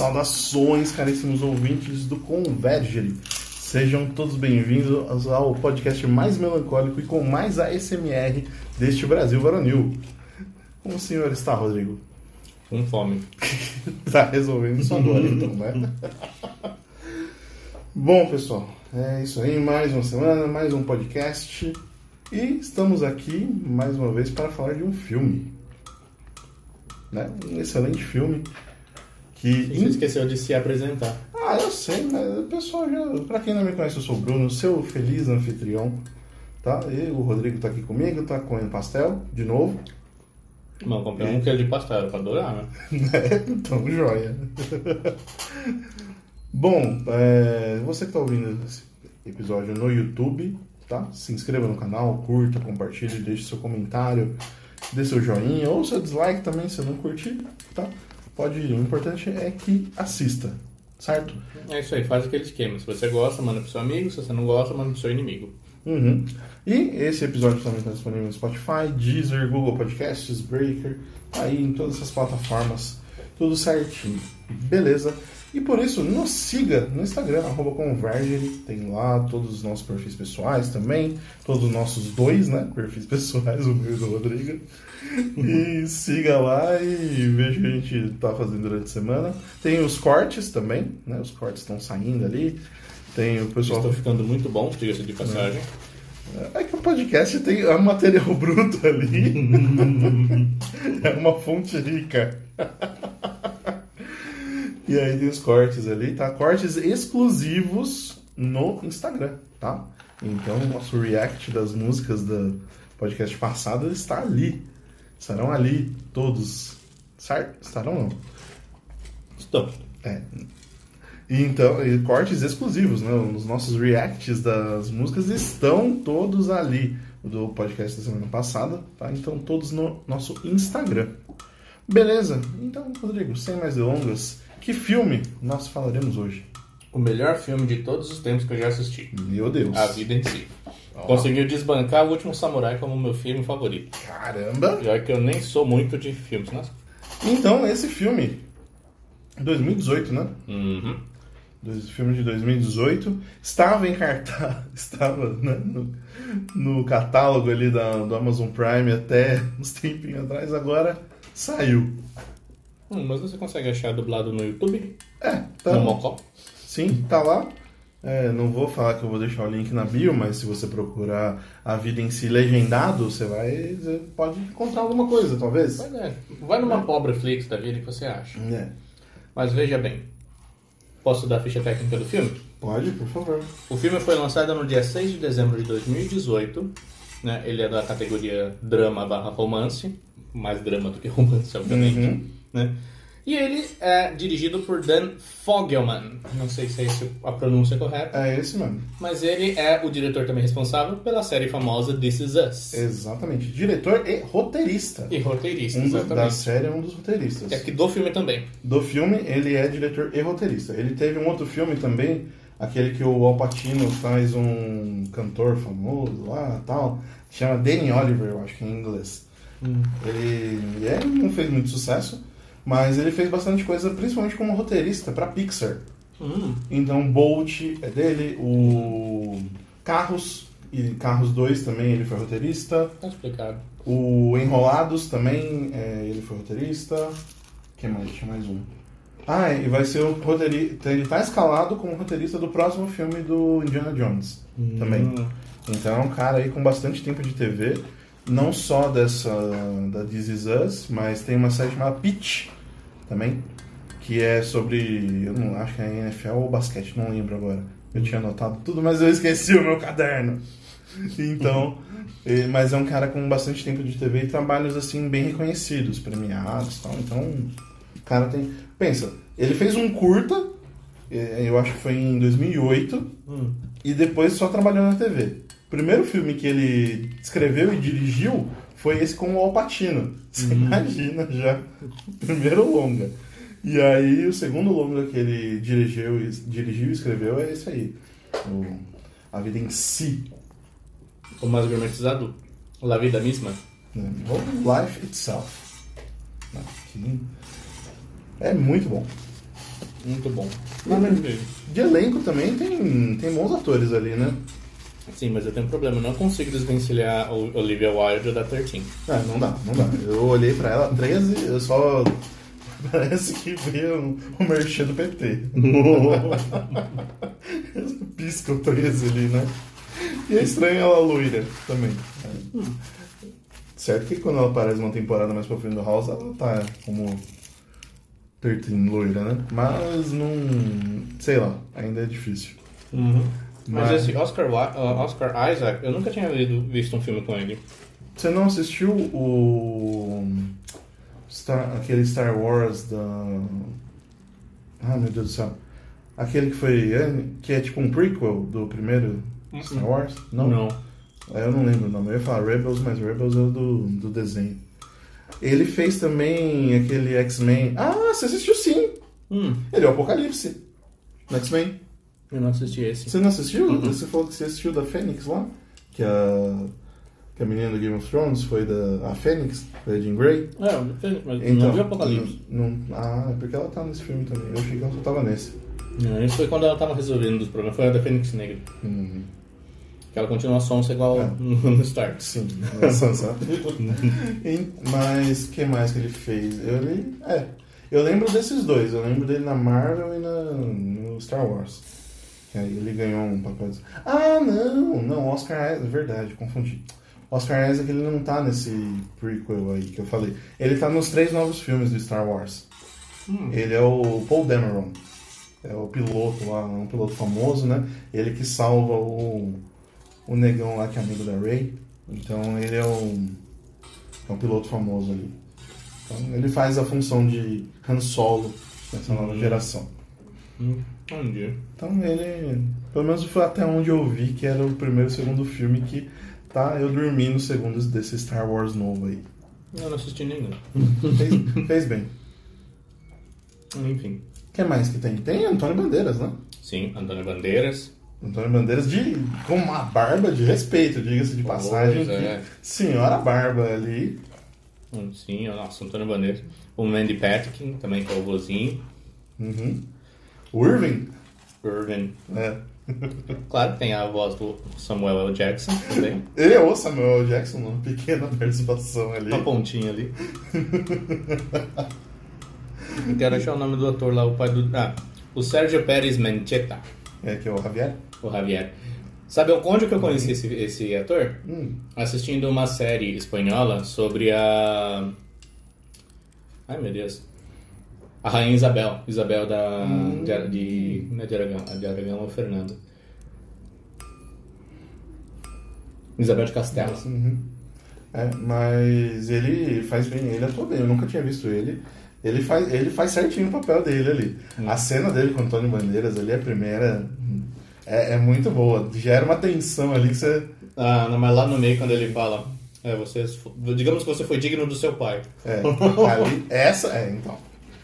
Saudações, caríssimos ouvintes do Convergere. Sejam todos bem-vindos ao podcast mais melancólico e com mais ASMR deste Brasil varonil. Como o senhor está, Rodrigo? Com fome. tá resolvendo sua dor, então, né? Bom, pessoal, é isso aí. Mais uma semana, mais um podcast. E estamos aqui mais uma vez para falar de um filme. Né? Um excelente filme. Que Você esqueceu de se apresentar. Ah, eu sei, mas o pessoal já. Pra quem não me conhece, eu sou o Bruno, seu feliz anfitrião. Tá? E o Rodrigo tá aqui comigo, tá comendo pastel, de novo. Não, comprei um queijo de pastel pra adorar, né? então, joia. Bom, é, você que tá ouvindo esse episódio no YouTube, tá? Se inscreva no canal, curta, compartilhe, deixe seu comentário, dê seu joinha ou seu dislike também se não curtir, tá? Pode ir. O importante é que assista, certo? É isso aí, faz aquele esquema. Se você gosta, manda pro seu amigo. Se você não gosta, manda pro seu inimigo. Uhum. E esse episódio também está disponível no Spotify, Deezer, Google Podcasts, Breaker, tá aí em todas essas plataformas, tudo certinho. Beleza? E por isso, nos siga no Instagram, arroba Convergere, tem lá todos os nossos perfis pessoais também, todos os nossos dois, né, perfis pessoais, o meu e do Rodrigo. E siga lá e veja o que a gente tá fazendo durante a semana. Tem os cortes também, né, os cortes estão saindo ali. Tem o pessoal... Estou ficando muito bom, diga-se de passagem. É que o podcast tem é um material bruto ali. é uma fonte rica. E aí tem os cortes ali, tá? Cortes exclusivos no Instagram, tá? Então o nosso react das músicas do podcast passado está ali. Estarão ali todos. Certo? Estarão não. Estou. É. E Então, e cortes exclusivos, né? Os nossos reacts das músicas estão todos ali do podcast da semana passada, tá? Então, todos no nosso Instagram. Beleza? Então, Rodrigo, sem mais delongas, que filme nós falaremos hoje? O melhor filme de todos os tempos que eu já assisti. Meu Deus. A vida em si. Conseguiu desbancar O Último Samurai como meu filme favorito. Caramba! Já que eu nem sou muito de filmes, né? Então, esse filme, 2018, né? Uhum. Filme de 2018 estava em cartaz, estava né, no, no catálogo ali da, do Amazon Prime até uns tempinhos atrás, agora saiu. Hum, mas você consegue achar dublado no YouTube? É, tá. No Mocó? Sim, tá lá. É, não vou falar que eu vou deixar o link na bio, mas se você procurar a vida em si legendado, você vai. Você pode encontrar alguma coisa, talvez. Pois é. Vai numa pobre Flix da vida que você acha. É. Mas veja bem. Posso dar a ficha técnica do filme? Pode, por favor. O filme foi lançado no dia 6 de dezembro de 2018. Né? Ele é da categoria drama barra romance. Mais drama do que romance, obviamente. Uhum. Né? E ele é dirigido por Dan Fogelman. Não sei se é essa a pronúncia correta. É esse mesmo. Mas ele é o diretor também responsável pela série famosa This Is Us. Exatamente. Diretor e roteirista. E roteirista, Um do- da exatamente. série é um dos roteiristas. E aqui do filme também. Do filme, ele é diretor e roteirista. Ele teve um outro filme também, aquele que o Al Pacino faz um cantor famoso lá tal, chama Danny Oliver, eu acho que em inglês. Ele, ele não fez muito sucesso, mas ele fez bastante coisa, principalmente como roteirista para Pixar. Hum, Então, Bolt é dele, o Carros e Carros 2 também ele foi roteirista. tá explicado. O Enrolados também, é, ele foi roteirista. que mais? Tinha mais um. Ah, e vai ser o roteirista. Ele tá escalado como roteirista do próximo filme do Indiana Jones também. Hum. Então é um cara aí com bastante tempo de TV. Não só dessa da This Is Us, mas tem uma série chamada Pitch também. Que é sobre. Eu não acho que é NFL ou basquete, não lembro agora. Eu tinha anotado tudo, mas eu esqueci o meu caderno. Então, mas é um cara com bastante tempo de TV e trabalhos assim bem reconhecidos, premiados e tal. Então, o cara tem. Pensa, ele fez um curta, eu acho que foi em 2008, Hum. e depois só trabalhou na TV. O primeiro filme que ele escreveu e dirigiu foi esse com o Al Pacino. Você imagina já. Primeiro longa. E aí o segundo longa que ele dirigiu, e- dirigiu e escreveu é esse aí. O A Vida em Si. O mais gourmetizado. La Vida Misma. Ou Life Itself. Que É muito bom. Muito bom. De elenco também tem, tem bons atores ali, né? Sim, mas eu tenho um problema. Eu não consigo desvencilhar o Olivia Wilde da 13. Ah, não dá, não dá. Eu olhei pra ela, 13, eu só. Parece que veio o um, merchan do PT. Pisca o 13 ali, né? E é estranho ela loira também. É. Certo que quando ela aparece uma temporada mais pra frente do House, ela tá como 13 loira, né? Mas não. sei lá, ainda é difícil. Uhum. Mas, Mas, esse Oscar, uh, Oscar Isaac, eu nunca tinha visto um filme com ele. Você não assistiu o. Star, aquele Star Wars da. Ah, meu Deus do céu. Aquele que foi. que é tipo um prequel do primeiro Star Wars? Não. Não. É, eu não lembro o nome. Eu ia falar Rebels, mas Rebels é o do, do desenho. Ele fez também aquele X-Men. Ah, você assistiu sim! Hum. Ele é o Apocalipse. No X-Men. Eu não assisti esse. Você não assistiu? Uhum. Você falou que você assistiu da Fênix lá? Que a, que a menina do Game of Thrones foi da a Fênix, foi a Jean Grey? É, a mas então, não viu Apocalipse. Não, ah, é porque ela tá nesse filme também. Eu achei que ela só tava nesse. Não, isso foi quando ela tava resolvendo os problemas. Foi a da Fênix Negra. Uhum. Que ela continua sonsa igual é. no Start. Sim, é sonsa. Mas o que mais que ele fez? Ele, é, eu lembro desses dois. Eu lembro dele na Marvel e na, no Star Wars. Aí ele ganhou um papel. Ah, não, não, Oscar Isaac, verdade, confundi. Oscar Isaac ele não tá nesse prequel aí que eu falei. Ele tá nos três novos filmes do Star Wars. Hum. Ele é o Paul Dameron. É o piloto lá, um piloto famoso, né? Ele que salva o, o negão lá que é amigo da Rey. Então ele é um, é um piloto famoso ali. Então ele faz a função de Han Solo nessa nova hum. geração. Hum. Entendi. Então ele. Pelo menos foi até onde eu vi que era o primeiro e segundo filme que tá eu dormi no segundo desse Star Wars novo aí. Eu não assisti nenhum. fez, fez bem. Enfim. O que mais que tem? Tem Antônio Bandeiras, né? Sim, Antônio Bandeiras. Antônio Bandeiras de, com uma barba de respeito, diga-se de passagem. Pois, é. Senhora Barba ali. Hum, sim, nossa, Antônio Bandeiras. O Mandy Patinkin, também que é o vozinho. Uhum. O Irving? Irving. É. Claro que tem a voz do Samuel L. Jackson também. Ele é o Samuel L. Jackson, uma pequena participação ali. Uma pontinha ali. Eu quero achar o nome do ator lá, o pai do. Ah, o Sérgio Pérez Mencheta. É, que é o Javier? O Javier. Sabe onde que eu conheci esse, esse ator? Hum. Assistindo uma série espanhola sobre a. Ai meu Deus. A Rainha Isabel. Isabel da. Hum. De, de. Não é de Aragão, de Aragão é o Fernando. Isabel de Castela. Uhum. É, mas ele faz bem, ele atua bem, eu nunca tinha visto ele. Ele faz, ele faz certinho o papel dele ali. Hum. A cena dele com o Antônio Bandeiras ali, a primeira, é, é, muito boa. Gera uma tensão ali que você. Ah, não, mas lá no meio, quando ele fala. É, você, digamos que você foi digno do seu pai. É, ali, essa, é, então.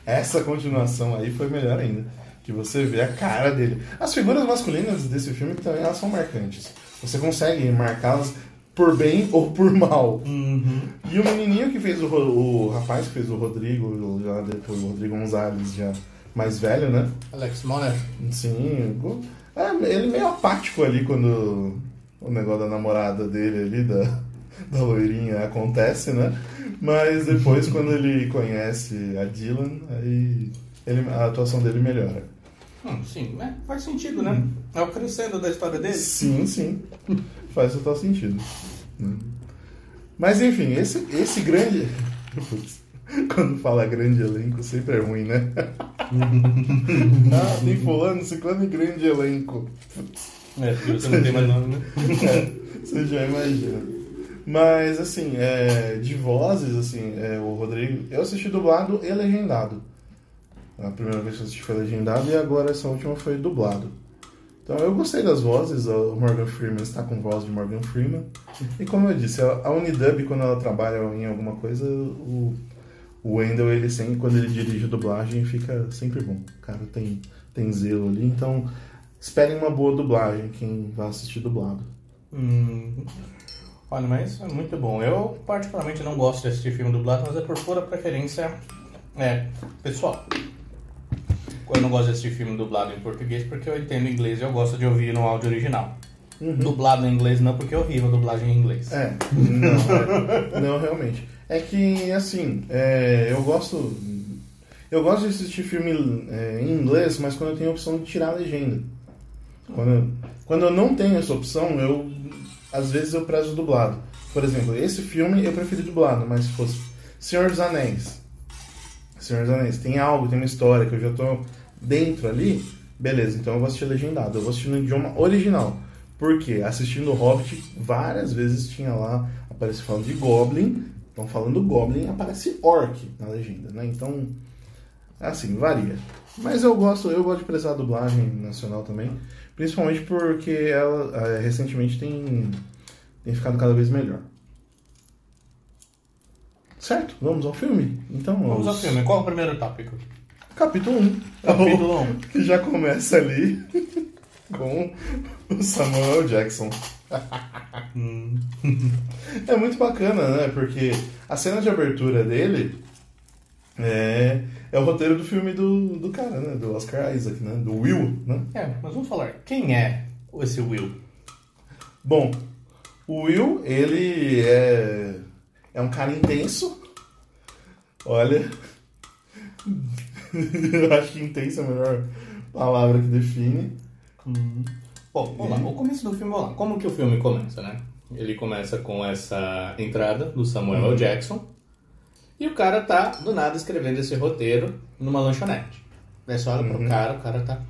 Essa continuação aí foi melhor ainda. Que você vê a cara dele. As figuras masculinas desse filme também elas são marcantes. Você consegue marcá-las por bem ou por mal. Uhum. E o menininho que fez o, o rapaz que fez o Rodrigo, já depois o Rodrigo Gonzalez, já mais velho, né? Alex Moner. Sim. É, ele meio apático ali quando o negócio da namorada dele ali, da, da loirinha, acontece, né? Mas depois, quando ele conhece a Dylan, aí ele, a atuação dele melhora. Hum, sim, né? faz sentido, né? Hum. É o crescendo da história dele. Sim, sim. faz total sentido. Né? Mas enfim, esse, esse grande. Quando fala grande elenco, sempre é ruim, né? ah, tem fulano, ciclano e grande elenco. É, você não tem mais nome, né? É, você já imagina. Mas, assim, é, de vozes, assim, é, o Rodrigo. Eu assisti dublado e legendado. A primeira vez que eu assisti foi legendado e agora essa última foi dublado. Então eu gostei das vozes, o Morgan Freeman está com voz de Morgan Freeman. E como eu disse, a Unidub, quando ela trabalha em alguma coisa, o, o Wendell, ele sempre, quando ele dirige a dublagem, fica sempre bom. O cara tem, tem zelo ali, então esperem uma boa dublagem quem vai assistir dublado. Hum. Olha, mas é muito bom. Eu particularmente não gosto de assistir filme dublado, mas é por pura preferência é, pessoal. eu não gosto de assistir filme dublado em português porque eu entendo inglês e eu gosto de ouvir no áudio original. Dublado em inglês não, porque é horrível a dublagem em inglês. É, não, é, não realmente. É que, assim, é, eu gosto. Eu gosto de assistir filme é, em inglês, mas quando eu tenho a opção de tirar a legenda. Quando, quando eu não tenho essa opção, eu. Às vezes eu prezo dublado. Por exemplo, esse filme eu preferi dublado, mas se fosse Senhor dos Anéis. Senhor dos Anéis, tem algo, tem uma história que eu já tô dentro ali, beleza, então eu vou assistir legendado, eu vou assistir no idioma original. Porque assistindo o Hobbit, várias vezes tinha lá, aparece falando de Goblin, estão falando Goblin, aparece Orc na legenda, né? Então, assim, varia. Mas eu gosto, eu gosto de prezar a dublagem nacional também, principalmente porque ela é, recentemente tem, tem ficado cada vez melhor. Certo? Vamos ao filme? Então, Vamos ao filme. Qual é o primeiro tópico? Capítulo 1. Capítulo 1. Que já começa ali com o Samuel Jackson. é muito bacana, né? Porque a cena de abertura dele é, é o roteiro do filme do, do cara, né? Do Oscar Isaac, né? Do Will, né? É, mas vamos falar. Quem é esse Will? Bom, o Will, ele é, é um cara intenso. Olha, eu acho que intenso é a melhor palavra que define. Bom, vamos lá. O começo do filme, vamos lá. Como que o filme começa, né? Ele começa com essa entrada do Samuel Uhum. Jackson. E o cara tá, do nada, escrevendo esse roteiro numa lanchonete. Daí você olha Uhum. pro cara, o cara tá...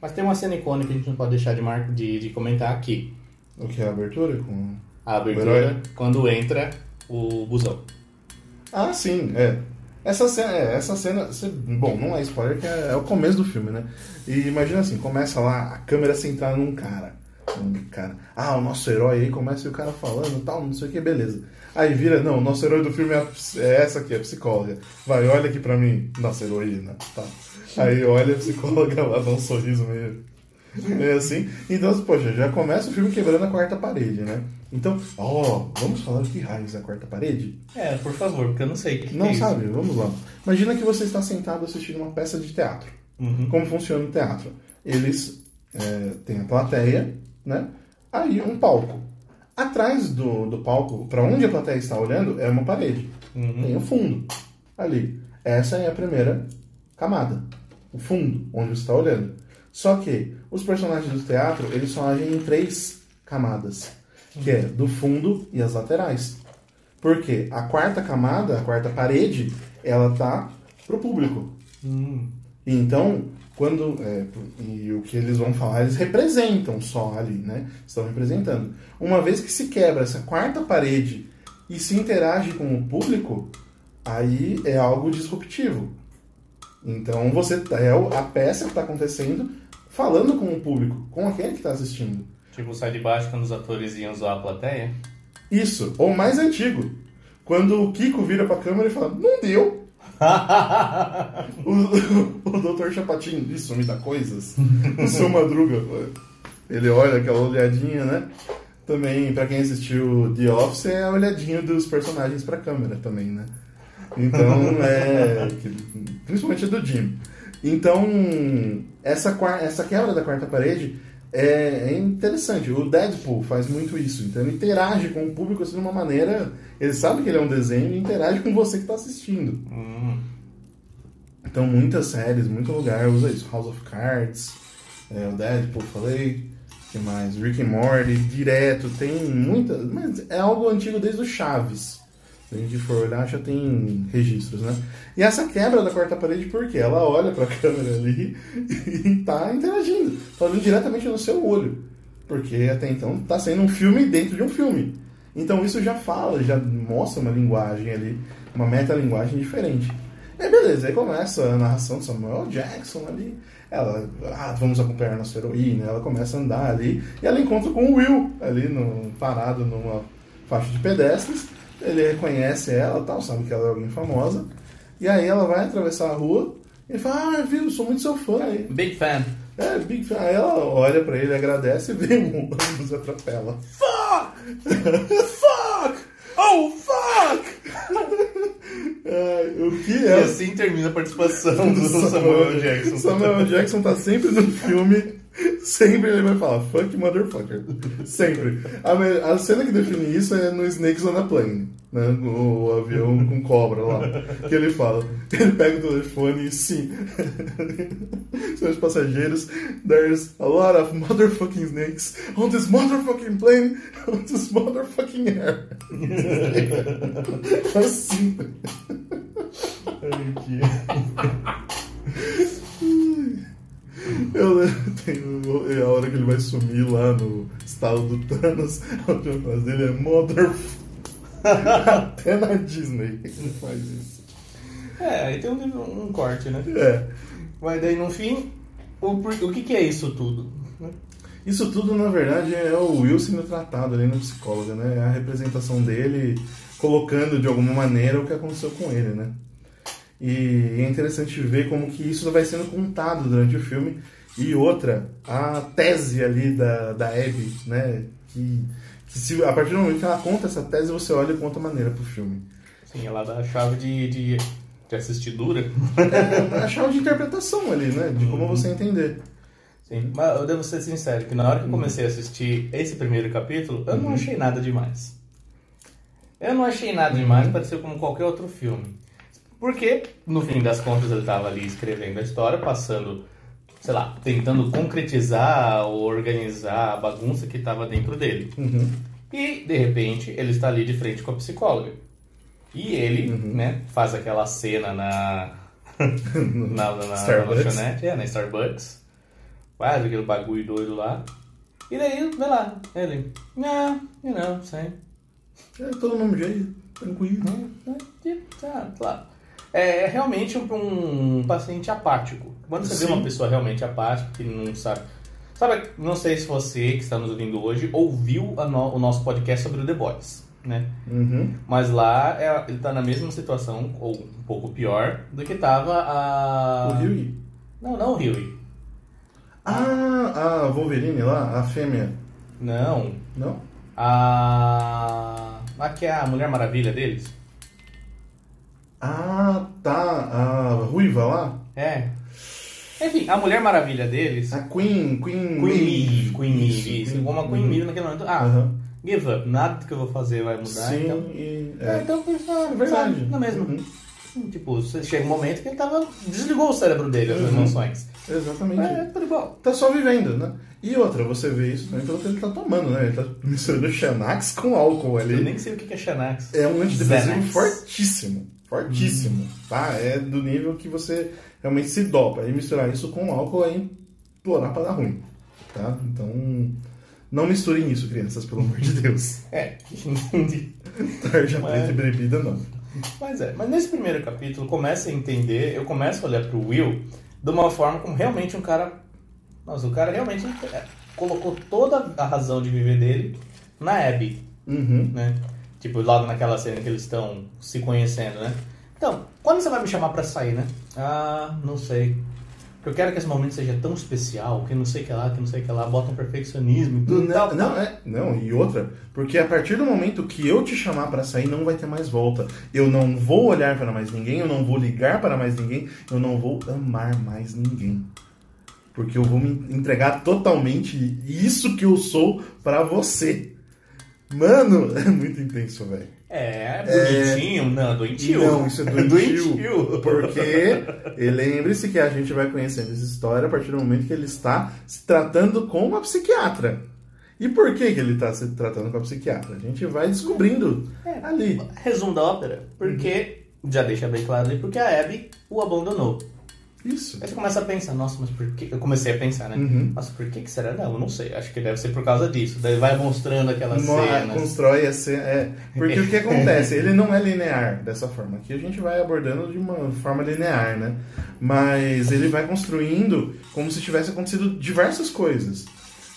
Mas tem uma cena icônica que a gente não pode deixar de, mar... de, de comentar aqui. O que é a abertura? Com... A abertura, quando entra o busão. Ah, sim, é. Essa cena, é, essa cena, bom, não é spoiler, que é, é o começo do filme, né? E imagina assim, começa lá a câmera centrada num cara. Um cara, ah, o nosso herói aí começa e o cara falando tal, não sei o que, beleza. Aí vira, não, o nosso herói do filme é, a é essa aqui, a psicóloga. Vai, olha aqui pra mim, nossa heroína, tá. Aí olha a psicóloga lá, dá um sorriso meio, meio assim. Então, poxa, já começa o filme quebrando a quarta parede, né? Então, ó, vamos falar de que raios é a quarta parede? É, por favor, porque eu não sei o que Não é isso. sabe? Vamos lá. Imagina que você está sentado assistindo uma peça de teatro. Uhum. Como funciona o teatro? Eles é, têm a plateia, né? Aí um palco. Atrás do, do palco, para onde a plateia está olhando, é uma parede. Uhum. Tem o fundo ali. Essa é a primeira camada. O fundo, onde você está olhando. Só que os personagens do teatro, eles só agem em três camadas. Que é do fundo e as laterais. Porque a quarta camada, a quarta parede, ela tá pro público. Hum. E Então, quando. é, e o que eles vão falar, eles representam só ali, né? Estão representando. Uma vez que se quebra essa quarta parede e se interage com o público, aí é algo disruptivo. Então você é a peça que está acontecendo falando com o público, com aquele que está assistindo. Tipo, sai de baixo quando os atores iam zoar a plateia. Isso, ou mais antigo, quando o Kiko vira pra câmera e fala, não deu. o, o Dr. Chapatin, isso me dá coisas. o seu Madruga, ele olha aquela olhadinha, né? Também, pra quem assistiu The Office, é a olhadinha dos personagens pra câmera também, né? Então, é. Principalmente do Jim. Então, essa, essa quebra da quarta parede é, é interessante. O Deadpool faz muito isso. Então, ele interage com o público assim, de uma maneira. Ele sabe que ele é um desenho e interage com você que está assistindo. Hum. Então, muitas séries, muito lugar usa isso. House of Cards, é, o Deadpool, falei. que mais? Rick and Morty, direto. Tem muitas. Mas é algo antigo desde o Chaves. Se a gente for olhar, já tem registros, né? E essa quebra da quarta parede, por quê? Ela olha pra câmera ali e tá interagindo. Tá olhando diretamente no seu olho. Porque até então tá sendo um filme dentro de um filme. Então isso já fala, já mostra uma linguagem ali, uma metalinguagem diferente. E aí, beleza, aí começa a narração de Samuel Jackson ali. Ela, ah, vamos acompanhar nossa heroína. Ela começa a andar ali e ela encontra com o Will ali no, parado numa faixa de pedestres. Ele reconhece ela, tal, sabe que ela é alguém famosa. E aí ela vai atravessar a rua e fala: Ah, viu, sou muito seu fã aí. Big fan. É, Big Fan. Aí ela olha pra ele, agradece e vê um ônibus atropela. Fuck! fuck! Oh, fuck! Ai, o que E é assim termina a participação do Samuel Jackson. Samuel Jackson tá sempre no filme, sempre ele vai falar fuck motherfucker. Sempre. A, a cena que define isso é no Snakes on a Plane, né? O avião com cobra lá. Que ele fala. Ele pega o telefone e sim. Senhores passageiros, there's a lot of motherfucking snakes on this motherfucking plane, on this motherfucking air. assim. Eu lembro, tem o- é a hora que ele vai sumir lá no estado do Thanos, a última frase dele é Mother. Até na Disney ele faz isso. É, aí tem um, um corte, né? É. Mas daí no fim, o, o que, que é isso tudo? Isso tudo, na verdade, é o Will sendo tratado ali no psicólogo, né? É a representação dele colocando de alguma maneira o que aconteceu com ele, né? E é interessante ver como que isso vai sendo contado durante o filme. E outra, a tese ali da, da Abby, né? Que, que se, a partir do momento que ela conta essa tese, você olha com outra maneira pro filme. Sim, ela dá a chave de, de, de assistidura. É a chave de interpretação ali, né? De como você entender. Sim, mas eu devo ser sincero, que na hora que eu comecei a assistir esse primeiro capítulo, eu não achei nada demais. Eu não achei nada demais, pareceu como qualquer outro filme. Porque, no fim das contas, ele estava ali escrevendo a história, passando, sei lá, tentando concretizar ou organizar a bagunça que estava dentro dele. Uhum. E, de repente, ele está ali de frente com a psicóloga. E ele, Uhum. né, faz aquela cena na, na, na, na, na é, na Starbucks. Faz aquele bagulho doido lá. E daí, vai lá, ele, não, know, sei. É todo mesmo jeito, tranquilo. Tá, claro. É realmente um, um paciente apático. Quando você vê Sim. uma pessoa realmente apática, que não sabe. Sabe, não sei se você que está nos ouvindo hoje ouviu no- o nosso podcast sobre o The Boys, né? Uhum. Mas lá é- ele tá na mesma situação, ou um pouco pior, do que tava a. O Huey. Não, não o Huey. Ah, a Wolverine lá, a fêmea. Não. Não? A. A que é a Mulher Maravilha deles? Ah, tá. A ruiva lá? É. Enfim, a Mulher Maravilha deles. A Queen, Queen... Queen Eve, Queen Eve, isso. Queen- Como a Queen Uhum. Eve naquele momento. Ah, Aham. give up, nada que eu vou fazer vai mudar, Sim, então. e... É, É, então é verdade. Na mesma. Uhum. Tipo, chega um momento que ele tava. desligou o cérebro dele, as Uhum. emoções. Exatamente. É, tudo igual. Tá só vivendo, né? E outra, você vê isso também pelo que ele tá tomando, né? Ele tá misturando Xanax com álcool Eu ali. nem sei o que é Xanax. É um antidepressivo fortíssimo. Fortíssimo. Tá? É do nível que você realmente se dopa. E misturar isso com álcool é implorar pra dar ruim. Tá? Então. Não misturem isso, crianças, pelo amor de Deus. É. Tarja Mas- preta e bebida, não. Mas é, mas nesse primeiro capítulo começa a entender, eu começo a olhar pro Will de uma forma como realmente um cara. Nossa, o cara realmente é, colocou toda a razão de viver dele na Abby, Uhum. né? Tipo, logo naquela cena que eles estão se conhecendo, né? Então, quando você vai me chamar pra sair, né? Ah, não sei. Eu quero que esse momento seja tão especial, que não sei o que lá, que não sei o que lá, bota um perfeccionismo e tudo. Não, tal, não, é, não, e outra, porque a partir do momento que eu te chamar pra sair, não vai ter mais volta. Eu não vou olhar para mais ninguém, eu não vou ligar para mais ninguém, eu não vou amar mais ninguém. Porque eu vou me entregar totalmente isso que eu sou pra você. Mano, é muito intenso, velho. É, bonitinho, não, doentio. Não, isso é doentio. Doentio. Porque lembre-se que a gente vai conhecendo essa história a partir do momento que ele está se tratando com uma psiquiatra. E por que, que ele está se tratando com a psiquiatra? A gente vai descobrindo É. ali. Resumo da ópera, porque, já deixa bem claro ali, porque a Abby o abandonou. Isso. Aí você começa a pensar, nossa, mas por que? Eu comecei a pensar, né? Uhum. Nossa, por que, que será? Não, eu não sei. Acho que deve ser por causa disso. Daí vai mostrando aquelas Mo- cenas. Constrói a cena. É, porque o que acontece? Ele não é linear dessa forma. Aqui a gente vai abordando de uma forma linear, né? Mas ele vai construindo como se tivesse acontecido diversas coisas,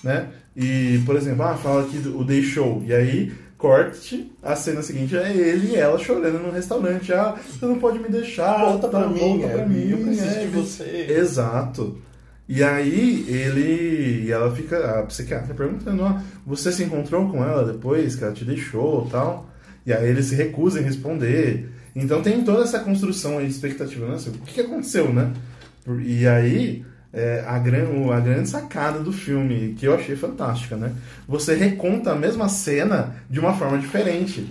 né? E, por exemplo, ah, fala aqui do, Day Show. E aí, corte, a cena seguinte é ele e ela chorando no restaurante. Ah, você não pode me deixar. Volta pra tá, mim, volta pra Abby, mim. eu preciso é, de você. Exato. E aí ele. E ela fica. A psiquiatra perguntando, ah, você se encontrou com ela depois que ela te deixou tal? E aí ele se recusa em responder. Então tem toda essa construção aí de expectativa. Nossa, o que, aconteceu, né? E aí, é, a, gran, a grande sacada do filme, que eu achei fantástica, né? Você reconta a mesma cena de uma forma diferente.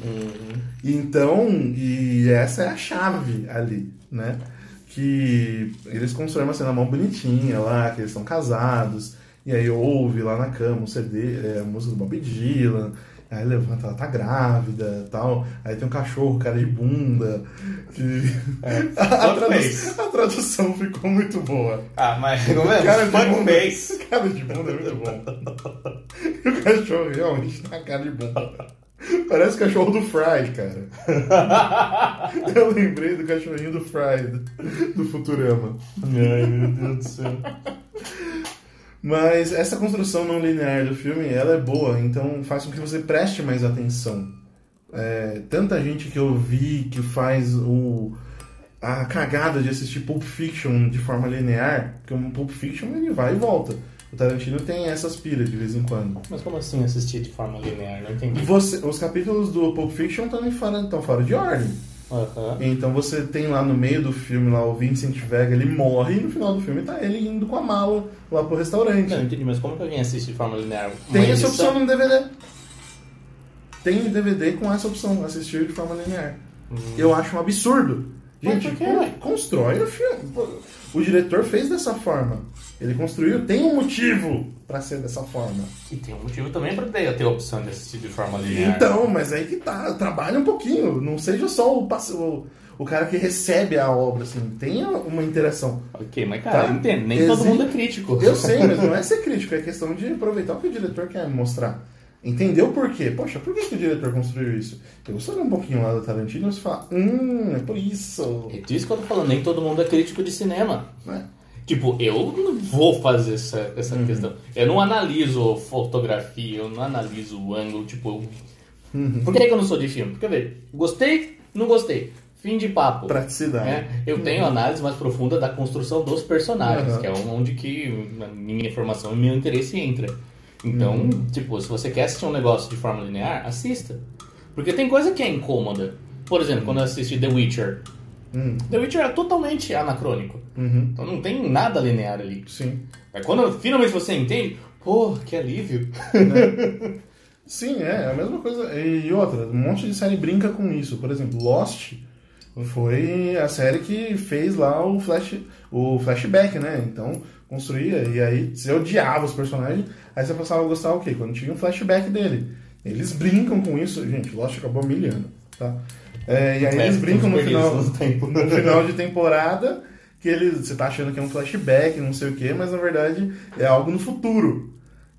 Então, e essa é a chave ali, né? Que eles constroem uma cena mó bonitinha lá, que eles estão casados, e aí ouve lá na cama o CD, é, a música do Bob Dylan, aí levanta, ela tá grávida tal, aí tem um cachorro, cara de bunda. Que... a, Fuck tradu- face. a tradução ficou muito boa. Ah, mas como é? Cara de bunda. face. Cara de bunda é muito bom. E o cachorro realmente tá cara de bunda. Parece o cachorro do Fry, cara. Eu lembrei do cachorrinho do Fry, do Futurama. Ai, meu Deus do céu. Mas essa construção não linear do filme, ela é boa, então faz com que você preste mais atenção. É, tanta gente que eu vi que faz o, a cagada de assistir Pulp Fiction de forma linear, porque o Pulp Fiction ele vai e volta. O Tarantino tem essas piras de vez em quando. Mas como assim assistir de forma linear? Não entendi. Você, os capítulos do Pulp Fiction estão fora, tão fora de ordem. Aham. Então você tem lá no meio do filme lá o Vincent Vega, ele morre e no final do filme tá ele indo com a mala lá pro restaurante. Não, entendi, mas como que alguém assiste de forma linear? Uma Tem essa opção no DVD. Tem DVD com essa opção, assistir de forma linear. Eu acho um absurdo. Gente, constrói o filme. O diretor fez dessa forma. Ele construiu, tem um motivo pra ser dessa forma. E tem um motivo também pra ter ter a opção de assistir de forma linear. Então, mas aí que tá, trabalha um pouquinho. Não seja só o, o, o cara que recebe a obra, assim. Tenha uma interação. Ok, mas cara, Tá. eu entendo, nem Exi- todo mundo é crítico. Eu sei, mas não é ser crítico, é questão de aproveitar o que o diretor quer mostrar. Entender o porquê. Poxa, por que, que o diretor construiu isso? Eu só um pouquinho lá do Tarantino e você fala, hum, é por isso. É disso que eu tô falando, nem todo mundo é crítico de cinema. Né? Tipo, eu não vou fazer essa, essa Uhum. questão. Eu não analiso fotografia, eu não analiso o ângulo, tipo. Uhum. Por que, que eu não sou de filme? Porque, vê, gostei, não gostei. Fim de papo. Praticidade. né? Eu tenho análise mais profunda da construção dos personagens, Uhum. que é onde que a minha informação e meu interesse entra. Então, Uhum. tipo, se você quer assistir um negócio de forma linear, assista. Porque tem coisa que é incômoda. Por exemplo, quando eu assisti The Witcher. Hum, The Witcher é totalmente anacrônico. uhum, Então não tem nada linear ali. sim. Mas quando finalmente você entende, pô, que alívio. Sim, é, é a mesma coisa. E outra, um monte de série brinca com isso. Por exemplo, Lost foi a série que fez lá o, flash, o flashback, né? Então, construía, e aí você odiava os personagens, aí você passava a gostar o quê? Quando tinha um flashback dele. Eles brincam com isso, gente, Lost acabou milhando, tá? É, e aí É, eles brincam no final, no final de temporada, que eles, você tá achando que é um flashback, não sei o quê, mas na verdade é algo no futuro.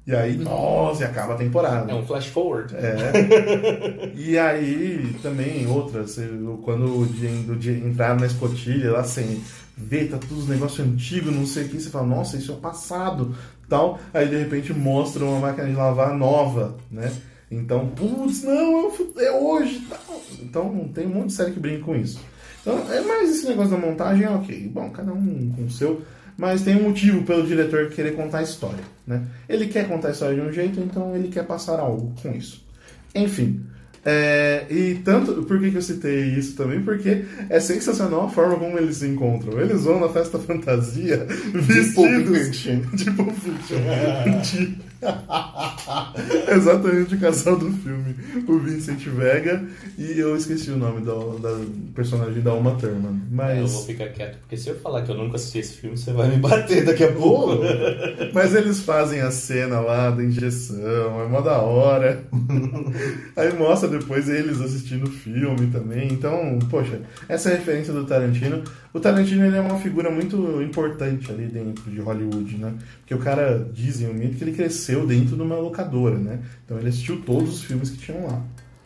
E aí, nossa, e acaba a temporada. É um flash forward. É. E aí também outras, quando o dia, do dia entrar na escotilha lá sem ver, tá tudo os negócios antigos, não sei o que, você fala, nossa, isso é passado, tal. Aí de repente mostra uma máquina de lavar nova, né? Então, putz, não, é, é hoje, tal. Então tem um monte de série que brinca com isso. Então, é mais esse negócio da montagem, ok. Bom, cada um com o seu. Mas tem um motivo pelo diretor querer contar a história, né? Ele quer contar a história de um jeito, então ele quer passar algo com isso. Enfim. É, e tanto. Por que, que eu citei isso também? Porque é sensacional a forma como eles se encontram. Eles vão na festa fantasia vestidos Fiction. de Pulp Fiction. De- Exatamente o casal do filme. O Vincent Vega e eu esqueci o nome da, da personagem da Uma Thurman. É, Eu vou Mas. ficar quieto, porque se eu falar que eu nunca assisti esse filme, você vai me bater daqui a pouco. Mas eles fazem a cena lá da injeção, é mó da hora. Aí mostra depois eles assistindo o filme também. Então, poxa, essa é a referência do Tarantino. O Tarantino ele é uma figura muito importante ali dentro de Hollywood, né? Porque o cara dizem o mito que ele cresceu dentro de uma locadora, né? Então ele assistiu todos os filmes que tinham lá.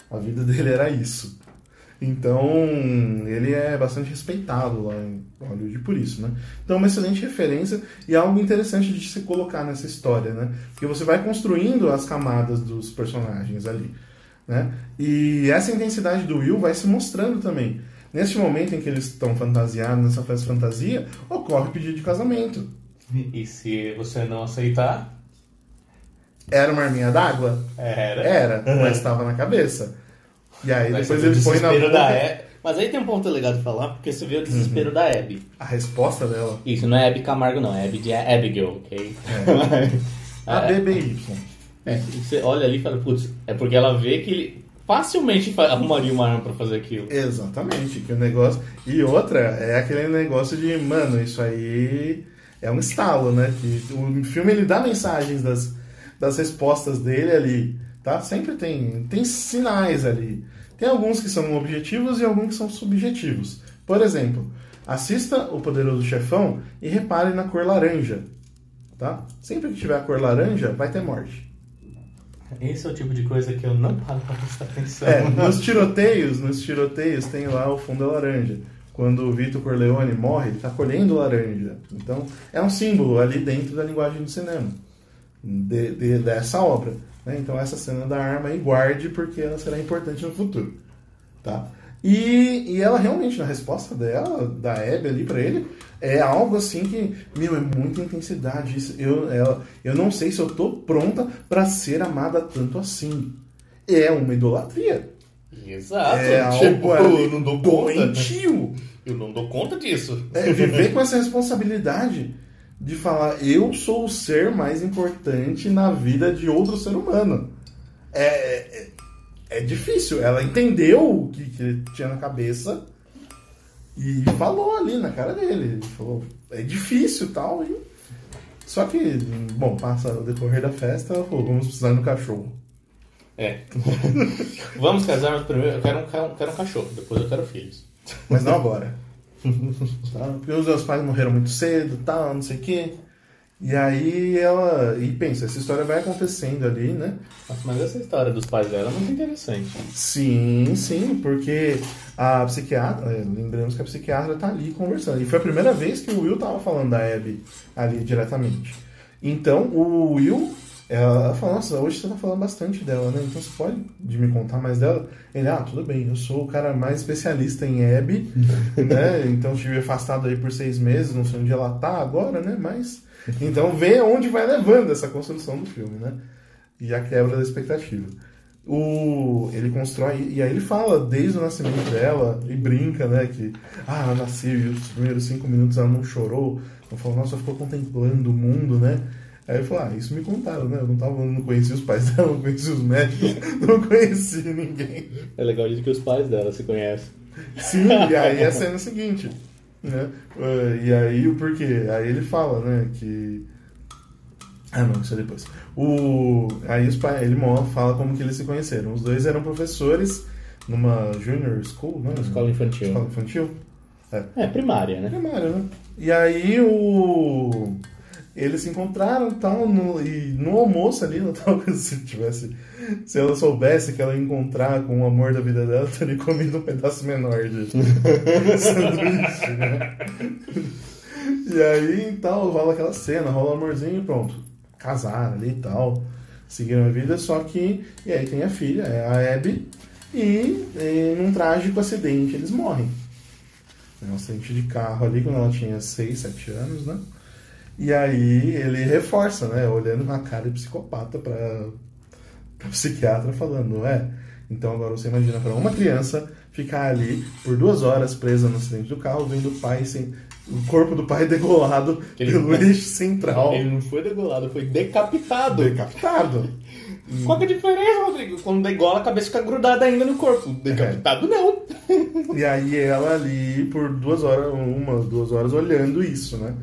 A vida dele era isso. Então, ele é bastante respeitado lá em Hollywood por isso, né? Então, é uma excelente referência e é algo interessante de se colocar nessa história, né? Porque você vai construindo as camadas dos personagens ali, né? E essa intensidade do Will vai se mostrando também. Neste momento em que eles estão fantasiados nessa festa fantasia, ocorre o pedido de casamento. E se você não aceitar, Era uma arminha d'água? era. Era, mas estava na cabeça. E aí Vai depois ele põe na boca. da é- Mas aí tem um ponto legal de falar, porque você vê o desespero da Abby. A resposta dela. Isso, não é Abby Camargo, não. É Abby de Abigail, ok? A É. BBY. É, você olha ali e fala, putz, é porque ela vê que ele facilmente fa- arrumaria uma arma pra fazer aquilo. Exatamente, que o negócio. E outra, é aquele negócio de, mano, isso aí é um estalo, né? Que o filme ele dá mensagens das, das respostas dele ali, tá? Sempre tem, tem sinais ali. Tem alguns que são objetivos e alguns que são subjetivos. Por exemplo, assista O Poderoso Chefão e repare na cor laranja, tá? Sempre que tiver a cor laranja, vai ter morte. Esse é o tipo de coisa que eu não paro pra prestar atenção. É, nos tiroteios, nos tiroteios tem lá o fundo é laranja. Quando o Vitor Corleone morre, ele tá colhendo laranja. Então, é um símbolo ali dentro da linguagem do cinema. de- de- dessa obra. né? Então, essa cena da arma aí, guarde, porque ela será importante no futuro. Tá? E, e ela realmente, na resposta dela, da Abby ali pra ele, é algo assim que, meu, é muita intensidade. Isso, Eu, ela, eu não sei se eu tô pronta pra ser amada tanto assim. É uma idolatria. Exato. É algo tipo, ali eu não dou conta. doentio. Eu não dou conta disso. É viver com essa responsabilidade de falar, eu sou o ser mais importante na vida de outro ser humano. É, é, difícil. Ela entendeu o que, que ele tinha na cabeça e falou ali na cara dele. Falou, é difícil e tal. E... Só que, bom, passa o decorrer da festa, ela falou, vamos precisar do cachorro. É. Vamos casar, mas primeiro eu quero um, quero um cachorro, depois eu quero filhos. Mas não agora. Tá? Porque os meus pais morreram muito cedo, tal, não sei o quê. E aí ela. E pensa, essa história vai acontecendo ali, né? Mas essa história dos pais dela é muito interessante. Sim, sim, porque a psiquiatra, é, lembramos que a psiquiatra tá ali conversando. E foi a primeira vez que o Will tava falando da Abby ali diretamente. Então o Will, ela fala, nossa, hoje você tá falando bastante dela, né? Então você pode de me contar mais dela? Ele, ah, tudo bem, eu sou o cara mais especialista em Abby, né? Então estive afastado aí por seis meses, não sei onde ela tá agora, né? Mas. Então vê onde vai levando essa construção do filme, né? E a quebra da expectativa. O, ele constrói, e aí ele fala desde o nascimento dela, e brinca, né, que ah, ela nasceu e os primeiros cinco minutos ela não chorou, ela falou, nossa, ficou contemplando o mundo, né? Aí ele falou, ah, isso me contaram, né? Eu não, tava, não conhecia os pais dela, não conhecia os médicos, não conhecia ninguém. É legal dizer que os pais dela se conhecem. Sim, e aí a cena seguinte, né? Eh, E aí o porquê? Aí ele fala, né, que... Ah, não, isso é depois. O... Aí os pais, ele fala como que eles se conheceram. Os dois eram professores numa junior school, né? Escola infantil. Escola infantil. É. É, primária, né? Primário, né? E aí o... Eles se encontraram tal, no, e no almoço ali, tava, se tivesse. Se ela soubesse que ela ia encontrar com o amor da vida dela, teria comido um pedaço menor de sanduíche, né? E aí tal, rola aquela cena, rola o amorzinho e pronto. Casaram ali e tal. Seguiram a vida, só que. E aí tem a filha, é a Abby, e em um trágico acidente eles morrem. É um acidente de carro ali quando ela tinha 6, 7 anos, né? E aí ele reforça, né? Olhando com a cara de psicopata pra, pra psiquiatra falando, é. Então agora você imagina para uma criança ficar ali por duas horas presa no acidente do carro, vendo o pai sem. O corpo do pai degolado Ele- pelo eixo central. Ele não foi degolado, foi decapitado. Decapitado. Qual que é a diferença, Rodrigo? Quando degola, a cabeça fica grudada ainda no corpo. Decapitado, não. E aí ela ali por duas horas, uma, duas horas olhando isso, né?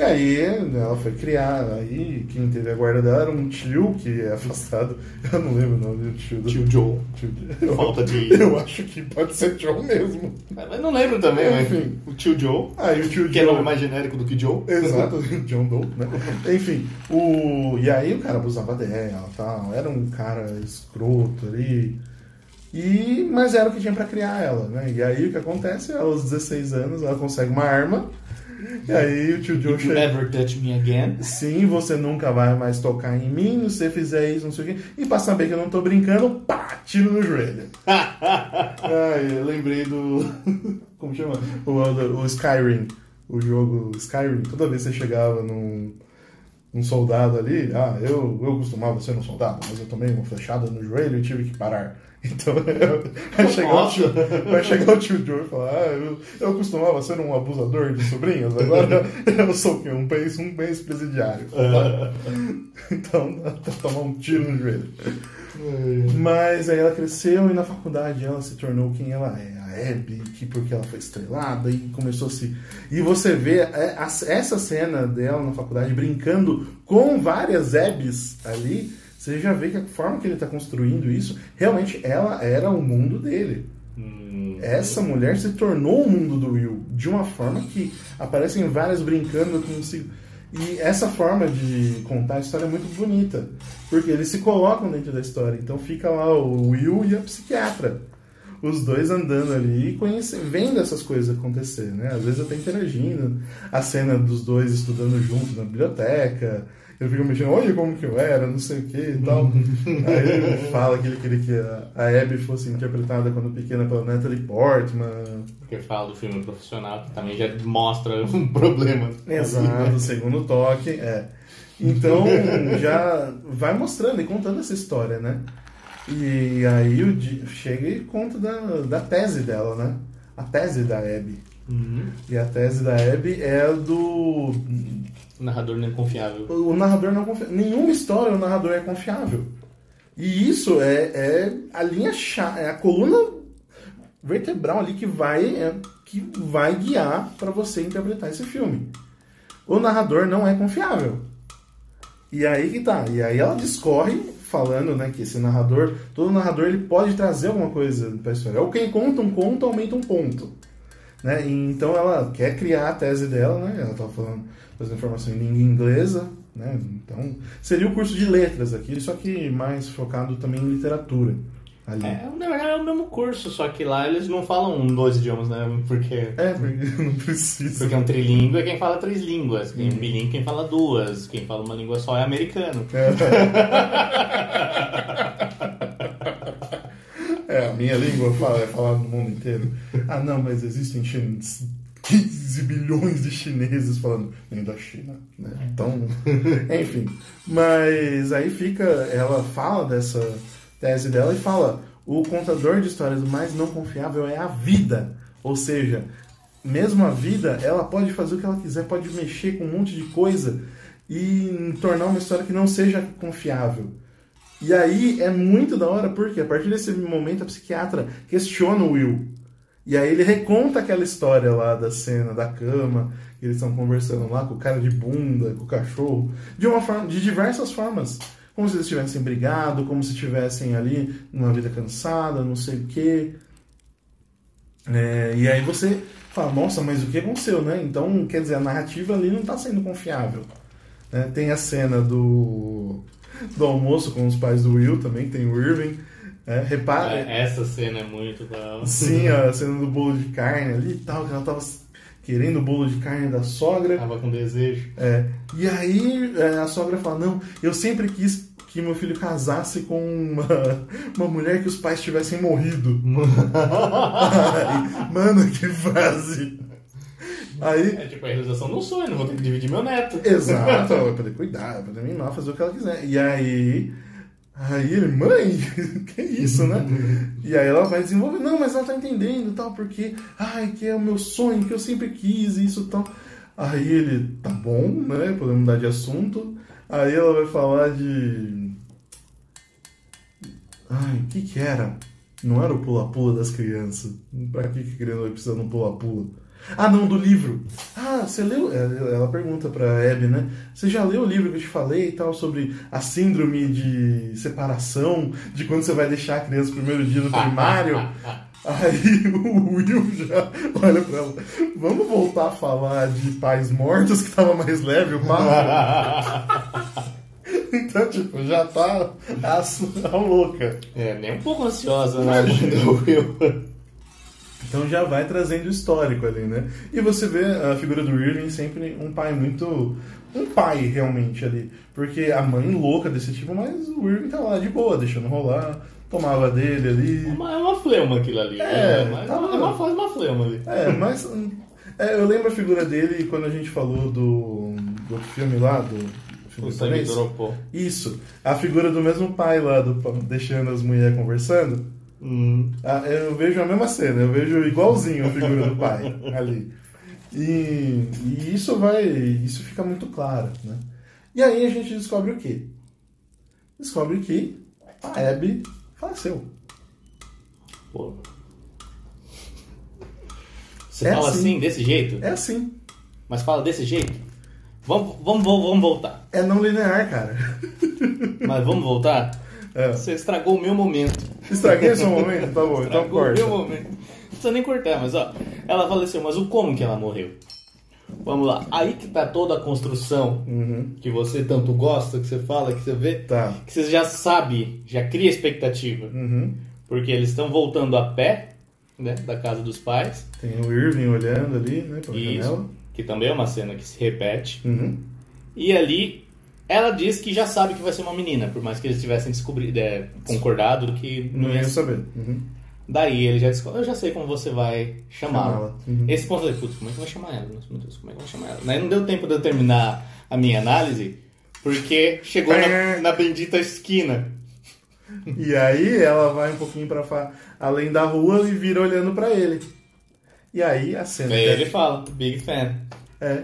E aí ela foi criada, aí quem teve a guarda dela era um tio que é afastado. Eu não lembro o nome do tio do Tio Joe. tio- Falta de- Eu acho que pode ser Joe mesmo. Mas não lembro também, mas Enfim. o tio Joe, Aí o tio que é nome mais genérico do que Joe. Exato, John Doe, né? Enfim, o... e aí o cara abusava dela tal, era um cara escroto ali. E... Mas era o que tinha pra criar ela, né? E aí o que acontece? Aos 16 anos ela consegue uma arma. E aí o tio you chega. ever touch me again. Sim, você nunca vai mais tocar em mim, se você fizer isso, não sei o quê. E pra saber que eu não tô brincando, pá, tiro no joelho. Ai, eu lembrei do. Como chama? O, o Skyrim. O jogo Skyrim. Toda vez que você chegava num, um soldado ali, ah, eu, eu costumava ser um soldado, mas eu tomei uma flechada no joelho e tive que parar. Então vai chegar, o tio, vai chegar o tio Joe e falar, ah, eu, eu costumava ser um abusador de sobrinhas, agora eu sou o quê? Um bem, um presidiário. então, tomar um tiro no joelho. Mas aí ela cresceu e na faculdade ela se tornou quem ela é, a Abby, que porque ela foi estrelada e começou a se. E você vê é, essa cena dela na faculdade brincando com várias Abbys ali você já vê que a forma que ele está construindo isso, realmente ela era o mundo dele. Hum. Essa mulher se tornou o mundo do Will de uma forma que aparecem várias brincando com. E essa forma de contar a história é muito bonita, porque eles se colocam dentro da história. Então fica lá o Will e a psiquiatra, os dois andando ali e conhecendo, vendo essas coisas acontecer, né? Às vezes até interagindo. A cena dos dois estudando juntos na biblioteca, ele fica mexendo, olha como que eu era, não sei o que e tal. Aí ele fala que ele queria que a, Abby fosse interpretada quando pequena pela Natalie Portman. Porque fala do filme profissional, que também já mostra um problema. Exato, segundo toque, é. Então já vai mostrando e contando essa história, né? E aí o Di chega e conta da, da tese dela, né? A tese da Abby. Uhum. E a tese da Abby é do o narrador não é confiável. O narrador não é confiável. Nenhuma história o narrador é confiável. E isso é, é a linha chave, é a coluna vertebral ali que vai, é, que vai guiar para você interpretar esse filme. O narrador não é confiável. E aí que tá. E aí ela discorre falando, né, que esse narrador, todo narrador ele pode trazer alguma coisa para a história. Ou quem conta um conto aumenta um ponto. Né? então ela quer criar a tese dela, né? Ela estava falando fazendo formação em língua inglesa, né? Então, seria o curso de letras aqui, só que mais focado também em literatura. Ali. É, na verdade é o mesmo curso, só que lá eles não falam dois idiomas, né? Porque. É, porque não precisa. Porque é um trilíngue é quem fala três línguas. Quem hum. bilingue quem fala duas. Quem fala uma língua só é americano. É. é, a minha língua fala, é falada no mundo inteiro. Ah, não, mas existem 15 bilhões de chineses falando nem da China, né? Então, enfim. Mas aí fica, ela fala dessa tese dela e fala: o contador de histórias mais não confiável é a vida. Ou seja, mesmo a vida, ela pode fazer o que ela quiser, pode mexer com um monte de coisa e tornar uma história que não seja confiável. E aí é muito da hora, porque a partir desse momento a psiquiatra questiona o Will. E aí ele reconta aquela história lá da cena da cama, que eles estão conversando lá com o cara de bunda, com o cachorro, de uma forma, de diversas formas. Como se eles tivessem brigado, como se estivessem ali numa vida cansada, não sei o quê. É, e aí você fala, nossa, mas o que aconteceu, né? Então, quer dizer, a narrativa ali não está sendo confiável. Né? Tem a cena do, do almoço com os pais do Will também, tem o Irving. É, repara. É, essa cena é muito da. Sim, a cena do bolo de carne ali e tal, que ela tava querendo o bolo de carne da sogra. Tava com desejo. É. E aí é, a sogra fala: Não, eu sempre quis que meu filho casasse com uma, uma mulher que os pais tivessem morrido. Ai, mano, que frase. Aí, é tipo a realização do sonho, não vou ter que dividir meu neto. Exato, vai poder cuidar, vai poder mimar, fazer o que ela quiser. E aí Aí ele, mãe, que isso, né? e aí ela vai desenvolver, não, mas ela tá entendendo tal, porque, ai, que é o meu sonho, que eu sempre quis, isso tal. Aí ele, tá bom, né? Podemos mudar de assunto. Aí ela vai falar de. Ai, o que que era? Não era o pula-pula das crianças. Pra que que criança vai precisar de um pula-pula? Ah, não, do livro. Ah, você leu? É, ela pergunta pra Abby, né? Você já leu o livro que eu te falei e tal, sobre a síndrome de separação, de quando você vai deixar a criança no primeiro dia do primário? Aí o Will já olha pra ela. Vamos voltar a falar de pais mortos, que tava mais leve o papo? então, tipo, já tá a, a louca. É, nem um pouco ansiosa, né? Do Will. Então já vai trazendo o histórico ali, né? E você vê a figura do Irving sempre um pai muito. Um pai realmente ali. Porque a mãe louca desse tipo, mas o Irving tá lá de boa, deixando rolar, tomava dele ali. É uma, é uma fleuma aquilo ali. É, né? mas tava... é uma, faz uma fleuma ali. É, mas. É, eu lembro a figura dele quando a gente falou do, do filme lá, do O sangue dropou. Isso. A figura do mesmo pai lá, do, deixando as mulheres conversando. Hum. Ah, Eu vejo a mesma cena, eu vejo igualzinho a figura do pai ali. E, e isso vai. Isso fica muito claro, né? E aí a gente descobre o quê? Descobre que a Abby faleceu. Pô. Você É fala assim. assim, desse jeito? É assim. Mas fala desse jeito? Vamos, vamos, vamos, vamos voltar. É não linear, cara. Mas vamos voltar? É. Você estragou o meu momento. Estraguei seu momento? Tá bom, então corta. meu momento. Não precisa nem cortar, mas ó, ela faleceu, mas o como que ela morreu? Vamos lá. Aí que tá toda a construção Uhum. que você tanto gosta, que você fala, que você vê, Tá. que você já sabe, já cria expectativa. Uhum. Porque eles estão voltando a pé, né, da casa dos pais. Tem o Irving olhando ali, né, pela janela. Isso, que também é uma cena que se repete. Uhum. E ali, ela diz que já sabe que vai ser uma menina, por mais que eles tivessem descobrido, é, concordado que Não ia saber. Uhum. Daí ele já descobre, eu já sei como você vai chamá-la. Uhum. Esse ponto eu falei, putz, como é que eu vou chamar ela? Nossa, meu Deus, como é que eu vou chamar ela? Daí não deu tempo de eu terminar a minha análise, porque chegou na, na bendita esquina. E aí ela vai um pouquinho para além da rua e vira olhando para ele. E aí a cena Daí que ele fala, big fan. é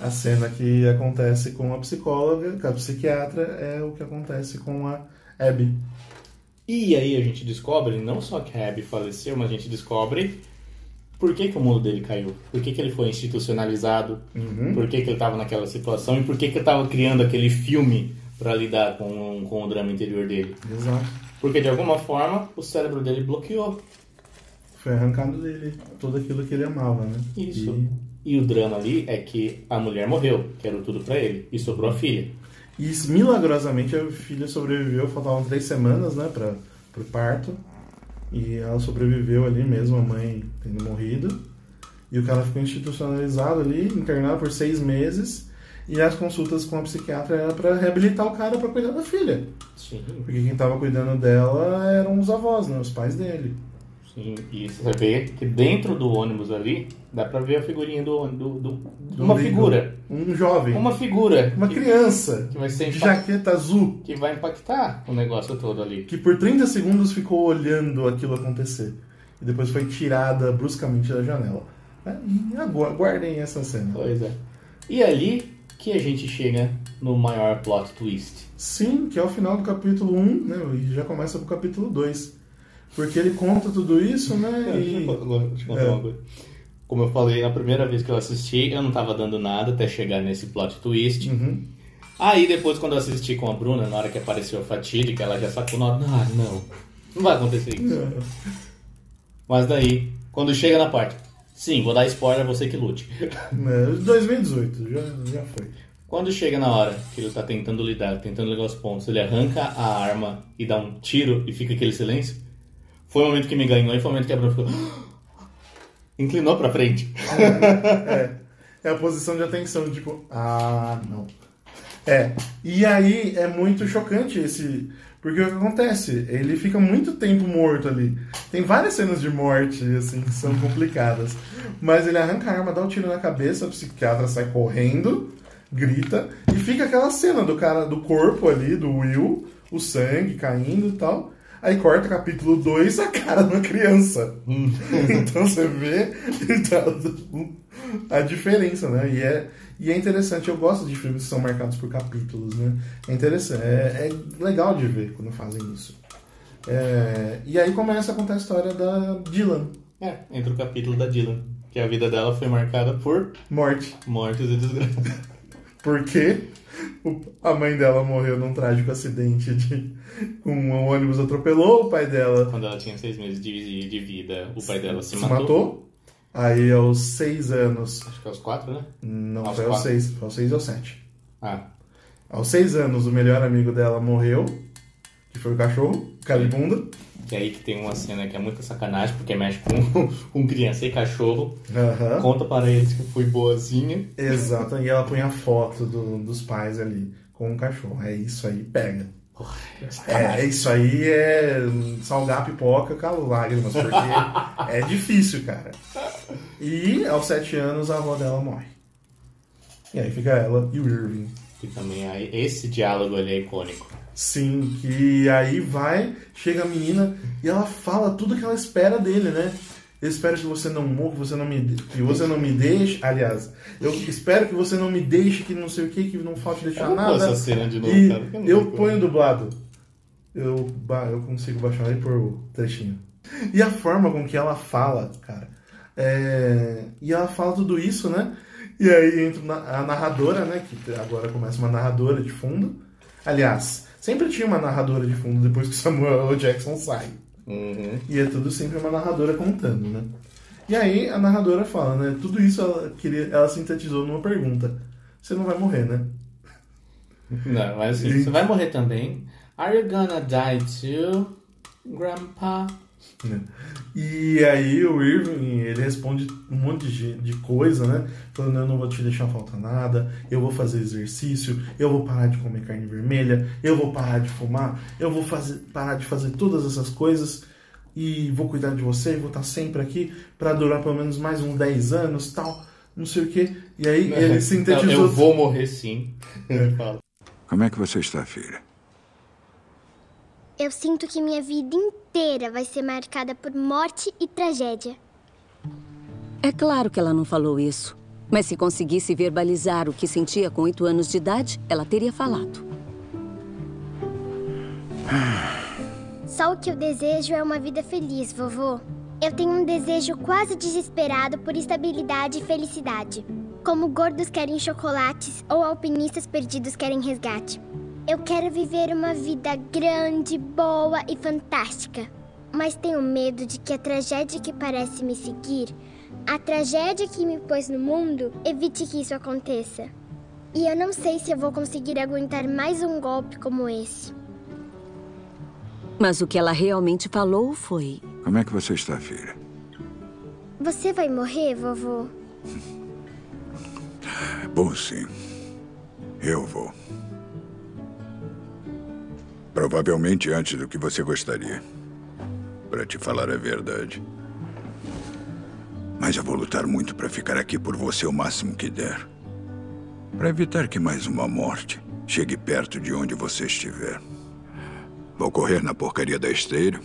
a cena que acontece com a psicóloga, com a psiquiatra, é o que acontece com a Abby. E aí a gente descobre, não só que a Abby faleceu, mas a gente descobre por que, que o mundo dele caiu. Por que, que ele foi institucionalizado, Uhum. por que, que ele estava naquela situação e por que, que ele estava criando aquele filme para lidar com, com o drama interior dele. Exato. Porque de alguma forma o cérebro dele bloqueou. Foi arrancado dele tudo aquilo que ele amava, né? Isso. E o drama ali é que a mulher morreu, que era tudo pra ele, e sobrou a filha. E, e milagrosamente a filha sobreviveu, faltavam três semanas, né, para pro parto. E ela sobreviveu ali mesmo, a mãe tendo morrido. E o cara ficou institucionalizado ali, internado por seis meses. E as consultas com a psiquiatra era para reabilitar o cara para cuidar da filha. Sim, Porque quem tava cuidando dela eram os avós, né? Os pais dele. Sim. E você vê que dentro do ônibus ali, dá pra ver a figurinha do ônibus. Do, do- uma figura. Um jovem. Uma figura. Uma que, criança. que vai ser De impa- jaqueta azul. que vai impactar o negócio todo ali. Que por 30 segundos ficou olhando aquilo acontecer. E depois foi tirada bruscamente da janela. É, E agu- aguardem essa cena. Pois é. E ali que a gente chega no maior plot twist. Sim, que é o final do capítulo 1, né? E já começa pro capítulo 2. Porque ele conta tudo isso, né? Deixa eu E... deixa eu contar É. uma coisa. Como eu falei, na primeira vez que eu assisti, eu não tava dando nada até chegar nesse plot twist. Uhum. Aí depois, quando eu assisti com a Bruna, na hora que apareceu a fatídica, ela já sacou na hora, ah, não, não vai acontecer isso. Mas daí, quando chega na parte, sim, vou dar spoiler, você que lute. Né, 2018, já, já foi. Quando chega na hora que ele tá tentando lidar, tentando ligar os pontos, ele arranca a arma e dá um tiro e fica aquele silêncio. Foi o momento que me ganhou e foi o momento que a Bruna ficou. Inclinou pra frente. É. É a posição de atenção, tipo, ah, não. É. E aí é muito chocante esse. Porque o que acontece? Ele fica muito tempo morto ali. Tem várias cenas de morte, assim, que são complicadas. Mas ele arranca a arma, dá um tiro na cabeça, o psiquiatra sai correndo, grita, e fica aquela cena do cara, do corpo ali, do Will, o sangue caindo e tal. Aí corta capítulo 2 a cara de uma criança. então você vê então, a diferença, né? E é, e é interessante, eu gosto de filmes que são marcados por capítulos, né? É interessante, é, é legal de ver quando fazem isso. É, e aí começa a contar a história da Dylan, É, entra o capítulo da Dylan, que a vida dela foi marcada por morte. mortes e desgraças. Porque o- a mãe dela morreu num trágico acidente de um ônibus atropelou, o pai dela Quando ela tinha seis meses de, de vida, o pai dela se, se matou. matou. Aí aos seis anos, Acho que aos quatro, né? não Aos foi aos quatro. seis, foi aos seis ou sete. Ah, Aos seis anos, o melhor amigo dela morreu, que foi o cachorro, Calibunda. E aí que tem uma cena que é muita sacanagem, porque mexe com, com criança e cachorro. Aham. Conta para eles que fui boazinha. Exato, e ela põe a foto do- dos pais ali com o cachorro. É isso aí, pega. Porra, É, sacanagem. isso aí é salgar a pipoca com lágrimas, porque é difícil, cara. E aos sete anos a avó dela morre. E aí fica ela e o Irving Que também aí, esse diálogo ali é icônico. Sim, que aí vai, chega a menina e ela fala tudo que ela espera dele, né? Eu espero que você não morra, que você não me, que você não me deixe. Aliás, eu espero que você não me deixe, que não sei o que, que não falte deixar Eu nada. essa cena de novo, e cara, eu eu ponho dublado. Eu, eu consigo baixar aí por o trechinho. E a forma com que ela fala, cara. é, E ela fala tudo isso, né? E aí entra a narradora, né? Que agora começa uma narradora de fundo. Aliás, sempre tinha uma narradora de fundo depois que Samuel L. Jackson sai. Uhum. E é tudo sempre uma narradora contando, né? E aí a narradora fala, né? Tudo isso ela, queria, ela sintetizou numa pergunta. Você não vai morrer, né? Não, mas assim, você vai morrer também. Are you gonna die too, Grandpa? Né? E aí o Irving, ele responde um monte de, de coisa, né? Falando, eu não vou te deixar faltar nada, eu vou fazer exercício, eu vou parar de comer carne vermelha, eu vou parar de fumar, eu vou fazer, parar de fazer todas essas coisas e vou cuidar de você, vou estar sempre aqui para durar pelo menos mais uns 10 anos, tal, não sei o que. E aí ele sintetizou... Não, eu vou morrer sim. Como é que você está, filha? Eu sinto que minha vida inteira vai ser marcada por morte e tragédia. É claro que ela não falou isso. Mas se conseguisse verbalizar o que sentia com oito anos de idade, ela teria falado. Só o que eu desejo é uma vida feliz, vovô. Eu tenho um desejo quase desesperado por estabilidade e felicidade. Como gordos querem chocolates ou alpinistas perdidos querem resgate. Eu quero viver uma vida grande, boa e fantástica. Mas tenho medo de que a tragédia que parece me seguir, a tragédia que me pôs no mundo, evite que isso aconteça. E eu não sei se eu vou conseguir aguentar mais um golpe como esse. Mas o que ela realmente falou foi: Como é que você está, filha? Você vai morrer, vovô? Bom, sim. Eu vou. Provavelmente antes do que você gostaria. Para te falar a verdade. Mas eu vou lutar muito para ficar aqui por você o máximo que der. Para evitar que mais uma morte chegue perto de onde você estiver. Vou correr na porcaria da esteira.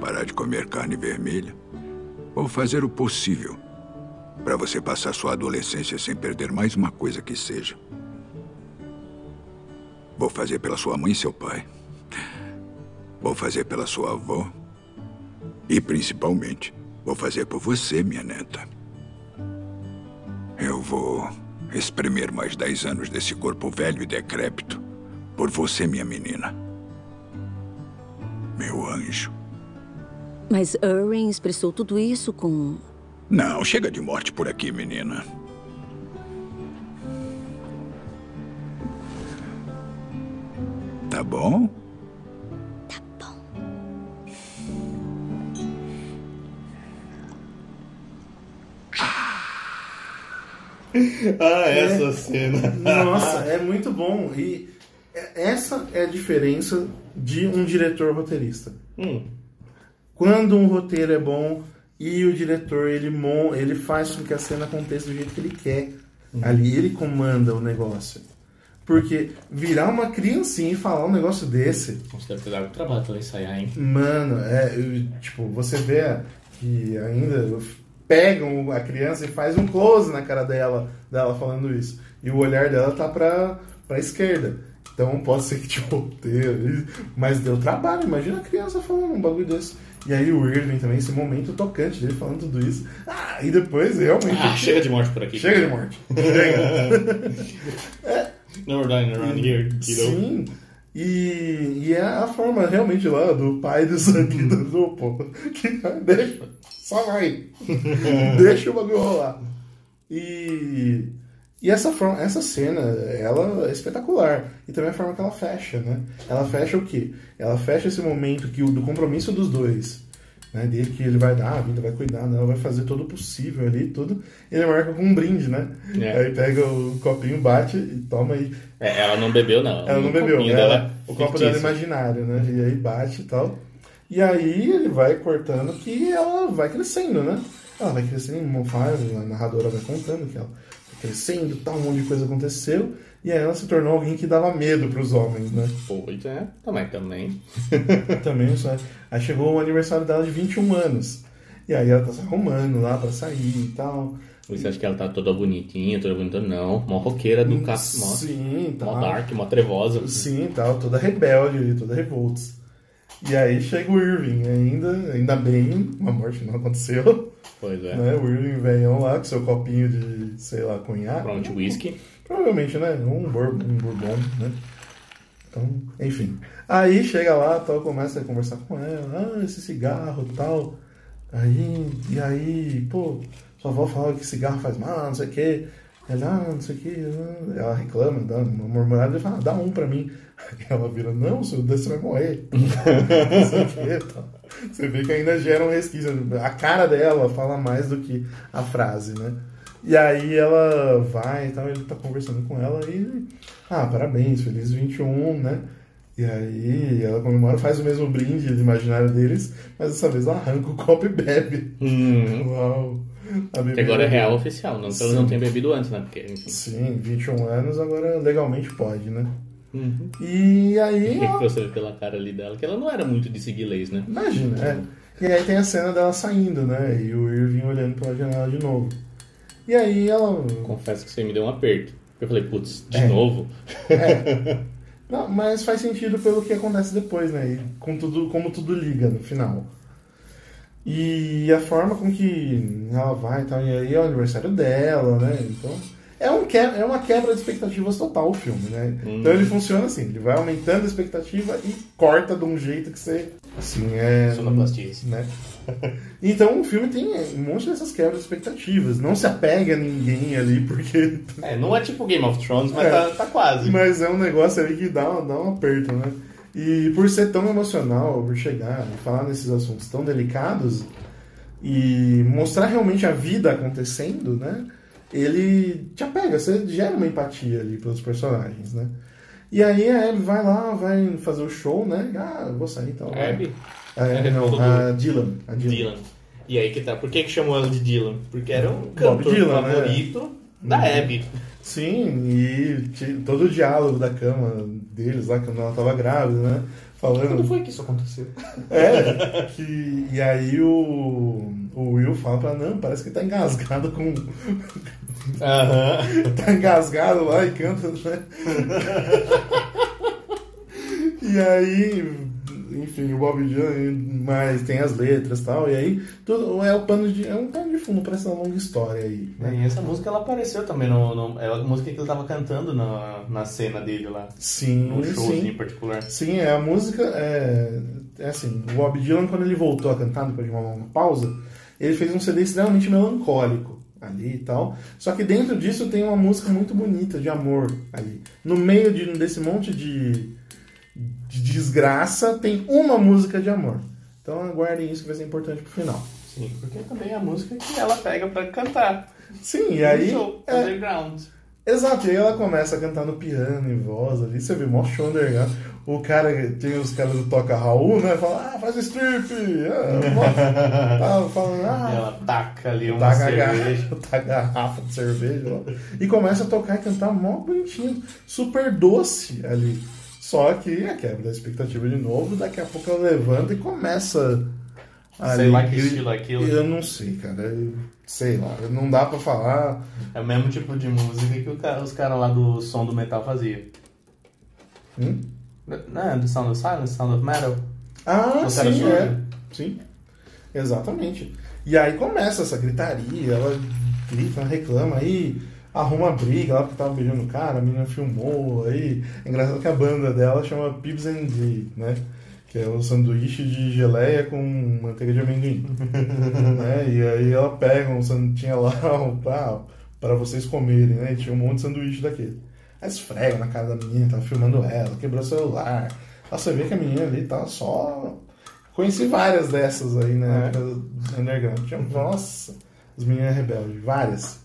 Parar de comer carne vermelha. Vou fazer o possível para você passar sua adolescência sem perder mais uma coisa que seja. Vou fazer pela sua mãe e seu pai. Vou fazer pela sua avó. E principalmente, vou fazer por você, minha neta. Eu vou espremer mais dez anos desse corpo velho e decrépito. Por você, minha menina. Meu anjo. Mas Irwin expressou tudo isso com. Não, chega de morte por aqui, menina. Tá bom? Ah, essa cena. Nossa, é muito bom. E essa é a diferença de um diretor roteirista. Hum. Quando um roteiro é bom e o diretor ele, mon, ele faz com que a cena aconteça do jeito que ele quer. Ali ele comanda o negócio. Porque virar uma criancinha e falar um negócio desse, Nossa, deve ter dado trabalho pra ensaiar, hein? mano, é eu- tipo, você vê que ainda pegam a criança e faz um close na cara dela, dela falando isso. E o olhar dela tá pra, pra esquerda. Então pode ser que, tipo, deu, mas deu trabalho. Imagina a criança falando um bagulho desse. E aí o Irving também, esse momento tocante dele falando tudo isso. Ah, e depois realmente. Ah, chega de morte por aqui. Chega de morte. Chega. No dying around here, kiddo. Sim. E, e é a forma realmente lá do pai do sangue do grupo. Que deixa, só vai. deixa o bagulho rolar. E, e essa, forma, essa cena, ela é espetacular. E também a forma que ela fecha, né? Ela fecha o quê? Ela fecha esse momento que o, do compromisso dos dois. Né, dele que ele vai dar a vida, vai cuidar, né, ela vai fazer todo o possível ali, tudo. Ele marca com um brinde, né? É. Aí pega o copinho, bate e toma e É, ela não bebeu, não. ela não bebeu, copinho ela, o copo dela é imaginário, né? E aí bate e tal. E aí ele vai cortando que ela vai crescendo, né? Ela vai crescendo, faz, a narradora vai contando que ela vai crescendo, tal, um monte de coisa aconteceu. E aí ela se tornou alguém que dava medo pros homens, né? Pois é, também, também. Também, só. Aí chegou o aniversário dela de 21 anos. E aí ela tá se arrumando lá pra sair e tal. Você acha que ela tá toda bonitinha, toda bonita? Não, mó roqueira do ca... mó, Sim, mó tal. dark, mó trevosa. Sim, tal, toda rebelde ali, toda revolts. E aí chega o Irving, ainda, ainda bem, uma morte não aconteceu, Pois é. né? O Irving velhão lá com seu copinho de, sei lá, cunhaque. Pronto, whisky. Provavelmente, né? Um, bor um bourbon, né? Então, enfim. Aí chega lá, tal, começa a conversar com ela, ah, esse cigarro tal. Aí, e aí, pô, sua avó falava que cigarro faz mal, não sei o quê. Ela, ah, não sei o quê. Ela reclama, dá uma murmurada e fala, ah, dá um pra mim. Aí ela vira, não, se eu der, você vai morrer. não sei o quê, tal. Você vê que ainda gera um resquício. A cara dela fala mais do que a frase, né? E aí ela vai e tal, ele tá conversando com ela e. Ah, parabéns, feliz 21, né? E aí ela comemora, faz o mesmo brinde do imaginário deles, mas dessa vez ela arranca o copo e bebe. Hum. Uau! A Que bebida- agora é real oficial, não que elas não tenham bebido antes, né? Porque, enfim. Sim, 21 anos, agora legalmente pode, né? Uhum. E aí. Ela- você vê pela cara ali dela que ela não era muito de seguir leis, né? Imagina, é. E aí tem a cena dela saindo, né? E o Irving olhando pela janela de novo. E aí ela. Confesso que você me deu um aperto. Eu falei, putz, de É. novo? Não, mas faz sentido pelo que acontece depois, né? E com tudo, como tudo liga no final. E a forma com que ela vai e tal, e aí é o aniversário dela, né? Então. É, um que, é uma quebra de expectativas total o filme, né? Então ele funciona assim, ele vai aumentando a expectativa e corta de um jeito que você. Assim, é. Sonoplastia. Né? Então o filme tem um monte dessas quebras de expectativas. Não se apega a ninguém ali, porque. É, não é tipo Game of Thrones, mas É. tá, tá quase. Mas é um negócio ali que dá, dá um aperto, né? E por ser tão emocional, por chegar e falar nesses assuntos tão delicados e mostrar realmente a vida acontecendo, né? Ele te apega, você gera uma empatia ali pelos personagens, né? E aí a Abby vai lá, vai fazer o show, né? Ah, eu vou sair então. Abby? A Abby não, a Dylan. A Dylan. Dylan. E aí que tá. Por que, que chamou ela de Dylan? Porque era um cantor Dylan, né? favorito da Abby. Sim, e todo o diálogo da cama deles lá, quando ela tava grávida, né? Falando. Quando foi que isso aconteceu? É, que, e aí o, o Will fala pra ela, não, parece que tá engasgado com. Aham. tá engasgado lá e canta, né? e aí, enfim, o Bob Dylan, mas tem as letras e tal, e aí tudo é o pano de. É um pano de fundo pra essa longa história aí. Né? E essa música ela apareceu também no, no- É a música que ele tava cantando na, na cena dele lá. Sim, Num showzinho sim. em particular. Sim, é, a música é, é assim, o Bob Dylan quando ele voltou a cantar depois de uma longa pausa, ele fez um CD extremamente melancólico ali e tal. Só que dentro disso tem uma música muito bonita de amor ali. No meio de, desse monte de, de desgraça tem uma música de amor. Então aguardem isso que vai ser importante pro final. Sim, porque também é a música que ela pega pra cantar. Sim, e aí. No show, é, underground. Exato, e aí ela começa a cantar no piano, em voz ali, você vê, mó show underground. O cara, tem os caras do Toca Raul, né? Fala, ah, faz strip! Ah, tá falando, E ah, ela taca ali uma taca cerveja. garrafa, taca garrafa de cerveja ó. e começa a tocar e cantar mó bonitinho, super doce ali. Só que a quebra da expectativa de novo, daqui a pouco ela levanta e começa. Sei lá que estilo é aquilo. Eu não sei, cara. eu- sei lá, não dá pra falar. É o mesmo tipo de música que o cara- os caras lá do som do metal faziam. Hum? Não é do Sound of Silence, Sound of Metal? Ah, sim, é. Sim. Exatamente. E aí começa essa gritaria, ela grita, reclama, aí arruma a briga lá porque tava beijando o cara, a menina filmou, aí. É engraçado que a banda dela chama Pibs and D, né? Que é um sanduíche de geleia com manteiga de amendoim. né? E aí ela pega um sanduíche, tinha lá pra, pra vocês comerem, né? E tinha um monte de sanduíche daquele. Aí esfrega na cara da menina, tava filmando ela, quebrou o celular. Aí você vê que a menina ali tá só. Conheci várias dessas aí, né? É. Underground. Tinha, nossa, as meninas rebeldes, várias.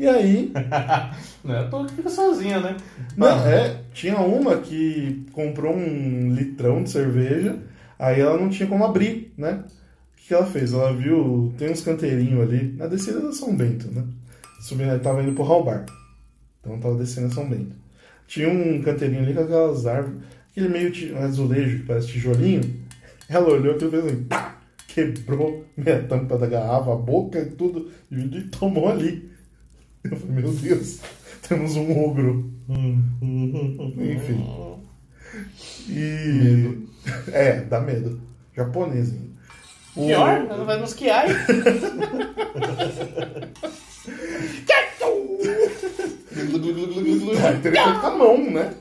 E aí, Não é toa que fica sozinha, né? não, Ah, é, tinha uma que comprou um litrão de cerveja, aí ela não tinha como abrir, né? O que ela fez? Ela viu, tem uns canteirinhos ali, na descida da São Bento, né? Subindo, tava indo pro Hall Bar. Então tava descendo a São Bento. tinha um canteirinho ali com aquelas árvores, aquele meio azulejo que parece tijolinho. Ela olhou aquilo e fez assim, pá, quebrou minha tampa da garrafa, a boca e tudo, e tomou ali. Eu falei, meu Deus, temos um ogro. Enfim. E. É, dá medo. Japonês ainda. O- Pior, ela vai nos Kiai. Ah, teria feito com a mão, né?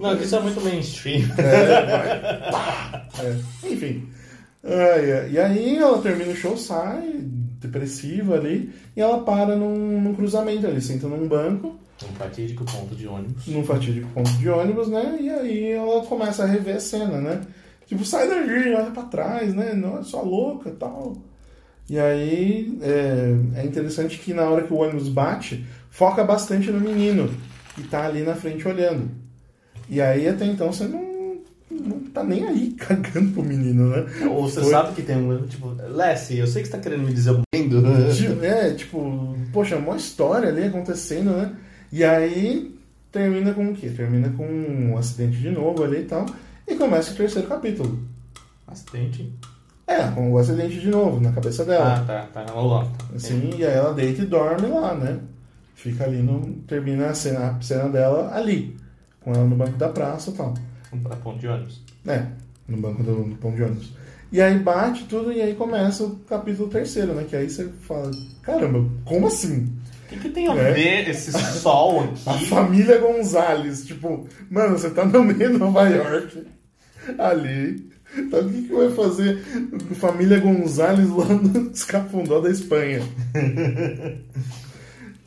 Não, isso é muito mainstream. É, enfim. Ai, ai. e aí ela termina o show, sai, depressiva ali, e ela para num, num cruzamento ali, senta num banco, Um fatídico ponto de ônibus. num fatídico ponto de ônibus, né? E aí ela começa a rever a cena, né? Tipo, sai daqui, olha pra trás, né? Não, é só louca e tal. E aí é, é interessante que na hora que o ônibus bate, foca bastante no menino, que tá ali na frente olhando. E aí até então você não tá nem aí cagando pro menino, né? Ou você Foi- sabe que tem um. Tipo, Lessie, eu sei que você tá querendo me dizer um lindo. Tipo, É, tipo, poxa, uma história ali acontecendo, né? E aí termina com o quê? Termina com um acidente de novo ali e tal. E começa o terceiro capítulo. Acidente. É, com o acidente de novo, na cabeça Ah, dela. tá, tá. Vamos lá. Assim, e aí ela deita e dorme lá, né? Fica ali no. Termina a cena, a cena dela ali. Com ela no banco da praça e tal. Pra ponto de ônibus. É, no banco do no pão de ônibus. E aí bate tudo e aí começa o capítulo terceiro, né? Que aí você fala, caramba, como assim? O que, que tem a É. ver esse sol A aqui? família Gonzalez, tipo, mano, você tá no meio de Nova York, ali. Então o que, que vai fazer família Gonzalez lá no escafundó da Espanha?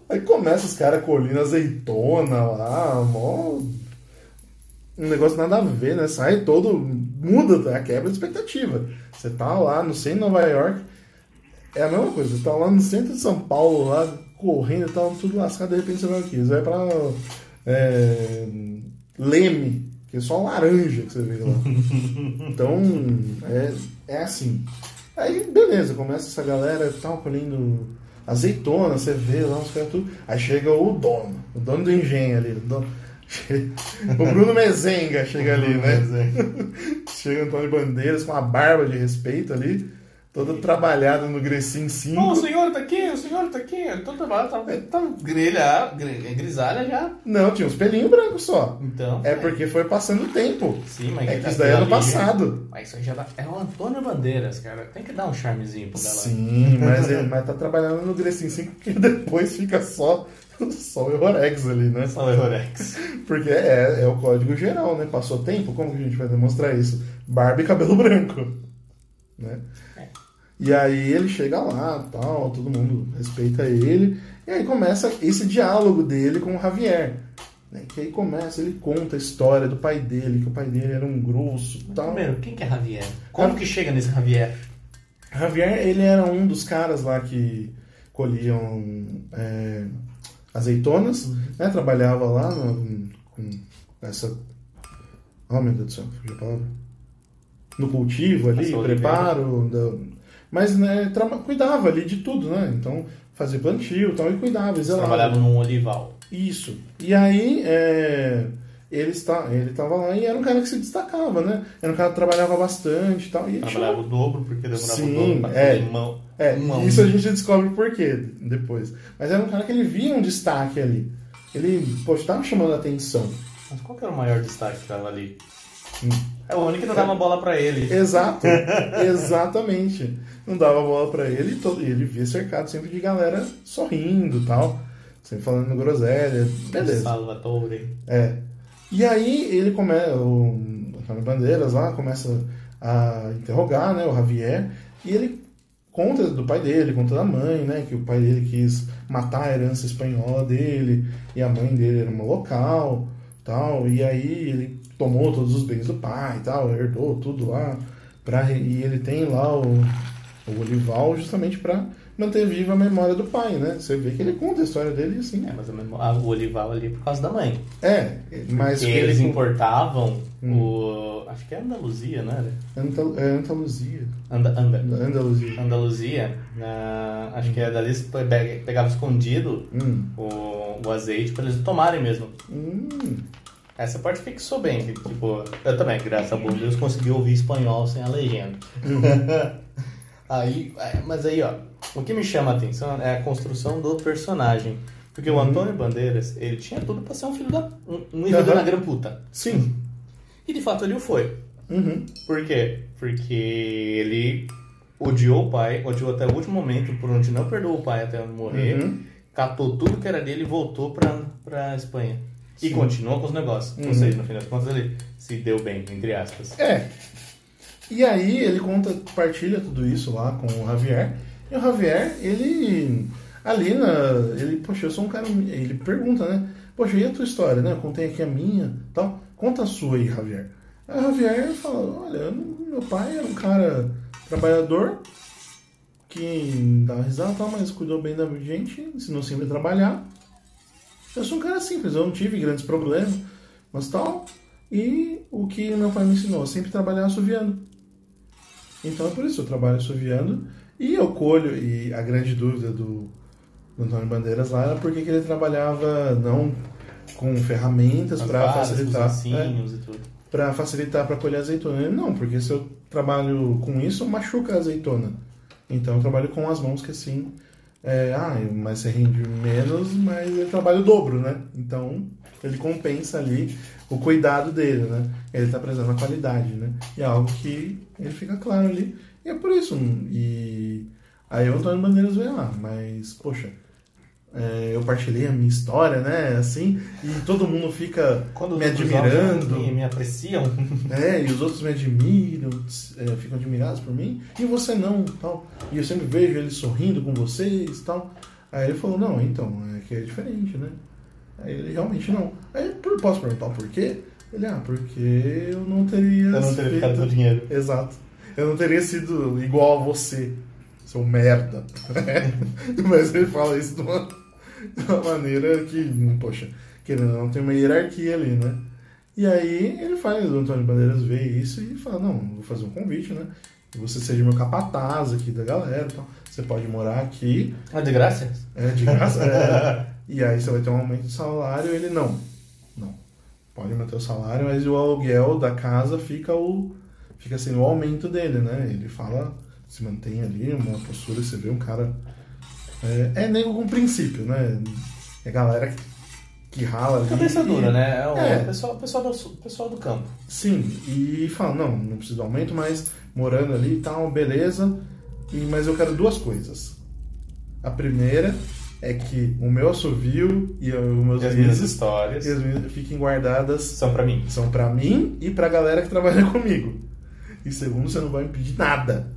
Aí começa os caras colhendo azeitona lá, mó. Um negócio nada a ver, né? Sai todo. Muda a quebra de expectativa. Você tá lá no centro de Nova York, é a mesma coisa, você tá lá no centro de São Paulo, lá correndo e tal, tudo lascado, de repente você vai aqui. Você vai pra é, Leme, que é só laranja que você vê lá. Então, é, é assim. Aí, beleza, começa essa galera tal, colhendo azeitona, você vê lá os caras tudo. Aí chega o dono, o dono do engenho ali. O, dono- o Bruno Mezenga chega ali, né? Chega o Antônio Bandeiras com uma barba de respeito ali, todo trabalhado no Grecin 5. Não, o senhor tá aqui, o senhor tá aqui. Eu tô trabalhando, tá, tá grelha, gre- é grisalha já. Não, tinha uns pelinhos brancos só. Então. É porque foi passando o tempo. Sim, mas É que tá isso daí é ano passado. Mas isso aí já dá. É o Antônio Bandeiras, cara. Tem que dar um charmezinho pro galera. Sim, mas, ele, mas tá trabalhando no Grecin 5 porque depois fica só, só o Eurorex ali, né? Só o Eurorex. Porque é, é o código geral, né? Passou tempo, como que a gente vai demonstrar isso? Barba e cabelo branco. Né? E aí ele chega lá, tal, todo mundo respeita ele. E aí começa esse diálogo dele com o Javier. Né? Que aí começa, ele conta a história do pai dele, que o pai dele era um grosso tal. Primeiro, quem que é Javier? Como que chega nesse Javier? Javier, ele era um dos caras lá que colhiam é, azeitonas, né? Trabalhava lá no- com essa... Oh, meu Deus do céu, fugiu a palavra. No cultivo ali, preparo... da- Mas, né, cuidava ali de tudo, né? Então, fazia plantio e tal, e cuidava, trabalhava num olival. Isso. E aí, é, ele, está, ele estava lá e era um cara que se destacava, né? Era um cara que trabalhava bastante e tal. E tinha- Trabalhava o dobro porque demorava Sim, o dobro pra é. mão. é, mão. isso a gente descobre por quê depois. Mas era um cara que ele via um destaque ali. Ele, poxa, tava chamando a atenção. Mas qual que era o maior destaque que tava ali? Hum. É o único que não dava bola pra ele. Exato, exatamente. Não dava bola pra ele e todo- e ele via cercado sempre de galera sorrindo e tal. Sempre falando groselha. Beleza. Salvatore. É. E aí ele começa, o Antônio Bandeiras lá começa a interrogar, né, o Javier, e ele conta do pai dele, conta da mãe, né, que o pai dele quis matar a herança espanhola dele, e a mãe dele era uma local, tal, e aí ele tomou todos os bens do pai, tal, herdou tudo lá, pra, e ele tem lá o, o Olival justamente para manter viva a memória do pai, né? Você vê que ele conta a história dele assim. É, mas a ah, o olival ali por causa da mãe. É, mas Porque ele eles importavam Hum. o. Acho que é Andaluzia, não era? Antal- é Andaluzia. Anda, anda. Andaluzia. Andaluzia, acho que é dali pe- pegava escondido Hum. o, o azeite para eles tomarem mesmo. Hum, Essa parte fixou bem. que, Tipo, eu também, graças a Deus, consegui ouvir espanhol sem a legenda. aí, é, mas aí, ó, o que me chama a atenção é a construção do personagem. Porque o Antônio Bandeiras, ele tinha tudo pra ser um filho da. um, um Aham. da gran puta. sim. E de fato ele o foi. Uhum. Por quê? Porque ele odiou o pai, odiou até o último momento, por onde não perdoou o pai até morrer, Uhum. catou tudo que era dele e voltou pra, pra Espanha. E Sim. continuou com os negócios. Uhum. Ou seja, no fim das contas ele se deu bem, entre aspas. É. E aí ele conta, partilha tudo isso lá com o Javier. E o Javier, ele. Ali na. Ele, poxa, eu sou um cara. Ele pergunta, né? Poxa, e a tua história, né? Eu contei aqui a minha tal. Conta a sua aí, Javier. Aí o Javier fala, olha, meu pai era um cara trabalhador que dava risada e tal, mas cuidou bem da gente, ensinou sempre a trabalhar. Eu sou um cara simples, eu não tive grandes problemas, mas tal. E o que meu pai me ensinou? Sempre trabalhar assoviando. Então é por isso eu trabalho assoviando. E eu colho, e a grande dúvida do, do Antônio Bandeiras lá era porque que ele trabalhava não com ferramentas As para facilitar. os é, para facilitar para colher azeitona. Ele, Não, porque se eu trabalho com isso, machuca a azeitona. Então eu trabalho com as mãos que assim, é, ah, mas você rende menos, mas ele trabalha o dobro, né? Então ele compensa ali o cuidado dele, né? Ele tá prezando a qualidade, né? E é algo que ele fica claro ali. E é por isso. E aí o Antônio Bandeiras vem lá, mas, poxa, é, eu partilhei a minha história, né? Assim, e todo mundo fica Quando me admirando. olham e me apreciam, É, e os outros me admiram, é, ficam admirados por mim, e você não, tal. E eu sempre vejo ele sorrindo com vocês, tal. Aí ele falou, não, então, é que é diferente, né? Aí ele, realmente não. Aí eu posso perguntar por quê? Ele, ah, porque eu não teria... eu não teria feito- ficado com dinheiro. Exato. Eu não teria sido igual a você, seu merda. Mas ele fala isso de uma, de uma maneira que, poxa, querendo não, tem uma hierarquia ali, né? E aí ele faz, o Antônio Bandeiras vê isso e fala, não, vou fazer um convite, né? Que você seja meu capataz aqui da galera e tal. Você pode morar aqui, Ah, de graça? é, de graça. é. e aí você vai ter um aumento de salário. Ele, não, não. Pode manter o salário, mas o aluguel da casa fica o fica assim, o aumento dele, né? Ele fala, se mantém ali, uma postura, você vê um cara... É, é nego com princípio, né? É galera que, rala ali. Cabeça dura, né? É o É. Pessoal, pessoal, do, pessoal do campo. Sim, e fala, não, não preciso de aumento, mas morando ali e tal, beleza. E, mas eu quero duas coisas. A primeira é que o meu assovio e os meus E as minhas histórias e as minhas fiquem guardadas, são pra mim. são pra mim e pra galera que trabalha comigo. E segundo, você não vai me pedir nada.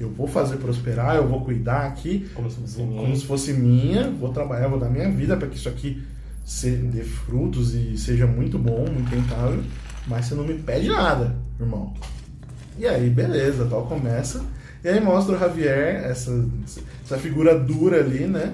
Eu vou fazer prosperar, eu vou cuidar aqui, Como se fosse Vou- minha. como se fosse minha, vou trabalhar, vou dar minha vida para que isso aqui se dê frutos e seja muito bom, muito rentável, mas você não me pede nada, irmão. E aí, beleza, tal, começa. E aí mostra o Javier, essa, essa figura dura ali, né?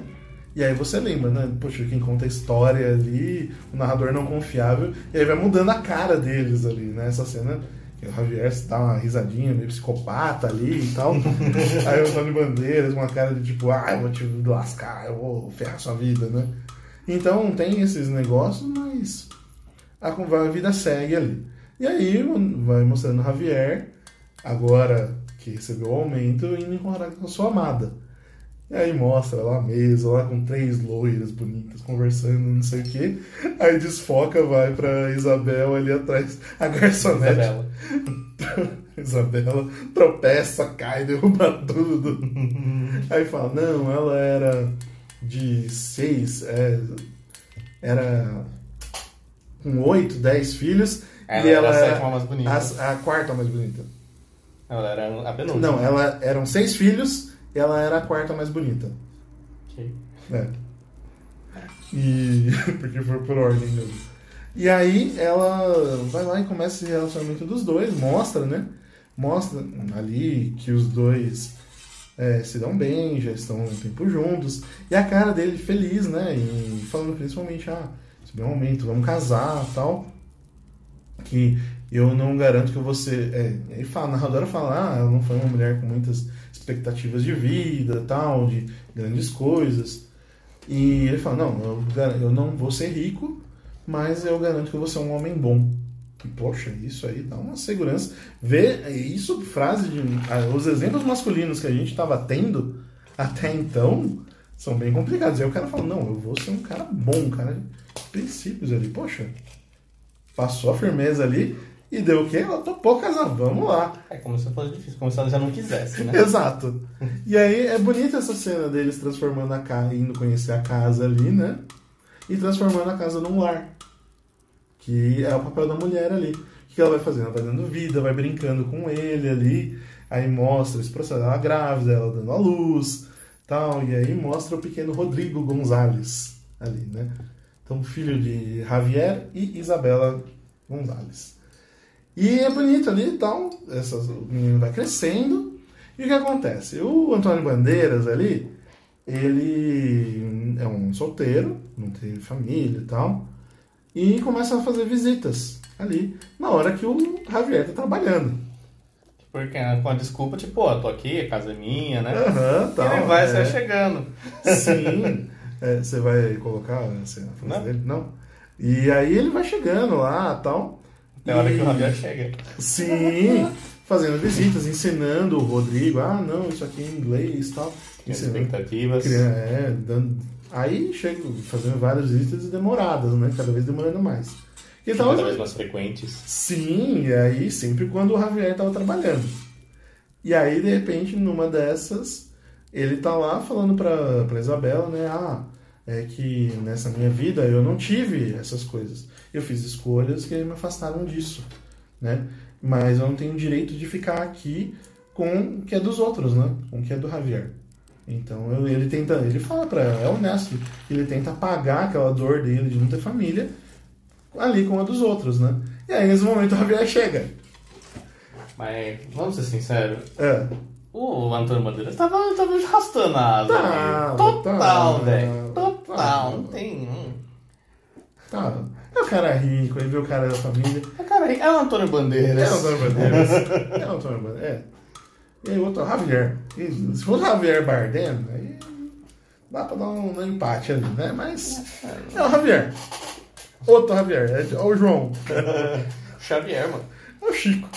E aí você lembra, né? Poxa, quem conta a história ali, o narrador não confiável, e aí vai mudando a cara deles ali, né? Essa cena que o Javier dá uma risadinha meio psicopata ali e tal. aí o Antônio Bandeiras, uma cara de tipo, ah, eu vou te lascar, eu vou ferrar sua vida, né? Então tem esses negócios, mas a, a vida segue ali. E aí vai mostrando o Javier, agora que recebeu o aumento, indo encontrar com a sua amada. E aí mostra lá a mesa, lá com três loiras bonitas conversando, não sei o que. Aí desfoca, vai pra Isabel ali atrás, a garçonete. Isabela. Isabela tropeça, cai, derruba tudo. Aí fala, não, ela era de seis, é, era com oito, dez filhos. Ela e era ela a sétima mais bonita. a, a quarta mais bonita. Ela era a penúltima. Não, ela eram seis filhos ela era a quarta mais bonita. Ok. É. E. Porque foi por ordem mesmo. E aí ela vai lá e começa esse relacionamento dos dois, mostra, né? Mostra ali que os dois é, se dão bem, já estão um tempo juntos. E a cara dele feliz, né? E falando principalmente, ah, isso é um momento, vamos casar tal. Que eu não garanto que você. É, ele fala, narradora fala, ah, ela não foi uma mulher com muitas expectativas de vida, tal, de grandes coisas. E ele fala, não, eu, eu não vou ser rico, mas eu garanto que vou ser um homem bom. E, poxa, isso aí dá uma segurança. Ver isso, frase de. ah, Os exemplos masculinos que a gente estava tendo até então são bem complicados. Aí o cara fala, não, eu vou ser um cara bom, um cara de princípios ali. Poxa, passou a firmeza ali e deu o quê? Ela topou casar, vamos lá. É como se fosse difícil, como se ela já não quisesse, né? Exato. E aí é bonita essa cena deles transformando a casa, indo conhecer a casa ali, né? E transformando a casa num lar. Que é o papel da mulher ali. O que ela vai fazendo? Ela vai dando vida, vai brincando com ele ali. Aí mostra esse processo, ela grávida, ela dando a luz, tal. E aí mostra o pequeno Rodrigo Gonzalez ali, né? Então, filho de Javier e Isabela Gonzalez. E é bonito ali e tal. Essas, o menino vai crescendo. E o que acontece? O Antônio Bandeiras ali, ele é um solteiro, não tem família e tal. E começa a fazer visitas ali, na hora que o Javier tá trabalhando. Porque com a desculpa, tipo, ó, tô aqui, a casa é minha, né? Aham, E tal. ele vai é. sair chegando. Sim. É, você vai colocar a cena a frase Não. dele? Não. E aí ele vai chegando lá tal. É hora que o Javier chega. Sim, fazendo visitas, ensinando o Rodrigo, ah, não, isso aqui é em inglês e tal. Tem Ensinando. expectativas. É, dando... Aí chega fazendo várias visitas demoradas, né? Cada vez demorando mais. E Cada tava... vez mais frequentes. Sim, e aí sempre quando o Javier estava trabalhando. E aí, de repente, numa dessas, ele tá lá falando pra, pra Isabela, né? Ah, é que nessa minha vida eu não tive essas coisas. Eu fiz escolhas que me afastaram disso, né? Mas eu não tenho direito de ficar aqui com o que é dos outros, né? Com o que é do Javier. Então eu- ele tenta, ele fala pra ela, é honesto, ele tenta apagar aquela dor dele de não ter família ali com a dos outros, né? E aí nesse momento o Javier chega. Mas, vamos ser sinceros, É. o Antônio Bandeiras tava, tava arrastando a asa. Ali. Total, velho. Total. tava. Não tem. Tá. É o cara rico, ele vê o cara da família. É, cara, é o Antônio Bandeiras. É o Antônio Bandeiras. É o Antônio Bandeiras. É. E aí o outro é o Javier. E se fosse o Javier Bardem, aí dá pra dar um, um empate ali, né? Mas é o Javier. Outro Javier. É o João. Xavier, mano. É o Chico.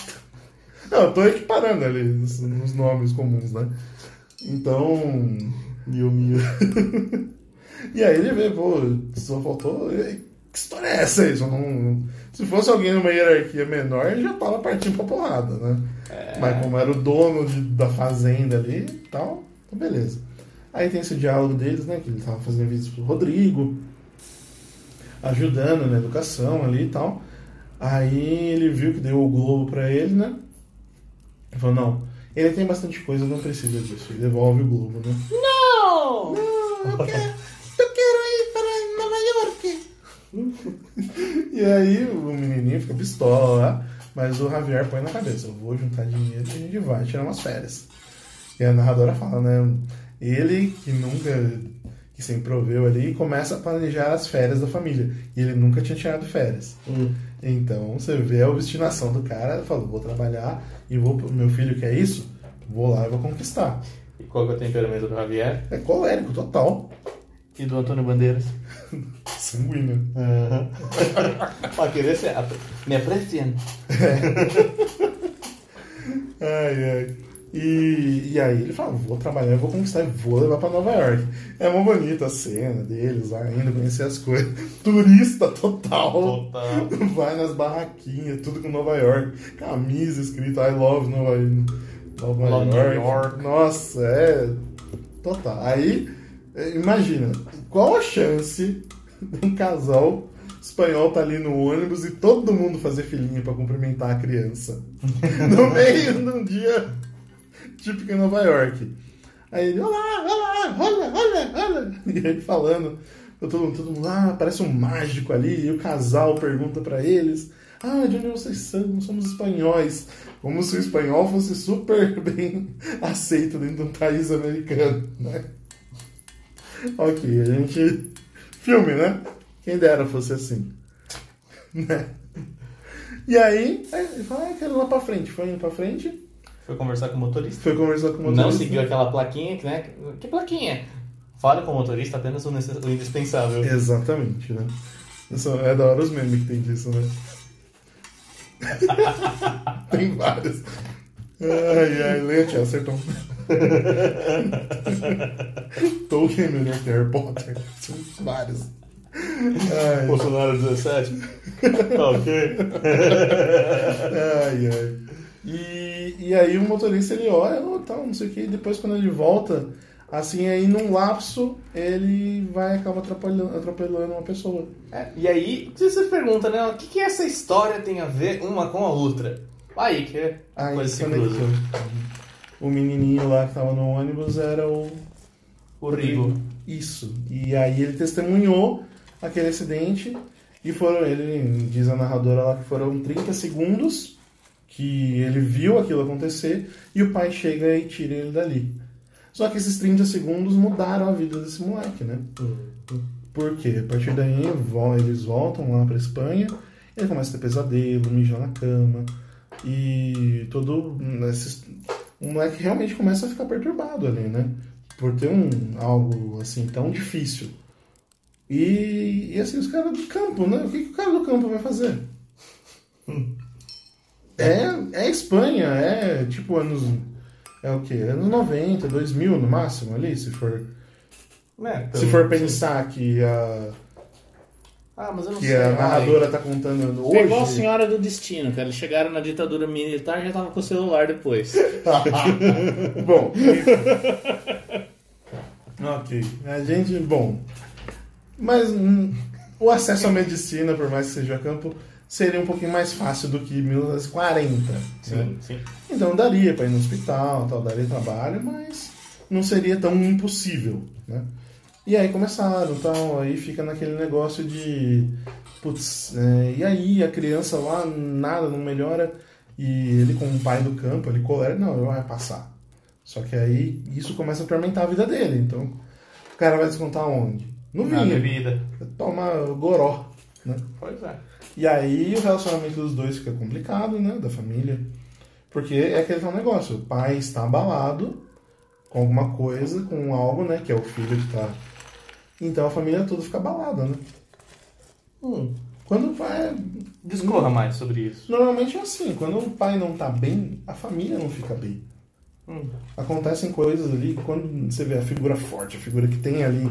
Não, eu tô equiparando ali nos, nos nomes comuns, né? Então. Mil, mil. e aí ele vê, pô, só faltou. "Ei, Que história é essa? Só não- se fosse alguém numa hierarquia menor, ele já tava partindo pra porrada, né? Mas como era o dono de- da fazenda ali e tal, então beleza. Aí tem esse diálogo deles, né? Que ele tava fazendo vídeos pro Rodrigo, ajudando na educação ali e tal. Aí ele viu que deu o Globo pra ele, né? Ele falou, não, ele tem bastante coisa, não precisa disso. E devolve o Globo, né? Não! eu quero, eu quero ir para Nova York. E aí o menininho fica pistola lá, mas o Javier põe na cabeça, eu vou juntar dinheiro e a gente vai tirar umas férias. E a narradora fala, né? Ele que nunca, que sempre proveu ali, começa a planejar as férias da família. E ele nunca tinha tirado férias. Então você vê a obstinação do cara, falou, vou trabalhar e vou, meu filho quer isso, vou lá e vou conquistar. E qual que é o temperamento do Javier? É colérico, total. E do Antônio Bandeiras? Sanguíneo. Pra querer ser. Me apreciando. Ai, ai. E, e aí ele fala, vou trabalhar, vou conquistar vou levar pra Nova York. É uma bonita a cena deles lá, indo conhecer as coisas. Turista total. Total. Vai nas barraquinhas, tudo com Nova York. Camisa escrita I love Nova, Nova Love New York. York. Nossa, é total. Aí, é, imagina, qual a chance um casal espanhol tá ali no ônibus e todo mundo fazer filinha pra cumprimentar a criança? No meio de um dia típico em Nova York. Aí ele, olá, olá, olha, olha, olha. E ele falando, todo mundo, todo mundo lá, parece um mágico ali, e o casal pergunta pra eles, ah, de onde vocês são? Somos espanhóis. Como se o espanhol fosse super bem aceito dentro de um país americano, né? Ok, a gente... Filme, né? Quem dera fosse assim. Né? E aí, ele fala, ah, quero ir lá pra frente. Foi indo pra frente, Foi conversar com o motorista. foi conversar com o Não motorista. seguiu aquela plaquinha, que, né? Que plaquinha? Fale com o motorista apenas o, o indispensável. Exatamente, né? É da hora os memes que tem disso, né? tem vários. Ai, ai, leia, acertou. Tolkien melhor que Harry Potter. São vários. Ai, Bolsonaro 17? Tá ok. ai, ai. E, e aí o motorista ele olha, oh, tal, não sei o que, e depois quando ele volta, assim, aí num lapso, ele vai e acaba atropelando, atropelando uma pessoa. É, e aí, você se pergunta, né? O que, que essa história tem a ver uma com a outra? Aí que é Aí coisa se conectou. cruza. O menininho lá que tava no ônibus era o O Rigo. Isso. E aí ele testemunhou aquele acidente e foram, ele diz a narradora lá que foram 30 segundos que ele viu aquilo acontecer e o pai chega e tira ele dali. Só que esses 30 segundos mudaram a vida desse moleque, né? Por quê? A partir daí eles voltam lá pra Espanha, ele começa a ter pesadelo, mijar na cama e todo esses, o moleque realmente começa a ficar perturbado ali, né? Por ter um algo assim tão difícil. E, e assim, os caras do campo, né? O que, que o cara do campo vai fazer? É, é Espanha, é tipo anos. É o quê? Anos 90, 2000 no máximo ali, se for. É, Se for pensar que a, Ah, mas eu não que sei. a narradora tá contando hoje. Foi igual a Senhora do Destino, cara. Eles chegaram na ditadura militar e já tava com o celular depois. Bom. ok. A gente. Bom. Mas hum, o acesso à medicina, por mais que seja a campo, seria um pouquinho mais fácil do que 1940. né? Sim, sim. Então daria para ir no hospital, tal, daria trabalho, mas não seria tão impossível, né? E aí começaram, tal, aí fica naquele negócio de putz, é, e aí a criança lá nada não melhora e ele com o pai do campo, ele colera, não, vai passar. Só que aí isso começa a atormentar a vida dele, então o cara vai descontar onde? No Na vinho. bebida. Toma goró, né? Pois é. E aí o relacionamento dos dois fica complicado, né? Da família. Porque é aquele tal negócio, o pai está abalado com alguma coisa, com algo, né? Que é o filho que tá. Então a família toda fica abalada, né? Hum, Quando o pai. discorra mais sobre isso. Normalmente é assim, quando o pai não tá bem, a família não fica bem. Hum. Acontecem coisas ali, quando você vê a figura forte, a figura que tem ali,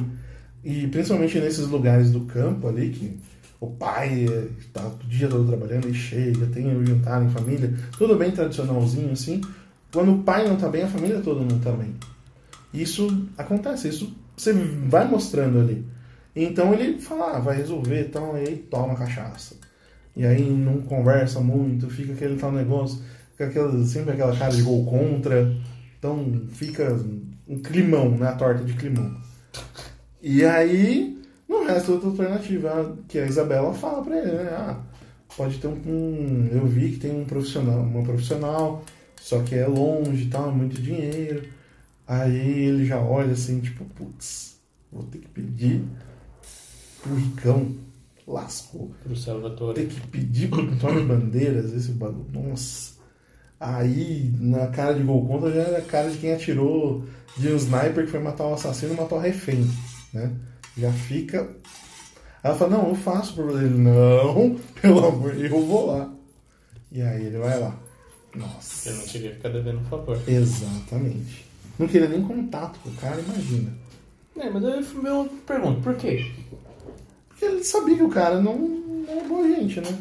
e principalmente nesses lugares do campo ali, que o pai eh, tá o dia todo trabalhando e chega, tem o jantar em família, tudo bem tradicionalzinho assim. Quando o pai não tá bem, a família toda não tá bem. Isso acontece, isso você vai mostrando ali. Então ele fala, ah, vai resolver e tal, e aí toma cachaça. E aí não conversa muito, fica aquele tal negócio, fica aquela, sempre aquela cara de gol contra. Então fica um climão, né? A torta de climão. E aí, não resta outra alternativa, que a Isabela fala pra ele, né? Ah, pode ter um, um- Eu vi que tem um profissional, uma profissional, só que é longe e tal, é muito dinheiro. Aí ele já olha assim, tipo, putz, vou ter que pedir pro Ricão. Lascou. Pro Salvatore. Ter que pedir pro Antônio Bandeiras esse bagulho. Nossa. Aí, na cara de gol contra, já era a cara de quem atirou de um sniper que foi matar o assassino e matar o refém. Né? Já fica. Ela fala, não, eu faço por ele. Não, pelo amor de Deus, eu vou lá. E aí ele vai lá. Nossa. Eu não queria ficar devendo um favor. Exatamente. Não queria nem contato com o cara, imagina. É, mas eu, eu pergunto, por quê? Porque ele sabia que o cara não, não era boa gente, né?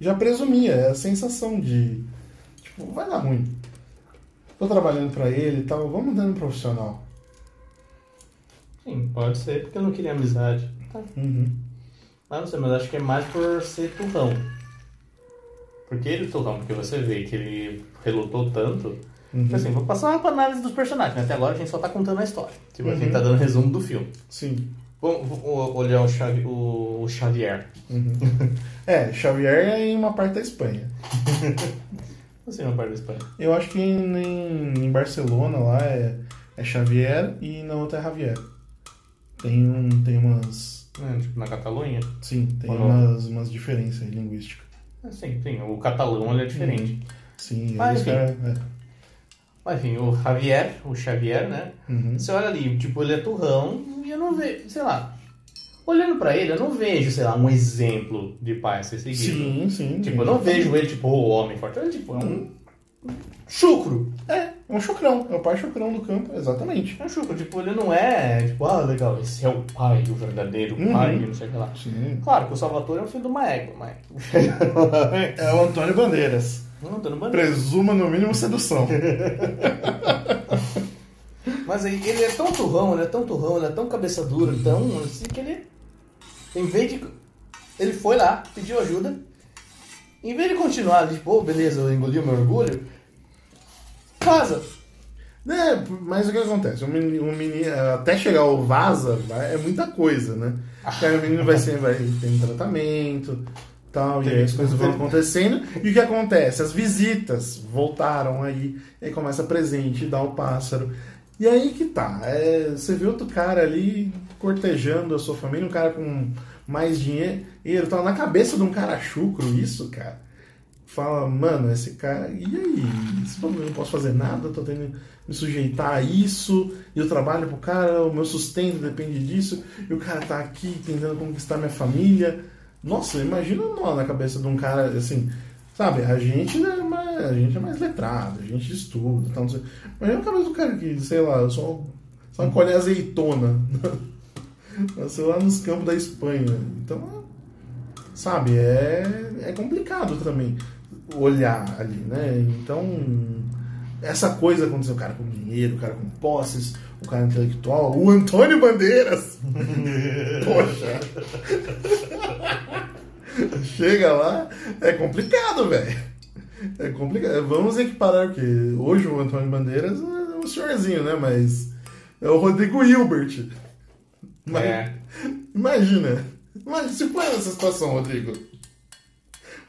Já presumia, é a sensação de. Tipo, vai dar ruim. Tô trabalhando pra ele e tal, vamos dando um profissional. Sim, pode ser, porque eu não queria amizade. Tá. Uhum. Mas não sei, mas acho que é mais por ser turrão. Porque ele é turrão, porque você vê que ele relutou tanto. Uhum. que, Assim, vou passar uma análise dos personagens, né? Até agora a gente só tá contando a história. Tipo, a Uhum. gente tá dando resumo do filme. Sim. Vamos, olhar o, Xavi- o- Xavier. Uhum. é, Xavier é em uma parte da Espanha. Assim, uma parte da Espanha. Eu acho que em, em Barcelona lá é, é Xavier e na outra é Javier. Tem, um, tem umas. É, tipo, na Catalunha. Sim, tem Ou não? umas, umas diferenças linguísticas. É, Sim, sim. O catalão ele é diferente. Sim, Ah, aí os enfim. caras. É. Mas, enfim, o Javier, o Xavier, né? Uhum. Você olha ali, tipo, ele é turrão e eu não vejo, sei lá. Olhando pra ele, eu não vejo, sei lá, um exemplo de pai a ser seguido. Sim, sim. Tipo, eu não vejo ele, tipo, o homem forte. Ele, tipo, é um chucro. É, um chucrão. É o pai chucrão do campo, exatamente. É um chucro. Tipo, ele não é, tipo, ah, legal, esse é o pai, o verdadeiro Uhum. pai, não sei o que lá. Sim. Claro que o Salvatore é o filho de uma égua, mas... É o Antônio Bandeiras. Não. Presuma no mínimo sedução. Mas aí, ele é tão turrão, ele é tão turrão, ele é tão cabeça dura, tão assim que ele. Em vez de. Ele foi lá, pediu ajuda. Em vez de continuar ali, tipo, "Ô, beleza, eu engoli o meu orgulho. Casa. É, mas o que acontece? O menino, o menino- até chegar o vaza é muita coisa, né? Porque aí o menino vai, ser, vai ter um tratamento tal, e aí as coisas vão acontecendo. E o que acontece? As visitas voltaram aí, e aí começa presente, dá o pássaro. E aí que tá, é, você vê outro cara ali cortejando a sua família, um cara com mais dinheiro, tá na cabeça de um cara chucro, isso, cara fala, mano, esse cara. E aí? Esse eu não posso fazer nada, tô tendo que me sujeitar a isso, e eu trabalho pro cara, o meu sustento depende disso, e o cara tá aqui tentando conquistar minha família. Nossa, imagina nó na cabeça de um cara assim. Sabe, a gente é mais, a gente é mais letrado, a gente estuda, tal, não sei. Imagina a cabeça do cara que, sei lá, só, só colher azeitona. Nasceu lá nos campos da Espanha. Então, sabe, é, é complicado também olhar ali, né? Então, essa coisa aconteceu, o cara com dinheiro, o cara com posses, o cara intelectual, o Antônio Bandeiras. Poxa. Chega lá, é complicado, velho. É complicado. Vamos equiparar, porque hoje o Antônio Bandeiras é um senhorzinho, né? Mas é o Rodrigo Hilbert. Mas- É. Imagina. Imagina, se põe nessa situação, Rodrigo.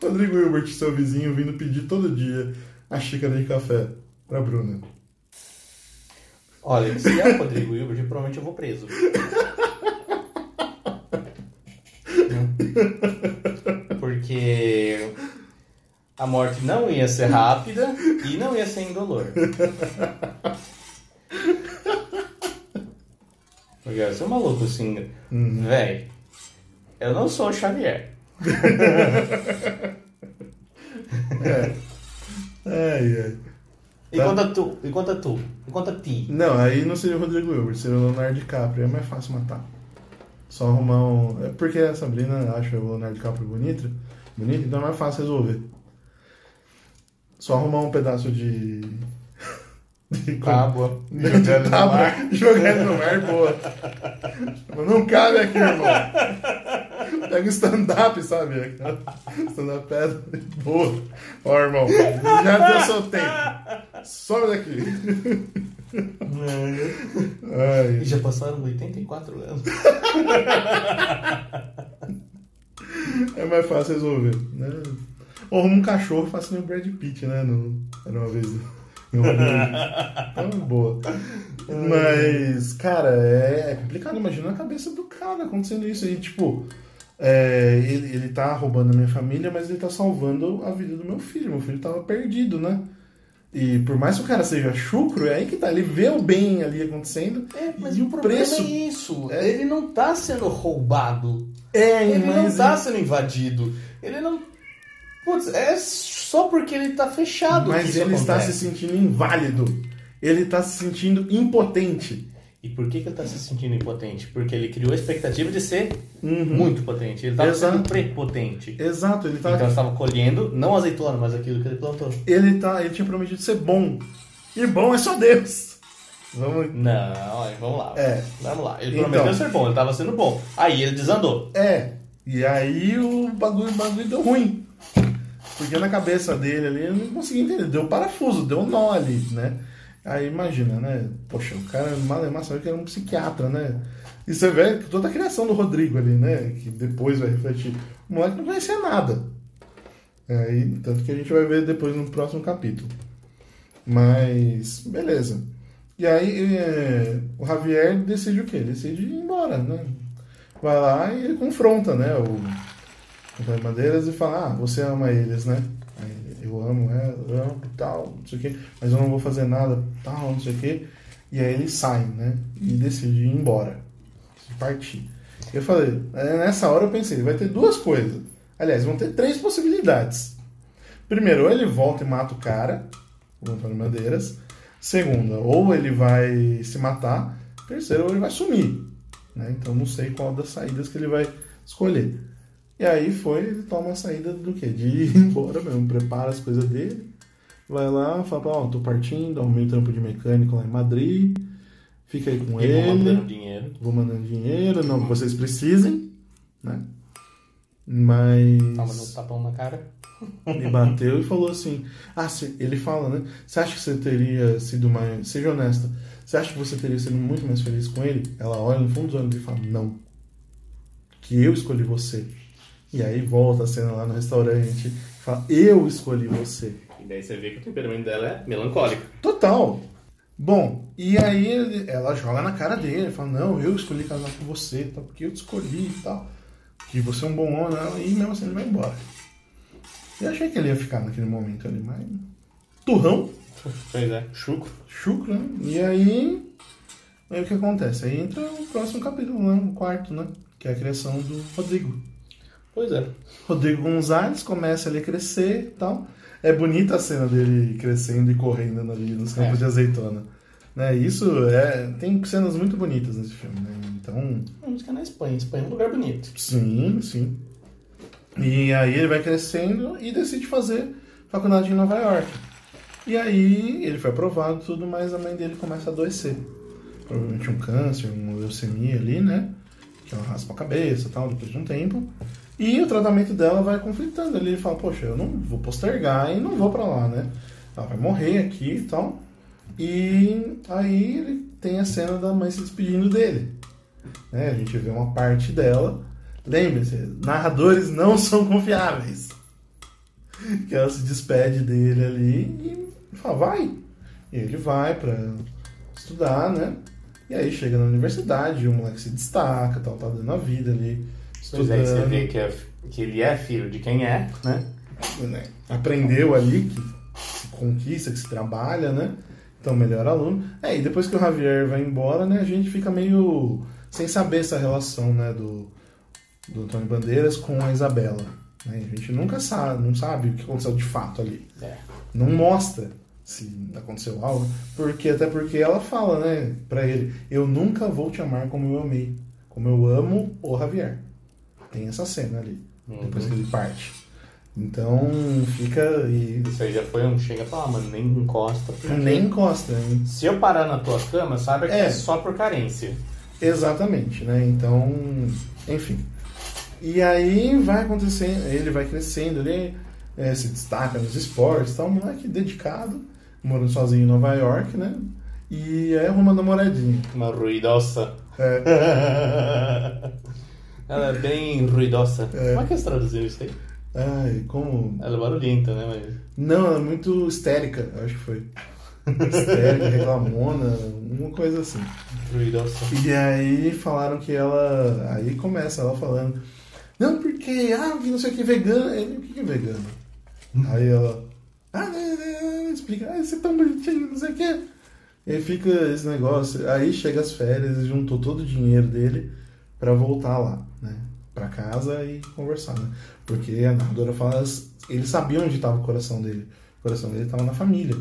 Rodrigo Hilbert, seu vizinho, vindo pedir todo dia a xícara de café pra Bruna. Olha, se é o Rodrigo Hilbert, provavelmente eu vou preso. Porque a morte não ia ser rápida e não ia ser indolor. Porque eu sou maluco assim, véi. Eu não sou o Xavier. Ai, ai. E conta tu, e conta tu, e conta ti. Não, aí não seria o Rodrigo Hilbert, seria o Leonardo DiCaprio. É mais fácil matar. Só arrumar um. É porque a Sabrina acha o Leonardo DiCaprio bonito, bonito, então é mais fácil resolver. Só arrumar um pedaço de. de Tábua. Jogando no mar. Jogando no mar, boa. Não cabe aqui, irmão. Pega o stand-up, sabe? Stand-up pedra. Boa. Ó, irmão, já deu seu tempo. Some daqui. Ai. E já passaram 84 anos. É mais fácil resolver, né? Ou um cachorro, nem o Brad Pitt, né? No, era uma vez em Hollywood. Então, boa. Mas, cara, é, é complicado. Imagina a cabeça do cara acontecendo isso. E, tipo, é, ele, ele tá roubando a minha família, mas ele tá salvando a vida do meu filho. Meu filho tava perdido, né? E por mais que o cara seja chucro, é aí que tá. Ele vê o bem ali acontecendo. É, mas e o problema é isso. É. Ele não tá sendo roubado. É, Ele não mas. tá sendo invadido. Ele não. Putz, é só porque ele tá fechado. Mas ele está acontece. se sentindo inválido. Ele está se sentindo impotente. E por que, que ele tá se sentindo impotente? Porque ele criou a expectativa de ser muito potente. Ele tava Uhum. Exato. sendo prepotente. Exato, ele tá. Então ele estava colhendo, não azeitona, mas aquilo que ele plantou. Ele tá. Ele tinha prometido ser bom. E bom é só Deus. Vamos. Não, vamos lá. É. Vamos lá. Ele Então. prometeu ser bom, ele tava sendo bom. Aí ele desandou. É. E aí o bagulho, o bagulho deu ruim. Porque na cabeça dele ali ele não conseguia entender. Deu parafuso, deu um nó ali, né? Aí imagina, né? Poxa, o cara malemar sabe que era um psiquiatra, né? E você vê toda a criação do Rodrigo ali, né? Que depois vai refletir. O moleque não conhecia nada. Aí, tanto que a gente vai ver depois no próximo capítulo. Mas, beleza. E aí é, o Javier decide o quê? Decide ir embora, né? Vai lá e ele confronta, né? O Antônio Bandeiras e fala, ah, você ama eles, né? Eu amo ela, eu amo tal, não sei o que, mas eu não vou fazer nada, tal, não sei o que. E aí ele sai, né? E decide ir embora, partir. Eu falei, é, nessa hora eu pensei, vai ter duas coisas. Aliás, vão ter três possibilidades. Primeiro, ou ele volta e mata o cara, o Antônio Bandeiras. Segunda, ou ele vai se matar. Terceiro, ou ele vai sumir. Né? Então não sei qual das saídas que ele vai escolher. E aí foi, ele toma a saída do quê? De ir embora mesmo, prepara as coisas dele, vai lá, fala, ó, oh, tô partindo, arrumei trampo de mecânico lá em Madrid, fica aí com E ele. vou mandando dinheiro. Vou mandando dinheiro, não que vocês precisem, né? Mas. Toma no tapão na cara. Me bateu e falou assim: Ah, ele fala, né? Você acha que você teria sido mais. Seja honesta, você acha que você teria sido muito mais feliz com ele? Ela olha no fundo dos olhos e fala: Não. Que eu escolhi você. E aí volta a cena lá no restaurante e fala: Eu escolhi você. E daí você vê que o temperamento dela é melancólico. Total. Bom, e aí ela joga na cara dele, fala, não, eu escolhi casar com você, tá, porque eu te escolhi e tal. Que você é um bom homem, né? e mesmo assim ele vai embora. Eu achei que ele ia ficar naquele momento ali, mas. Turrão, Pois é, chucro. chucro, né? E aí. Aí o que acontece? Aí entra o próximo capítulo, né? O quarto, né? Que é a criação do Rodrigo. Pois é. Rodrigo Gonzalez começa ali a crescer e tal. É bonita a cena dele crescendo e correndo ali nos campos É. de azeitona. Né? Isso é. Tem cenas muito bonitas nesse filme, né? Então. A música é na Espanha. Espanha é um lugar bonito. Sim, sim. E aí ele vai crescendo e decide fazer faculdade em Nova York. E aí ele foi aprovado e tudo, mas a mãe dele começa a adoecer. Provavelmente um câncer, uma leucemia ali, né? Que ela raspa a cabeça e tal, depois de um tempo. E o tratamento dela vai conflitando. Ele fala, poxa, eu não vou postergar e não vou pra lá, né? Ela vai morrer aqui e tal. E aí ele tem a cena da mãe se despedindo dele. Né? A gente vê uma parte dela. Lembre-se, narradores não são confiáveis. Que ela se despede dele ali e fala, vai. E ele vai pra estudar, né? E aí chega na universidade, o moleque se destaca, tal, tá dando a vida ali. Pois é, e você estudando, vê que, é- que ele é filho de quem é, né? né? Aprendeu ali que se conquista, que se trabalha, né? Então, melhor aluno. É, e depois que o Javier vai embora, né? A gente fica meio sem saber essa relação, né? Do, do Antônio Bandeiras com a Isabela. né? A gente nunca sabe, não sabe o que aconteceu de fato ali. É. Não mostra se aconteceu algo, porque até porque ela fala, né, pra ele, eu nunca vou te amar como eu amei, como eu amo o Javier. Tem essa cena ali, depois que ele parte. Então fica e Isso aí já foi um chega pra lá, mano, nem encosta. porque nem encosta, hein? Se eu parar na tua cama, saiba que É. é só por carência. Exatamente, né? Então, enfim. E aí vai acontecendo, ele vai crescendo, ele eh, se destaca nos esportes, tá um moleque dedicado, morando sozinho em Nova York, né? E aí arruma namoradinha. Uma ruidosa. É. Ela é bem ruidosa. É. Como é que você traduziu isso aí? Ai, como. Ela é barulhenta, né? Mas... Não, ela é muito histérica, acho que foi. Histérica, reclamona, uma coisa assim. Ruidosa. E aí falaram que ela. Aí começa ela falando. Não, porque, ah, que não sei o que, vegano. Ele, o que é vegano? Aí ela. Ah, né, né, explica, ah, você é tão bonitinho, não sei o que. E aí fica esse negócio. Aí chega as férias juntou todo o dinheiro dele pra voltar lá, né? Pra casa e conversar, né? Porque a narradora fala. Ele sabia onde estava o coração dele. O coração dele estava na família.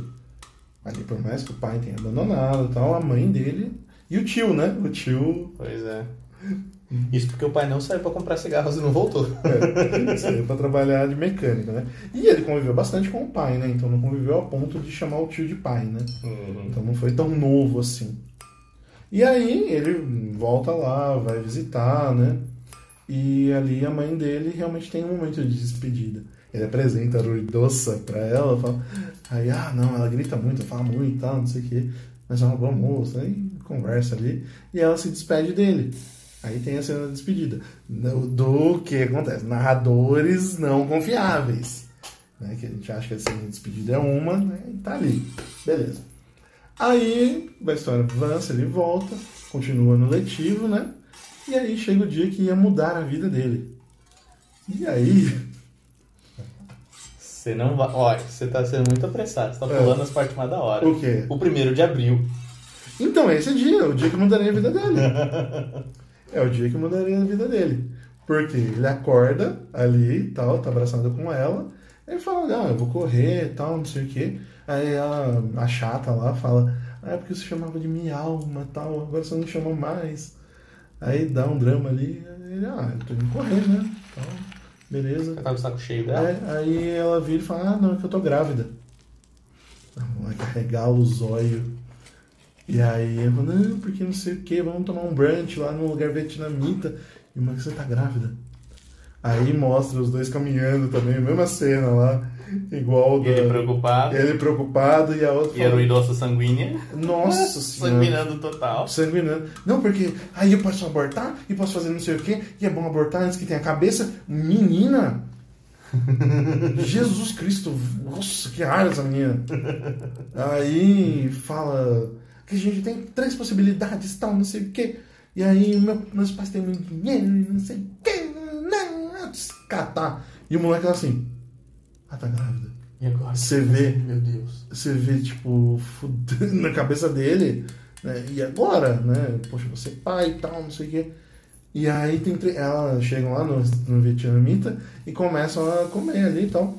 Ali, por mais que o pai tenha abandonado e tal, a mãe dele e o tio, né? O tio Pois é. Isso porque o pai não saiu pra comprar cigarros e não voltou. é, saiu pra trabalhar de mecânico, né? E ele conviveu bastante com o pai, né? Então não conviveu a ponto de chamar o tio de pai, né? Uhum. Então não foi tão novo assim. E aí ele volta lá, vai visitar, né? E ali a mãe dele realmente tem um momento de despedida. Ele apresenta a ruidosa pra ela, fala, aí, ah, não, ela grita muito, fala muito e tal, não sei o quê, mas é uma boa moça, aí conversa ali, e ela se despede dele. Aí tem a cena da despedida. Do, que acontece? Narradores não confiáveis. Né? Que a gente acha que a cena de despedida é uma, né? E tá ali. Beleza. Aí a história avança, ele volta, continua no letivo, né? E aí chega o dia que ia mudar a vida dele. E aí. Você não vai. Olha, você tá sendo muito apressado. Você tá É. pulando as partes mais da hora. O quê? O primeiro de abril. Então, esse dia, é o dia que mudaria a vida dele. É o dia que mudaria a vida dele. Porque ele acorda ali e tal, tá abraçado com ela. Ele fala, não, eu vou correr e tal, não sei o quê. Aí a, a chata lá fala, ah, é porque você chamava de minha alma e tal, agora você não chama mais. Aí dá um drama ali, ele, ah, eu tô indo correr, né? Então, beleza. Você tá com o saco cheio dela? É, aí ela vira e fala, ah, não, é que eu tô grávida. A moleque arregala o zóio. E aí eu falo, não, porque não sei o que, vamos tomar um brunch lá num lugar vietnamita. E o moleque, você tá grávida. Aí mostra os dois caminhando também, mesma cena lá, igual da... ele preocupado. Ele preocupado e a outra E a ruidosa sanguínea. Nossa senhora. Sanguinando total. Sanguinando. Não, porque aí eu posso abortar e posso fazer não sei o que, e é bom abortar antes que tenha a cabeça. Menina! Jesus Cristo, nossa, que raiva essa menina. Aí fala que a gente tem três possibilidades, tal, não sei o que. E aí meu- meus pais têm muito dinheiro, não sei o que. Catar. E o moleque lá assim, ah, tá grávida. E agora? Você vê. Meu Deus. Você vê, tipo, fudendo na cabeça dele, né? E agora, né? Poxa, você é pai e tal, não sei o quê. E aí tem elas chegam lá no, no vietnamita e começam a comer ali e tal.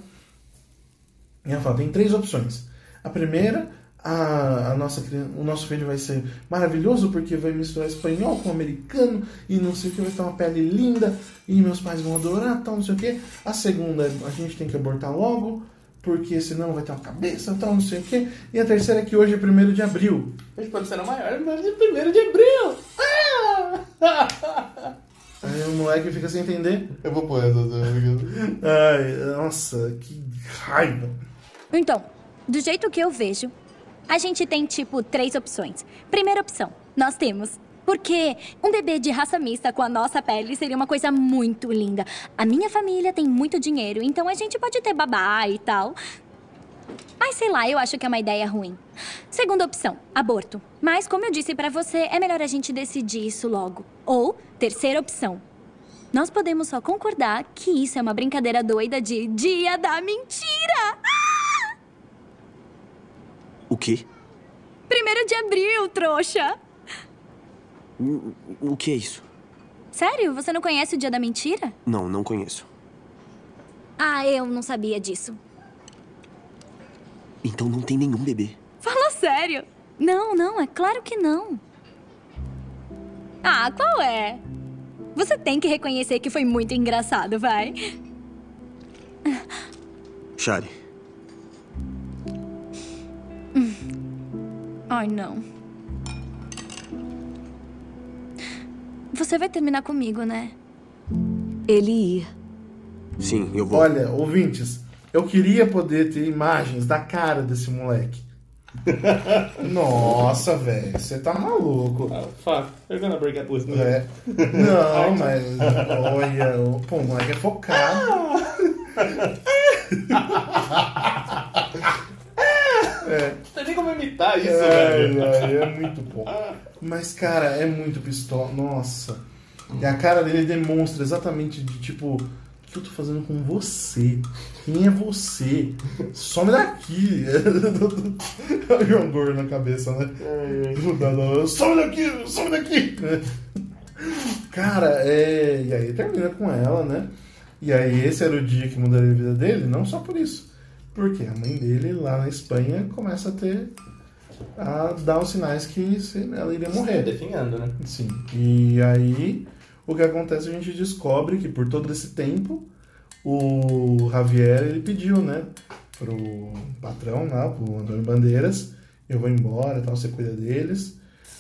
E ela fala, tem três opções. A primeira, a, a nossa, criança- o nosso filho vai ser maravilhoso porque vai misturar espanhol com americano e não sei o que, vai ter uma pele linda e meus pais vão adorar, tal, não sei o que. A segunda, a gente tem que abortar logo porque senão vai ter uma cabeça, tal, não sei o que. E a terceira é que hoje é 1 de abril. Hoje pode ser a maior, mas de 1 de abril. Ah! Aí o moleque fica sem entender. Eu vou pôr essas Ai, nossa, que raiva. Então, do jeito que eu vejo, a gente tem tipo três opções. Primeira opção, nós temos. Porque um bebê de raça mista com a nossa pele seria uma coisa muito linda. A minha família tem muito dinheiro, então a gente pode ter babá e tal. Mas sei lá, eu acho que é uma ideia ruim. Segunda opção, aborto. Mas como eu disse pra você, é melhor a gente decidir isso logo. Ou terceira opção, nós podemos só concordar que isso é uma brincadeira doida de Dia da Mentira! O quê? Primeiro de abril, trouxa! O, que é isso? Sério? Você não conhece o Dia da Mentira? Não, não conheço. Ah, eu não sabia disso. Então não tem nenhum bebê. Fala sério! Não, não, é claro que não. Ah, qual é? Você tem que reconhecer que foi muito engraçado, vai. Shari, Ai, não. Você vai terminar comigo, né? Ele ia. sim, eu vou. Olha, ouvintes, eu queria poder ter imagens da cara desse moleque. Nossa, velho, você tá maluco. Oh, fuck. You're gonna break up with me. É. Não, mas olha, o- pô, o moleque é focado. Não tem nem como imitar isso, Ai, velho. ai, é muito bom. Mas, cara, é muito pistola. Nossa. E a cara dele demonstra exatamente de tipo. O que eu tô fazendo com você? Quem é você? Some daqui! o João Gordo na cabeça, né? Do Dado, Some daqui! Some daqui! Cara, é. E aí termina com ela, né? E aí esse era o dia que mudaria a vida dele, não só por isso. Porque a mãe dele lá na Espanha começa a ter. a dar os sinais que ela iria morrer. Definhando, né? Sim. E aí, o que acontece, a gente descobre que por todo esse tempo, o Javier, ele pediu, né, pro patrão lá, pro Antônio Bandeiras, eu vou embora, tal, você cuida deles,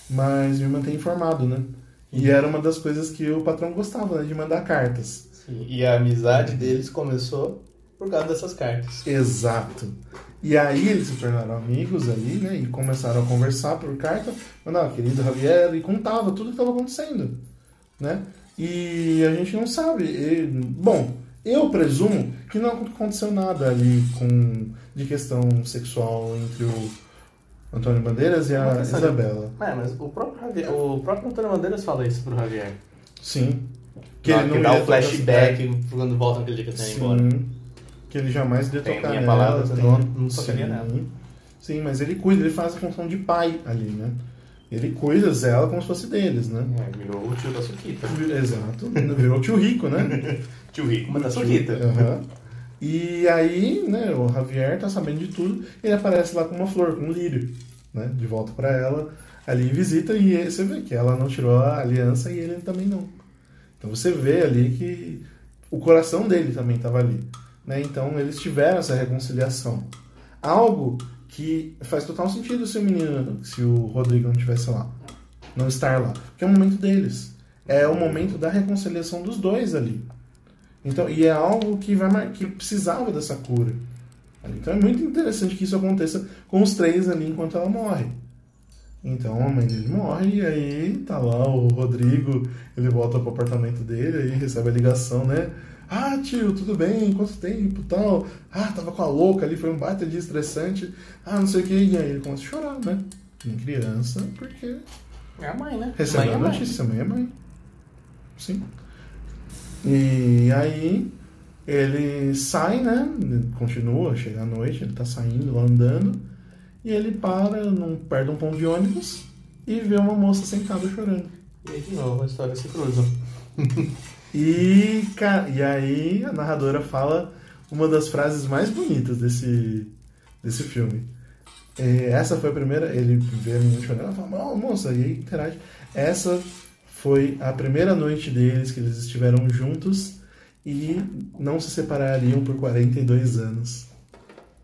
mas me mantém informado, né? E era uma das coisas que o patrão gostava, né, de mandar cartas. Sim. E a amizade deles começou por causa dessas cartas. Exato. E aí eles se tornaram amigos ali, né? E começaram a conversar por carta. Mandava, querido Javier, e contava tudo que estava acontecendo, né? E a gente não sabe. E, bom, eu presumo que não aconteceu nada ali com de questão sexual entre o Antônio Bandeiras e a Isabela. É, mas o próprio, Javier, o próprio Antônio Bandeiras fala isso pro Javier. Sim. Que, ele que não dá ia o flashback quando volta naquele dia que tá indo embora. Sim. que ele jamais Tem tocar minha nela. palavra, tem- senão não sim, tocaria nela. Sim, mas ele cuida, ele faz a função de pai ali, né? Ele cuida dela como se fosse deles, né? É, virou o tio da Suquita. Exato. Virou tio rico, né? Tio Rico, mas da Suquita. Aham. E aí, né, o Javier tá sabendo de tudo, ele aparece lá com uma flor, com um lírio, né? De volta pra ela, ali visita e você vê que ela não tirou a aliança e ele também não. Então você vê ali que o coração dele também estava ali, né? Então eles tiveram essa reconciliação. Algo que faz total sentido se o menino, se o Rodrigo não estivesse lá, não estar lá, porque é o momento deles. É o momento da reconciliação dos dois ali. Então, e é algo que vai que precisava dessa cura. Então é muito interessante que isso aconteça com os três ali enquanto ela morre. Então a mãe dele morre e aí tá lá o Rodrigo, ele volta pro apartamento dele aí recebe a ligação, né? Ah, tio, tudo bem? Quanto tempo tal? Ah, tava com a louca ali, foi um baita dia estressante. Ah, não sei o que. E aí ele começa a chorar, né? Em criança, porque É a mãe, né? recebe mãe é a mãe. notícia, mãe é mãe. Sim. E aí ele sai, né? Continua, chega à noite, ele tá saindo lá andando. E ele para, num, perto de um ponto de ônibus e vê uma moça sentada chorando. E aí, de novo, a história se cruza. E, e aí a narradora fala uma das frases mais bonitas desse, desse filme. É, essa foi a primeira. Ele vê a menina chorando, ela fala, oh, moça, e aí interage. Essa foi a primeira noite deles que eles estiveram juntos e não se separariam por 42 anos.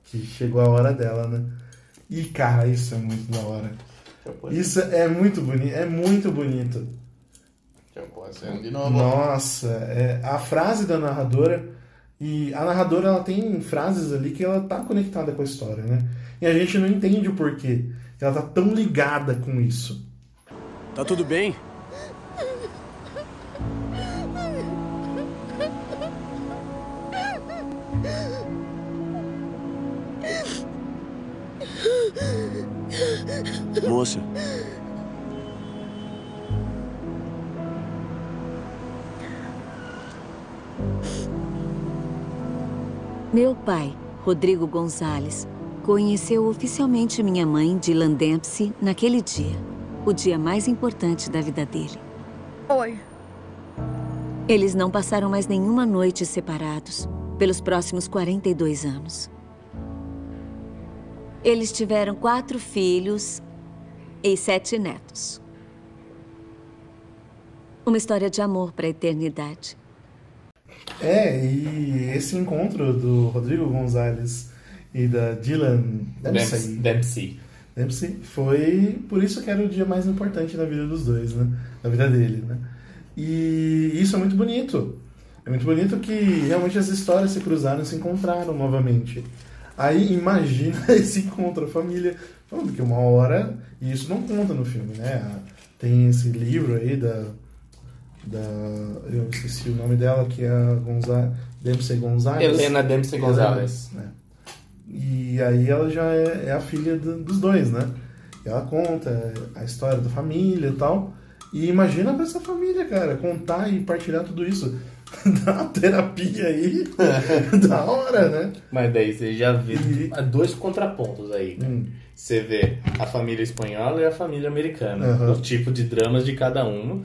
Que chegou a hora dela, né? E cara, isso é muito da hora. Isso é muito bonito, é muito bonito. Já um de novo. Nossa, é, a frase da narradora e a narradora ela tem frases ali que ela tá conectada com a história, né? E a gente não entende o porquê. Ela tá tão ligada com isso. Tá tudo bem? Moça, Meu pai, Rodrigo Gonzalez, conheceu oficialmente minha mãe, Dylan Dempsey, naquele dia. O dia mais importante da vida dele. Oi. Eles não passaram mais nenhuma noite separados pelos próximos 42 anos. Eles tiveram quatro filhos e sete netos. Uma história de amor para a eternidade. É, e esse encontro do Rodrigo Gonzalez e da Dylan Dempsey, Dempsey. Dempsey. Foi por isso que era o dia mais importante na vida dos dois, né? Na vida dele, né? E isso é muito bonito. É muito bonito que realmente as histórias se cruzaram e se encontraram novamente. Aí imagina esse encontro, a família. Falando que uma hora, e isso não conta no filme, né? Tem esse livro aí da. Da eu esqueci o nome dela, que é a Gonza, Dempsey Gonzalez. Helena Dempsey Gonzalez. É. E aí ela já é, é a filha do- dos dois, né? E ela conta a história da família e tal. E imagina pra essa família, cara, contar e partilhar tudo isso. Dá uma terapia aí, da hora, né? Mas daí você já vê E- há dois contrapontos aí. né? Hum. Você vê a família espanhola e a família americana. Aham. O tipo de dramas de cada uma.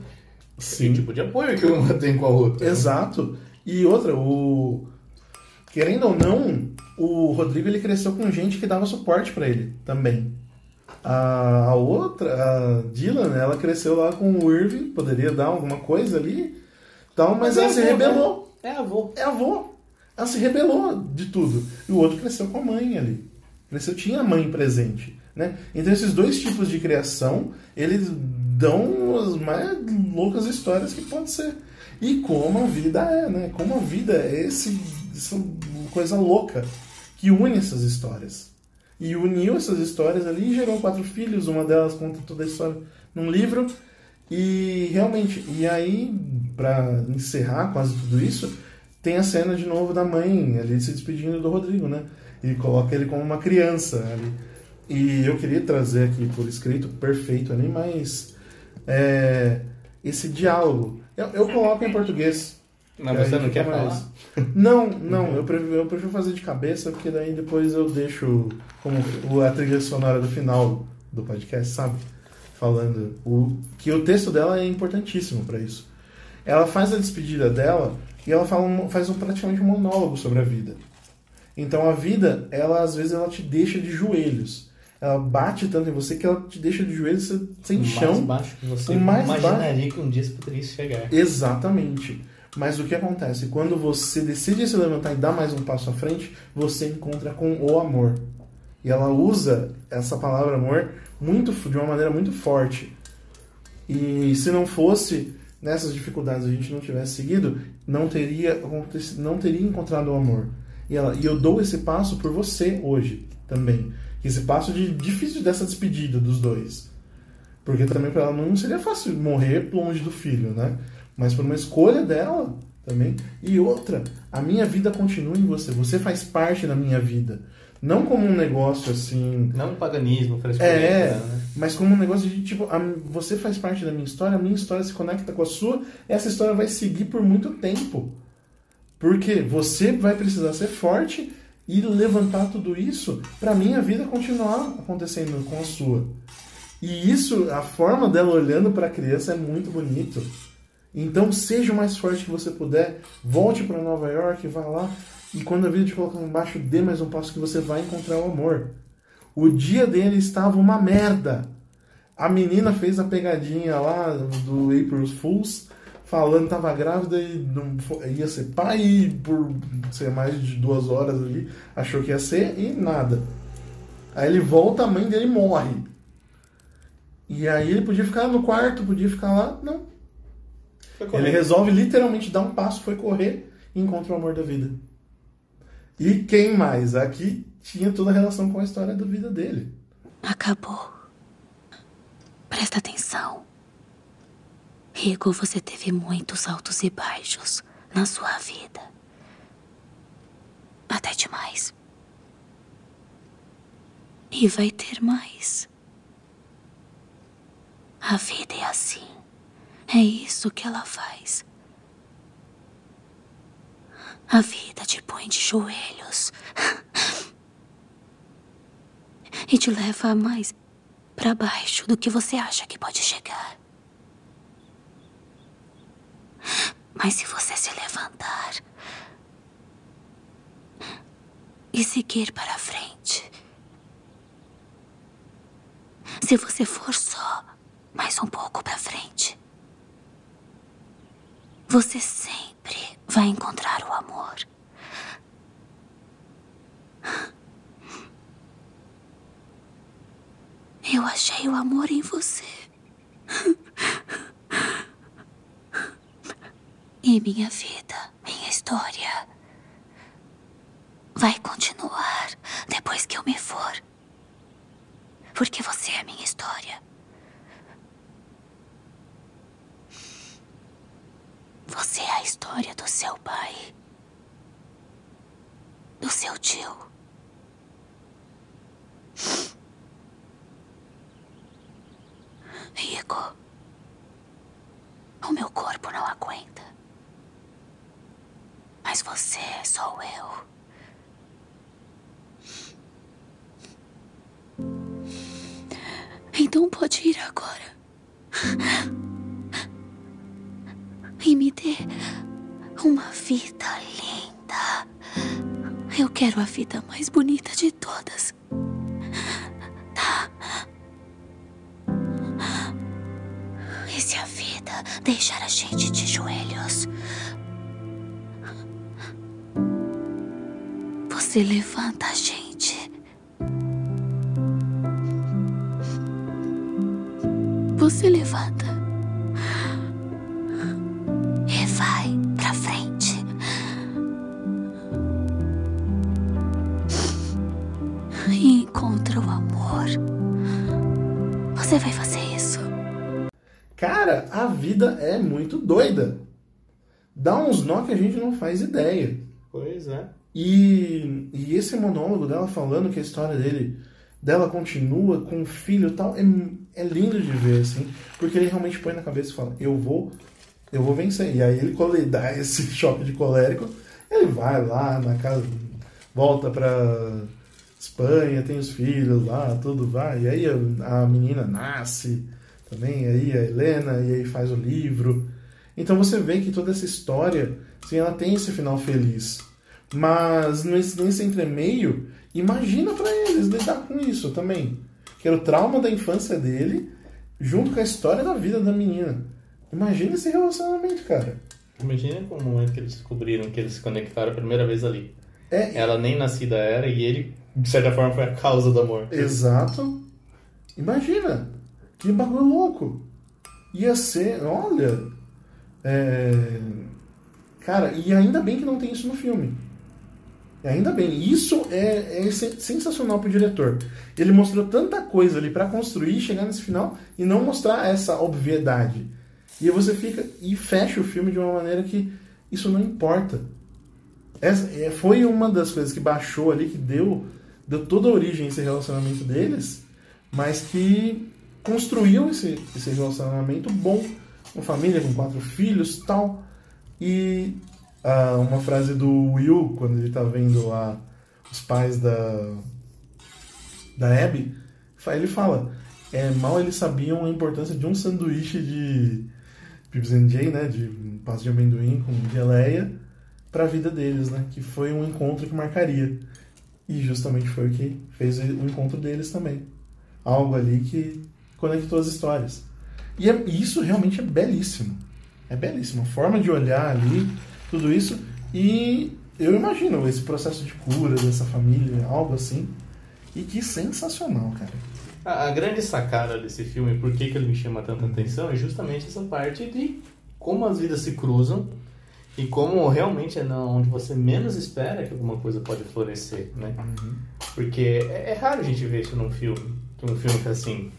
Sim. o tipo de apoio que uma tem com a outra. Exato. E outra, o. Querendo ou não, o Rodrigo ele cresceu com gente que dava suporte pra ele também. A, a outra, a Dylan, ela cresceu lá com o Irving, poderia dar alguma coisa ali, tal, mas, ela é se avô, rebelou. né? É avô. É avô. Ela se rebelou de tudo. E o outro cresceu com a mãe ali. Cresceu, tinha a mãe presente. Né? Então esses dois tipos de criação, eles dão as mais loucas histórias que pode ser. E como a vida é, né? Como a vida é esse, essa coisa louca que une essas histórias. E uniu essas histórias ali e gerou quatro filhos, uma delas conta toda a história num livro. E realmente, e aí, pra encerrar quase tudo isso, tem a cena de novo da mãe ali se despedindo do Rodrigo, né? E coloca ele como uma criança ali. E eu queria trazer aqui por escrito, perfeito ali, mas é, esse diálogo. Eu, eu coloco em português, Mas Que você não quer mais- falar? Não, não, eu prefiro, eu prefiro fazer de cabeça, porque daí depois eu deixo como o- a trilha sonora do final do podcast, sabe? Falando o, que o texto dela é importantíssimo para isso. Ela faz a despedida dela e ela fala um- faz um, praticamente um monólogo sobre a vida. Então a vida, ela às vezes ela te deixa de joelhos. Ela bate tanto em você que ela te deixa de joelhos sem mais chão. baixo que você mais imaginaria que um dia você poderia chegar. Exatamente. Mas o que acontece? Quando você decide se levantar e dar mais um passo à frente, você encontra com o amor. E ela usa essa palavra amor muito de uma maneira muito forte. E se não fosse nessas dificuldades a gente não tivesse seguido, não teria acontecido, não teria encontrado o amor. E, ela, e eu dou esse passo por você hoje também. Esse passo de difícil dessa despedida dos dois. Porque também para ela não seria fácil morrer longe do filho, né? Mas por uma escolha dela também. E outra, a minha vida continua em você. Você faz parte da minha vida. Não como um negócio assim. Não um paganismo, É, né? mas como um negócio de tipo, a- você faz parte da minha história, a minha história se conecta com a sua, essa história vai seguir por muito tempo. Porque você vai precisar ser forte e levantar tudo isso para minha vida continuar acontecendo com a sua. E isso, a forma dela olhando para a criança é muito bonito. Então seja o mais forte que você puder, volte para Nova York, vá lá e quando a vida te colocar embaixo, dê mais um passo que você vai encontrar o amor. O dia dele estava uma merda. A menina fez a pegadinha lá do April Fools, falando que estava grávida e não ia ser pai e por ser mais de duas horas ali, achou que ia ser e nada. Aí ele volta, a mãe dele morre. E aí ele podia ficar no quarto, podia ficar lá, não. Ele resolve literalmente dar um passo, foi correr e encontra o amor da vida. E quem mais? Aqui tinha toda a relação com a história da vida dele. Acabou. Presta atenção. Rico, você teve muitos altos e baixos na sua vida. Até demais. E vai ter mais. A vida é assim. É isso que ela faz. A vida te põe de joelhos. e te leva mais para baixo do que você acha que pode chegar. Mas se você se levantar e seguir para frente, se você for só mais um pouco para frente, você sempre vai encontrar o amor. Eu achei o amor em você. E minha vida, minha história, vai continuar depois que eu me for. Porque você é minha história. Você é a história do seu pai, do seu tio. Rico, o meu corpo não aguenta. Mas você sou eu. Então pode ir agora. E me dê uma vida linda. Eu quero a vida mais bonita de todas. Tá? E se a vida deixar a gente de joelhos? Você levanta a gente. Você levanta. E vai pra frente. E encontra o amor. Você vai fazer isso. Cara, a vida é muito doida. Dá uns nó que a gente não faz ideia. Pois é. E, e esse monólogo dela falando que a história dele dela continua com o filho e tal, é, é lindo de ver, assim, porque ele realmente põe na cabeça e fala, eu vou eu vou vencer. E aí ele, quando ele dá esse choque de colérico, ele vai lá na casa, volta pra Espanha, tem os filhos lá, tudo vai. E aí a, a menina nasce também, aí a Helena, e aí faz o livro. Então você vê que toda essa história, assim, ela tem esse final feliz. Mas nesse, nesse entremeio, imagina para eles lidar com isso também. Que era o trauma da infância dele, junto com a história da vida da menina. Imagina esse relacionamento, cara. Imagina o momento que eles descobriram que eles se conectaram a primeira vez ali. É, Ela nem nascida era e ele, de certa forma, foi a causa do amor. Exato. Imagina. Que bagulho louco. Ia ser, olha. é, Cara, e ainda bem que não tem isso no filme. E ainda bem. Isso é, é sen- sensacional pro diretor. Ele mostrou tanta coisa ali pra construir, chegar nesse final e não mostrar essa obviedade. E você fica e fecha o filme de uma maneira que isso não importa. Essa, é, foi uma das coisas que baixou ali, que deu, deu toda a origem a esse relacionamento deles, mas que construiu esse, esse relacionamento bom, uma família com quatro filhos tal. E ah, uma frase do Will, quando ele tá vendo lá os pais da, da Abby, ele fala: é, mal eles sabiam a importância de um sanduíche de Pips and J, né, de pasta de amendoim com geleia, para a vida deles, né, que foi um encontro que marcaria. E justamente foi o que fez o encontro deles também. Algo ali que conectou as histórias. E é- isso realmente é belíssimo. É belíssimo. A forma de olhar ali, tudo isso. E eu imagino esse processo de cura dessa família, algo assim. E que sensacional, cara. A, a grande sacada desse filme, por que, que ele me chama tanta atenção, é justamente essa parte de como as vidas se cruzam e como realmente é onde você menos espera que alguma coisa pode florescer, né? Porque é, é raro a gente ver isso num filme, que um filme que assim,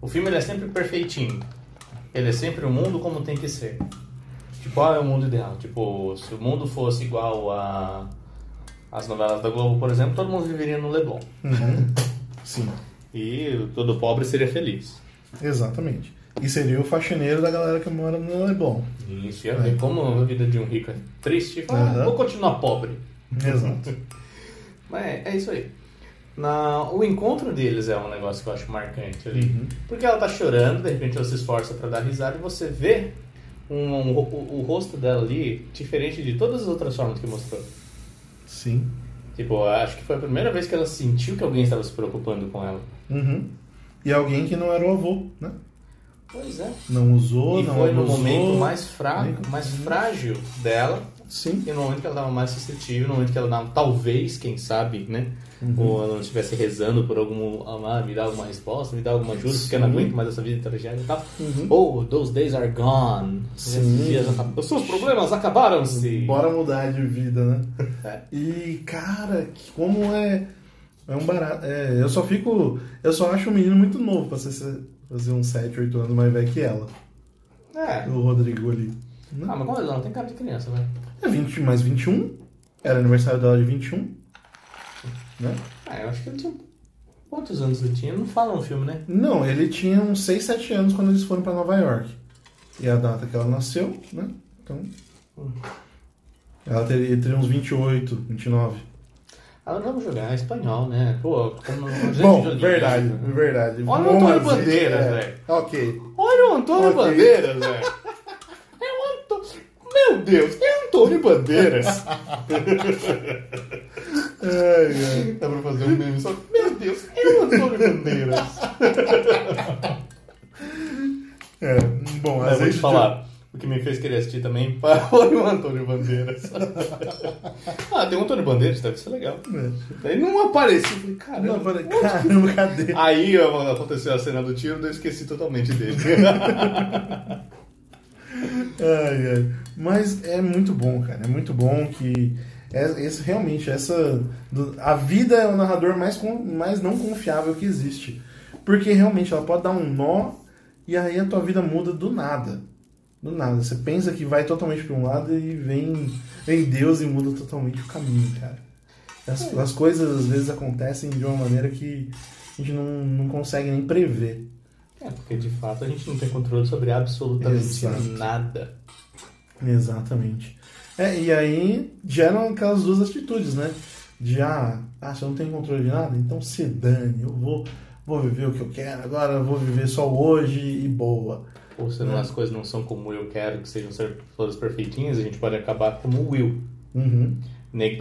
o filme é sempre perfeitinho, ele é sempre o mundo como tem que ser. Tipo, ah, é o mundo ideal. Tipo, se o mundo fosse igual a as novelas da Globo, por exemplo, todo mundo viveria no Leblon. Sim, E todo pobre seria feliz. exatamente. E seria o faxineiro da galera que mora no Leblon. Isso, ia ver como a vida de um rico é triste. Fala, ah, Aham. vou continuar pobre. Exato. Mas é, é isso aí. Na, o encontro deles é um negócio que eu acho marcante ali. Porque ela tá chorando, de repente ela se esforça pra dar risada e você vê um, um- o, o rosto dela ali diferente de todas as outras formas que mostrou. Sim. Tipo, acho que foi a primeira vez que ela sentiu que alguém estava se preocupando com ela. Uhum. E alguém que não era o avô, né? Pois é. Não usou, E não foi no abusou. momento mais fraco, Nem- mais frágil dela Sim. E no momento que ela estava mais suscetível, no momento que ela não, talvez, quem sabe, né? Uhum. Ou ela não estivesse rezando por algum. Ah, me dá alguma resposta, me dá alguma ajuda, porque eu não aguento mais essa vida tragédia e tal. Uhum. Ou those days are gone. Sim. Esses dias acab- Os seus problemas acabaram-se. Bora mudar de vida, né? É. E, cara, como é. É um barato. É, eu só fico. Eu só acho o menino muito novo pra ser, fazer uns 7, 8 anos mais velho que ela. É. O Rodrigo ali. Né? Ah, mas como ela não tem cara de criança, né? É 20 mais 21. Era aniversário dela de 21. Né? Ah, eu acho que ele tinha. Quantos anos ele tinha? Não fala no filme, né? Não, ele tinha uns 6, 7 anos quando eles foram pra Nova York. E a data que ela nasceu, né? Então. Ela teria, teria uns 28, 29. Ah, vamos jogar espanhol, né? Pô, como Bom, joga- verdade, verdade. Olha o Antônio Bandeiras, é, velho. Ok. Olha o Antônio Ok. Bandeiras, velho. É o Antônio. Meu Deus, é Antônio Bandeiras. Ai, ai. Dá pra fazer um meme só. Meu Deus, é o Antônio Bandeiras. É, bom, às eu vou te vezes. falar. O que me fez querer assistir também foi o Antônio Bandeiras. ah, tem o Antônio Bandeiras, deve ser legal. Daí não apareceu. Eu falei, caramba. Não, falei, caramba, cadê? Aí aconteceu a cena do tiro, eu esqueci totalmente dele. Ai, ai. Mas é muito bom, cara. É muito bom que. É, esse, realmente, essa. do- a vida é o narrador mais, con- mais não confiável que existe. Porque realmente ela pode dar um nó e aí a tua vida muda do nada. Do nada. Você pensa que vai totalmente para um lado e vem, vem Deus e muda totalmente o caminho, cara. As, as coisas às vezes acontecem de uma maneira que a gente não, não consegue nem prever. É, porque Porque de fato a gente não tem controle sobre absolutamente Exato. nada. Exatamente. É, e aí geram aquelas duas atitudes, né? De ah, ah, você não tem controle de nada, então se dane, eu vou, vou viver o que eu quero, agora eu vou viver só hoje e boa. Ou se não, as coisas não são como eu quero, que sejam todas perfeitinhas, a gente pode acabar como o Will. Uhum.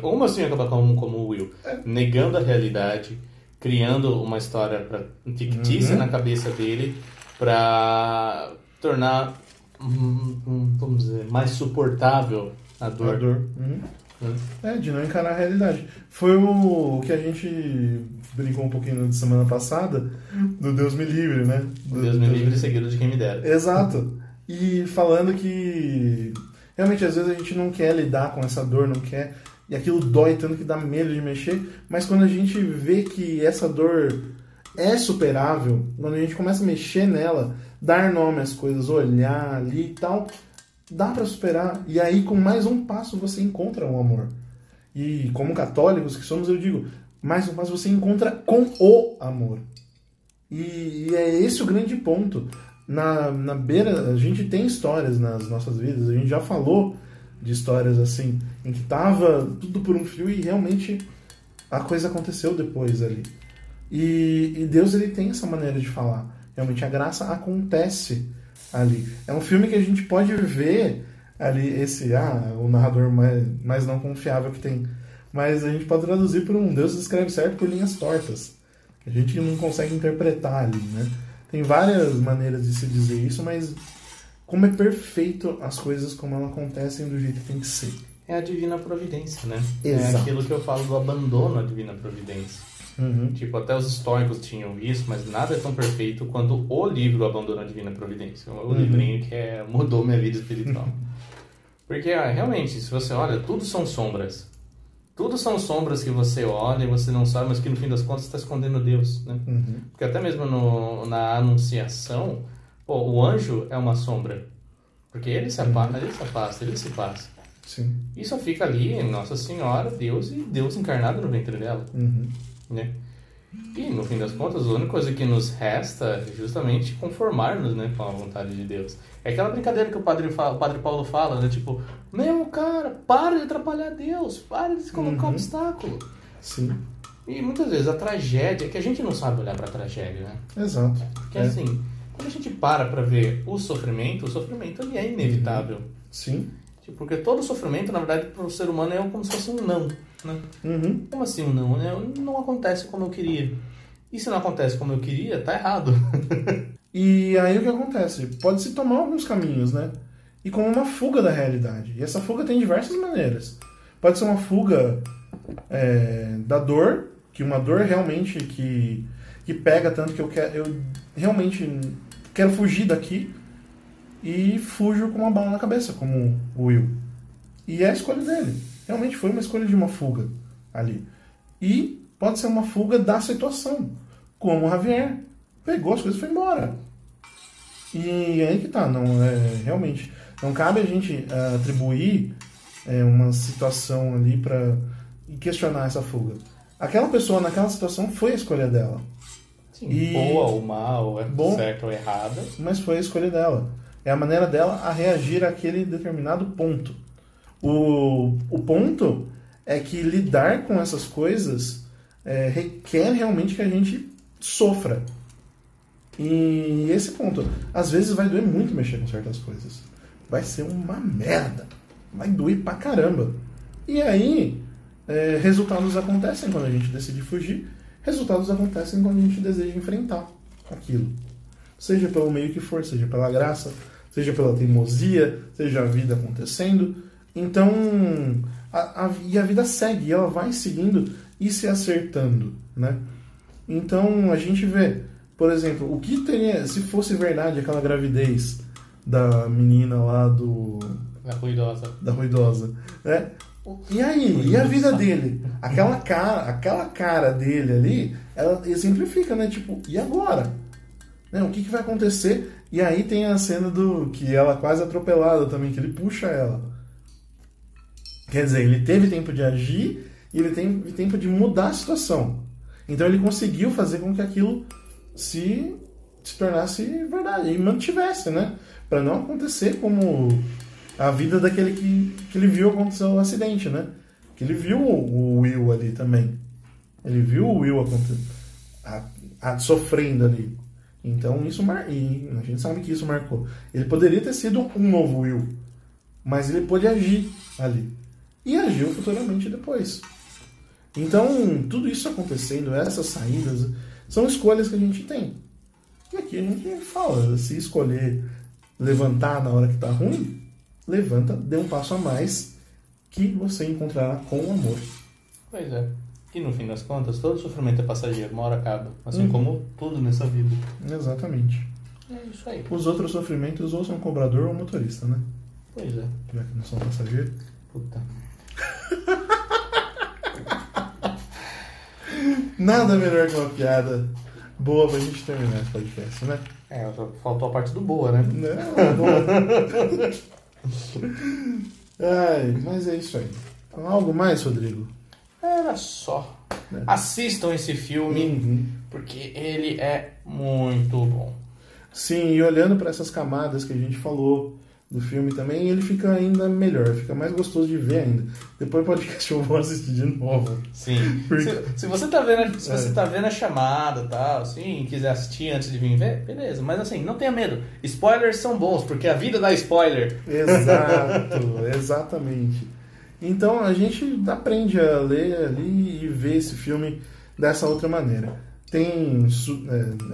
Como assim acabar como, como o Will? Negando a realidade, criando uma história pra, fictícia Uhum. na cabeça dele pra tornar, hum, hum, vamos dizer, mais suportável a A dor. dor. Uhum. Hum. É, de não encarar a realidade. Foi o que a gente brincou um pouquinho de semana passada, do Deus me livre, né? Do- Deus me do- livre seguido de quem me dera. Exato. E falando que realmente às vezes a gente não quer lidar com essa dor, não quer. E aquilo dói tanto que dá medo de mexer. Mas quando a gente vê que essa dor é superável, quando a gente começa a mexer nela, dar nome às coisas, olhar ali e tal, dá pra superar. E aí com mais um passo você encontra o amor. E como católicos que somos, eu digo, mais um passo você encontra com o amor. E, e é esse o grande ponto. Na, na beira, a gente tem histórias nas nossas vidas, a gente já falou de histórias assim, em que tava tudo por um fio e realmente a coisa aconteceu depois ali. E, e Deus ele tem essa maneira de falar. Realmente a graça acontece ali. É um filme que a gente pode ver ali esse, ah, o narrador mais, mais não confiável que tem. Mas a gente pode traduzir por um Deus escreve certo por linhas tortas. A gente não consegue interpretar ali, né? Tem várias maneiras de se dizer isso, mas como é perfeito as coisas como elas acontecem do jeito que tem que ser. É a divina providência, né? Exato. É aquilo que eu falo do abandono à divina providência. Uhum. Tipo, até os históricos tinham isso, mas nada é tão perfeito quanto o livro Abandono à Divina Providência. O Uhum. livrinho que é, mudou minha vida espiritual. Porque, ah, realmente, se você olha, tudo são sombras. Tudo são sombras que você olha e você não sabe, mas que no fim das contas está escondendo Deus, né? Uhum. Porque até mesmo no, na Anunciação, pô, o anjo é uma sombra. Porque ele se, apa ele se afasta, ele se passa. Sim. E só fica ali Nossa Senhora, Deus e Deus encarnado no ventre dela Uhum. Né? E no fim das contas, a única coisa que nos resta é justamente conformar-nos, né, com a vontade de Deus. É aquela brincadeira que o padre, fala, o padre Paulo fala, né, tipo, meu cara, para de atrapalhar Deus, para de se colocar Uhum. obstáculo. Sim. E muitas vezes a tragédia, é que a gente não sabe olhar pra tragédia, né? Exato. Porque É. assim, quando a gente para pra ver o sofrimento, o sofrimento ele é inevitável. Sim. Tipo, porque todo sofrimento, na verdade, para o ser humano é como se fosse um não, né? Uhum. Como assim um não? né? Não acontece como eu queria. E se não acontece como eu queria, tá errado. E aí o que acontece? Pode se tomar alguns caminhos, né? E como uma fuga da realidade. E essa fuga tem diversas maneiras. Pode ser uma fuga é, da dor, que uma dor realmente que, que pega tanto que eu quero, eu realmente quero fugir daqui e fujo com uma bala na cabeça, como o Will. E é a escolha dele. Realmente foi uma escolha de uma fuga ali. E pode ser uma fuga da situação, como o Javier. Pegou as coisas e foi embora. E aí que tá, não é realmente não cabe a gente ah, atribuir é, uma situação ali para questionar essa fuga. Aquela pessoa naquela situação foi a escolha dela, Sim, E- boa ou mal, é Bom. certa ou errada. mas foi a escolha dela. É a maneira dela a reagir àquele determinado ponto. O, o ponto é que lidar com essas coisas é, requer realmente que a gente sofra. E esse ponto, às vezes vai doer muito mexer com certas coisas. Vai ser uma merda. Vai doer pra caramba. E aí, é, resultados acontecem quando a gente decide fugir. Resultados acontecem quando a gente deseja enfrentar aquilo. Seja pelo meio que for, seja pela graça, seja pela teimosia, seja a vida acontecendo. Então, a, a- e a vida segue, e ela vai seguindo e se acertando, né? Então, a gente vê, por exemplo, o que teria, se fosse verdade aquela gravidez da menina lá do É ruidosa. da ruidosa, né? E aí, e a vida dele? Aquela cara, aquela cara dele ali, ela exemplifica, né? Tipo, e agora? Né? O que, que vai acontecer? E aí tem a cena do que ela quase atropelada também, que ele puxa ela. Quer dizer, ele teve tempo de agir e ele teve tempo de mudar a situação. Então ele conseguiu fazer com que aquilo se se tornasse verdade e mantivesse, né? Pra não acontecer como a vida daquele que, que ele viu acontecer o acidente, né? Que ele viu o Will ali também. Ele viu o Will a, a- sofrendo ali. Então isso mar... e a gente sabe que isso marcou. Ele poderia ter sido um novo Will, mas ele pôde agir ali. E agiu futuramente depois. Então, tudo isso acontecendo, essas saídas, são escolhas que a gente tem. E aqui a gente fala, se escolher levantar na hora que tá ruim, levanta, dê um passo a mais que você encontrará com o amor. Pois é. E no fim das contas, todo sofrimento é passageiro, uma hora acaba. Assim Uhum. como tudo nessa vida. Exatamente. É isso aí. Os outros sofrimentos ou são cobrador ou motorista, né? Pois é. Já que não são passageiros. Puta. Nada melhor que uma piada boa pra gente terminar esse podcast, né? É, faltou a parte do boa, né? Não, não. Ai, mas é isso aí. Então, algo mais, Rodrigo? Era só. É. Assistam esse filme, Uhum. porque ele é muito bom. Sim, e olhando para essas camadas que a gente falou do filme também, ele fica ainda melhor, fica mais gostoso de ver ainda. Depois do podcast eu vou assistir de novo. Sim. Porque- Se, se você tá vendo, se É. você tá vendo a chamada e tal, assim, e quiser assistir antes de vir ver, beleza. Mas assim, não tenha medo. Spoilers são bons, porque a vida dá spoiler. Exato, exatamente. Então a gente aprende a ler ali e ver esse filme dessa outra maneira. Tem.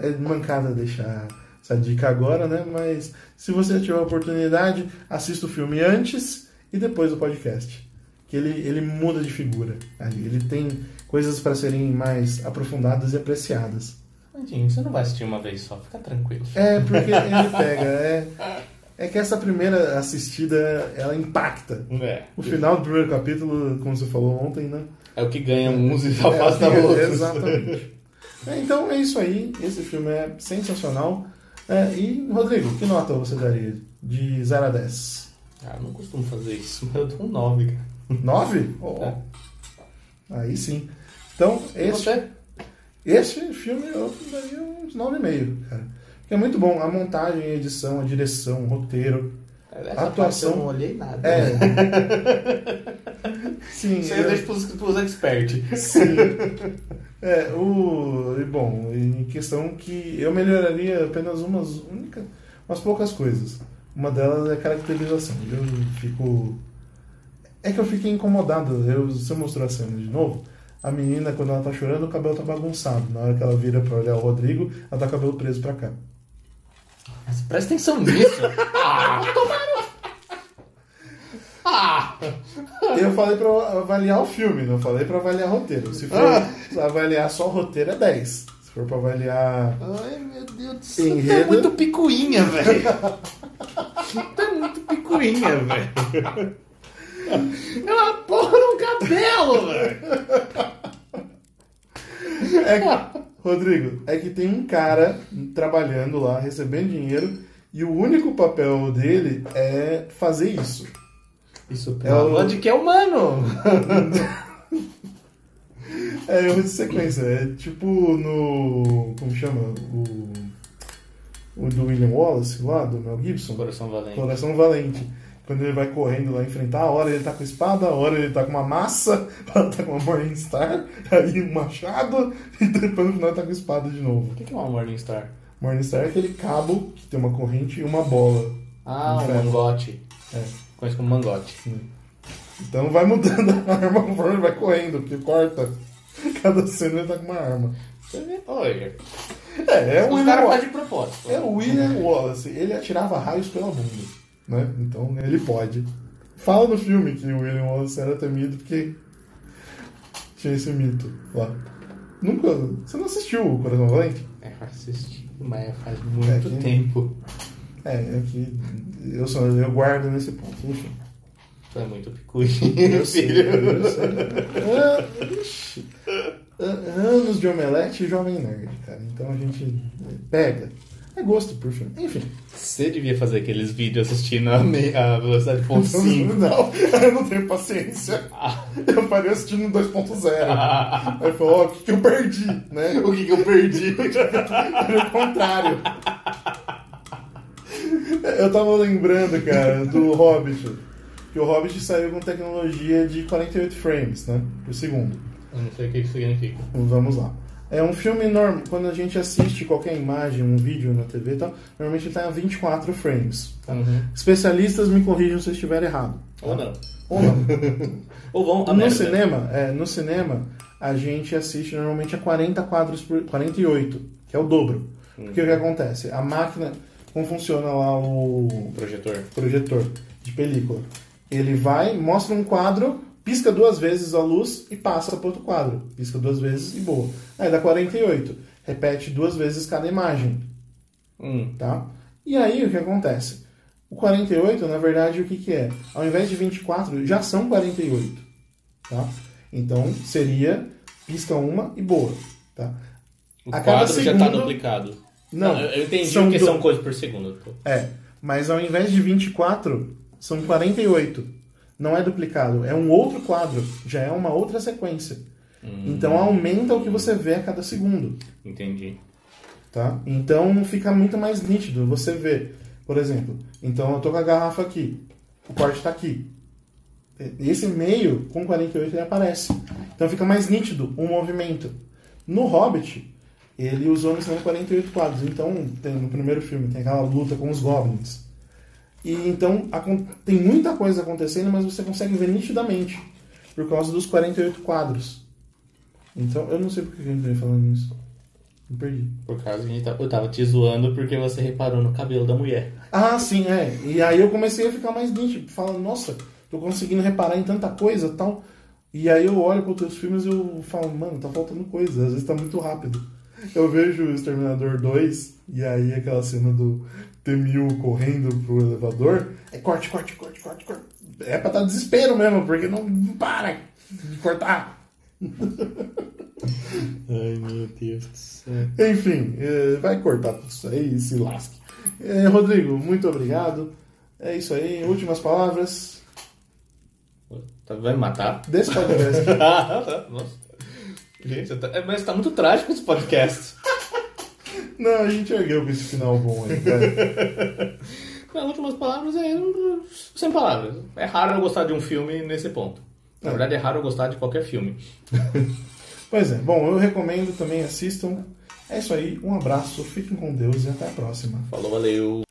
É, é mancada deixar essa dica agora, né? Mas se você tiver a oportunidade, assista o filme antes e depois do podcast. Que ele, ele muda de figura ali. Ele tem coisas para serem mais aprofundadas e apreciadas. Tadinho, você não vai assistir uma vez só, fica tranquilo. É, porque ele pega. É, é que essa primeira assistida ela impacta. É. O final do primeiro capítulo, como você falou ontem, né? É o que ganha uns e afasta É, outros. Exatamente. É, então é isso aí. Esse filme é sensacional. É, e, Rodrigo, que nota você daria de 0 a 10? Ah, eu não costumo fazer isso, mas eu dou um 9, cara. 9? Oh. É. Aí sim. Então, E esse, você? esse filme eu daria uns 9,5, cara. Porque é muito bom. A montagem, a edição, a direção, o roteiro. Essa atuação- parte eu não olhei nada. É. Sim, Isso aí eu eu- deixo pros, pros experts. Sim. É, o. e Bom, em questão que eu melhoraria apenas umas única, umas poucas coisas. Uma delas é a caracterização. Eu fico. É que eu fiquei incomodado. Eu, você mostrou a cena de novo. A menina, quando ela tá chorando, o cabelo tá bagunçado. Na hora que ela vira pra olhar o Rodrigo, ela tá com o cabelo preso pra cá. Mas presta atenção nisso. ah, tomaram. Ah! Eu falei pra avaliar o filme, não falei pra avaliar roteiro. Se for avaliar só o roteiro, é 10. Se for pra avaliar Ai, meu Deus do céu. Enredo. É muito picuinha, velho. é muito picuinha, velho. É uma porra no cabelo, velho. É que- Rodrigo, é que tem um cara trabalhando lá, recebendo dinheiro, e o único papel dele é fazer isso. Isso É o- de que é humano. É erro de sequência. É tipo no. Como chama? O. O do William Wallace lá, do Mel Gibson. Coração valente. Coração Valente. Quando ele vai correndo lá enfrentar, a hora ele tá com espada, a hora ele tá com uma massa, a hora tá com uma Morningstar, aí um machado, e depois no final ele tá com espada de novo. O que que é uma Morningstar? Morningstar é aquele cabo que tem uma corrente e uma bola. Ah, um mangote. É. Conheço como mangote. Então vai mudando a arma conforme vai correndo, porque corta. Cada cena ele tá com uma arma. Olha. É, é o William Wallace. fazem de propósito. É o William Wallace. Ele atirava raios pela bunda. Né? Então ele pode. Fala no filme que o William Wallace era temido porque tinha esse mito lá. Nunca. Você não assistiu o Coração Valente? É, assisti, mas faz muito É tempo. É, é que eu, só, eu guardo nesse ponto. Enfim. Tu é muito sei, filho. Ah, ixi. Ah, Anos de omelete e jovem nerd, cara. Então a gente pega. É gosto por filme. Enfim. Você devia fazer aqueles vídeos assistindo a, me- a velocidade ponto 5. Não, eu não tenho paciência. Eu parei assistindo 2.0. Aí falou, ó, o que, que eu perdi, né? O que, que eu perdi? Pelo contrário. Eu tava lembrando, cara, do Hobbit. Que o Hobbit saiu com tecnologia de 48 frames, né? Por segundo. Eu não sei o que isso significa. Vamos lá. É um filme normal. Quando a gente assiste qualquer imagem, um vídeo na TV e tal, normalmente tá a 24 frames. tá? Uhum. Especialistas me corrijam se eu estiver errado. Ou não. Ou não. Ou vão a no merda. cinema, é, no cinema, a gente assiste normalmente a 40 quadros por 48, que é o dobro. Porque o que acontece? A máquina, como funciona lá o Projetor. projetor de película? Ele vai, mostra um quadro, pisca duas vezes a luz e passa para outro quadro. Pisca duas vezes e boa. Aí dá 48. Repete duas vezes cada imagem Hum. tá? E aí o que acontece? O 48, na verdade, o que, que é? Ao invés de 24, já são 48, tá? Então seria pisca uma e boa, tá? O A quadro já tá segundo- duplicado. Não, eu entendi são que do- são coisas por segundo. É, mas ao invés de 24, são 48. Não é duplicado, é um outro quadro, já é uma outra sequência. Então aumenta o que você vê a cada segundo. Entendi. tá? Então fica muito mais nítido. Você vê, por exemplo, então eu tô com a garrafa aqui, o corte tá aqui. Esse meio, com 48, ele aparece. Então fica mais nítido o movimento. No Hobbit, ele usou no cinema 48 quadros. Então, tem, no primeiro filme, tem aquela luta com os goblins. E então tem muita coisa acontecendo, mas você consegue ver nitidamente. Por causa dos 48 quadros. Então, eu não sei por que a gente tá falando isso. Me perdi. Por causa que a gente tá- eu tava te zoando porque você reparou no cabelo da mulher. Ah, sim, é. E aí eu comecei a ficar mais nítido, falando, nossa, tô conseguindo reparar em tanta coisa tal. E aí eu olho para os teus filmes e eu falo, mano, tá faltando coisa, às vezes tá muito rápido. Eu vejo o Exterminador 2, e aí aquela cena do T-1000 correndo pro elevador, é corte, corte, corte, corte, corte. É pra dar desespero mesmo, porque não para de cortar. Ai, meu Deus do céu. Enfim, eh, vai cortar tudo isso aí e se lasque. Eh, Rodrigo, muito obrigado. É isso aí. Últimas palavras Tá- Vai me matar? desse podcast. Nossa. Gente, é, mas tá muito trágico esse podcast. Não, a gente ergueu com esse final bom aí, cara. As últimas palavras é. Sem palavras. É raro eu gostar de um filme nesse ponto. Na verdade, é raro eu gostar de qualquer filme. Pois é, bom, eu recomendo também, assistam. É isso aí, um abraço, fiquem com Deus e até a próxima. Falou, valeu.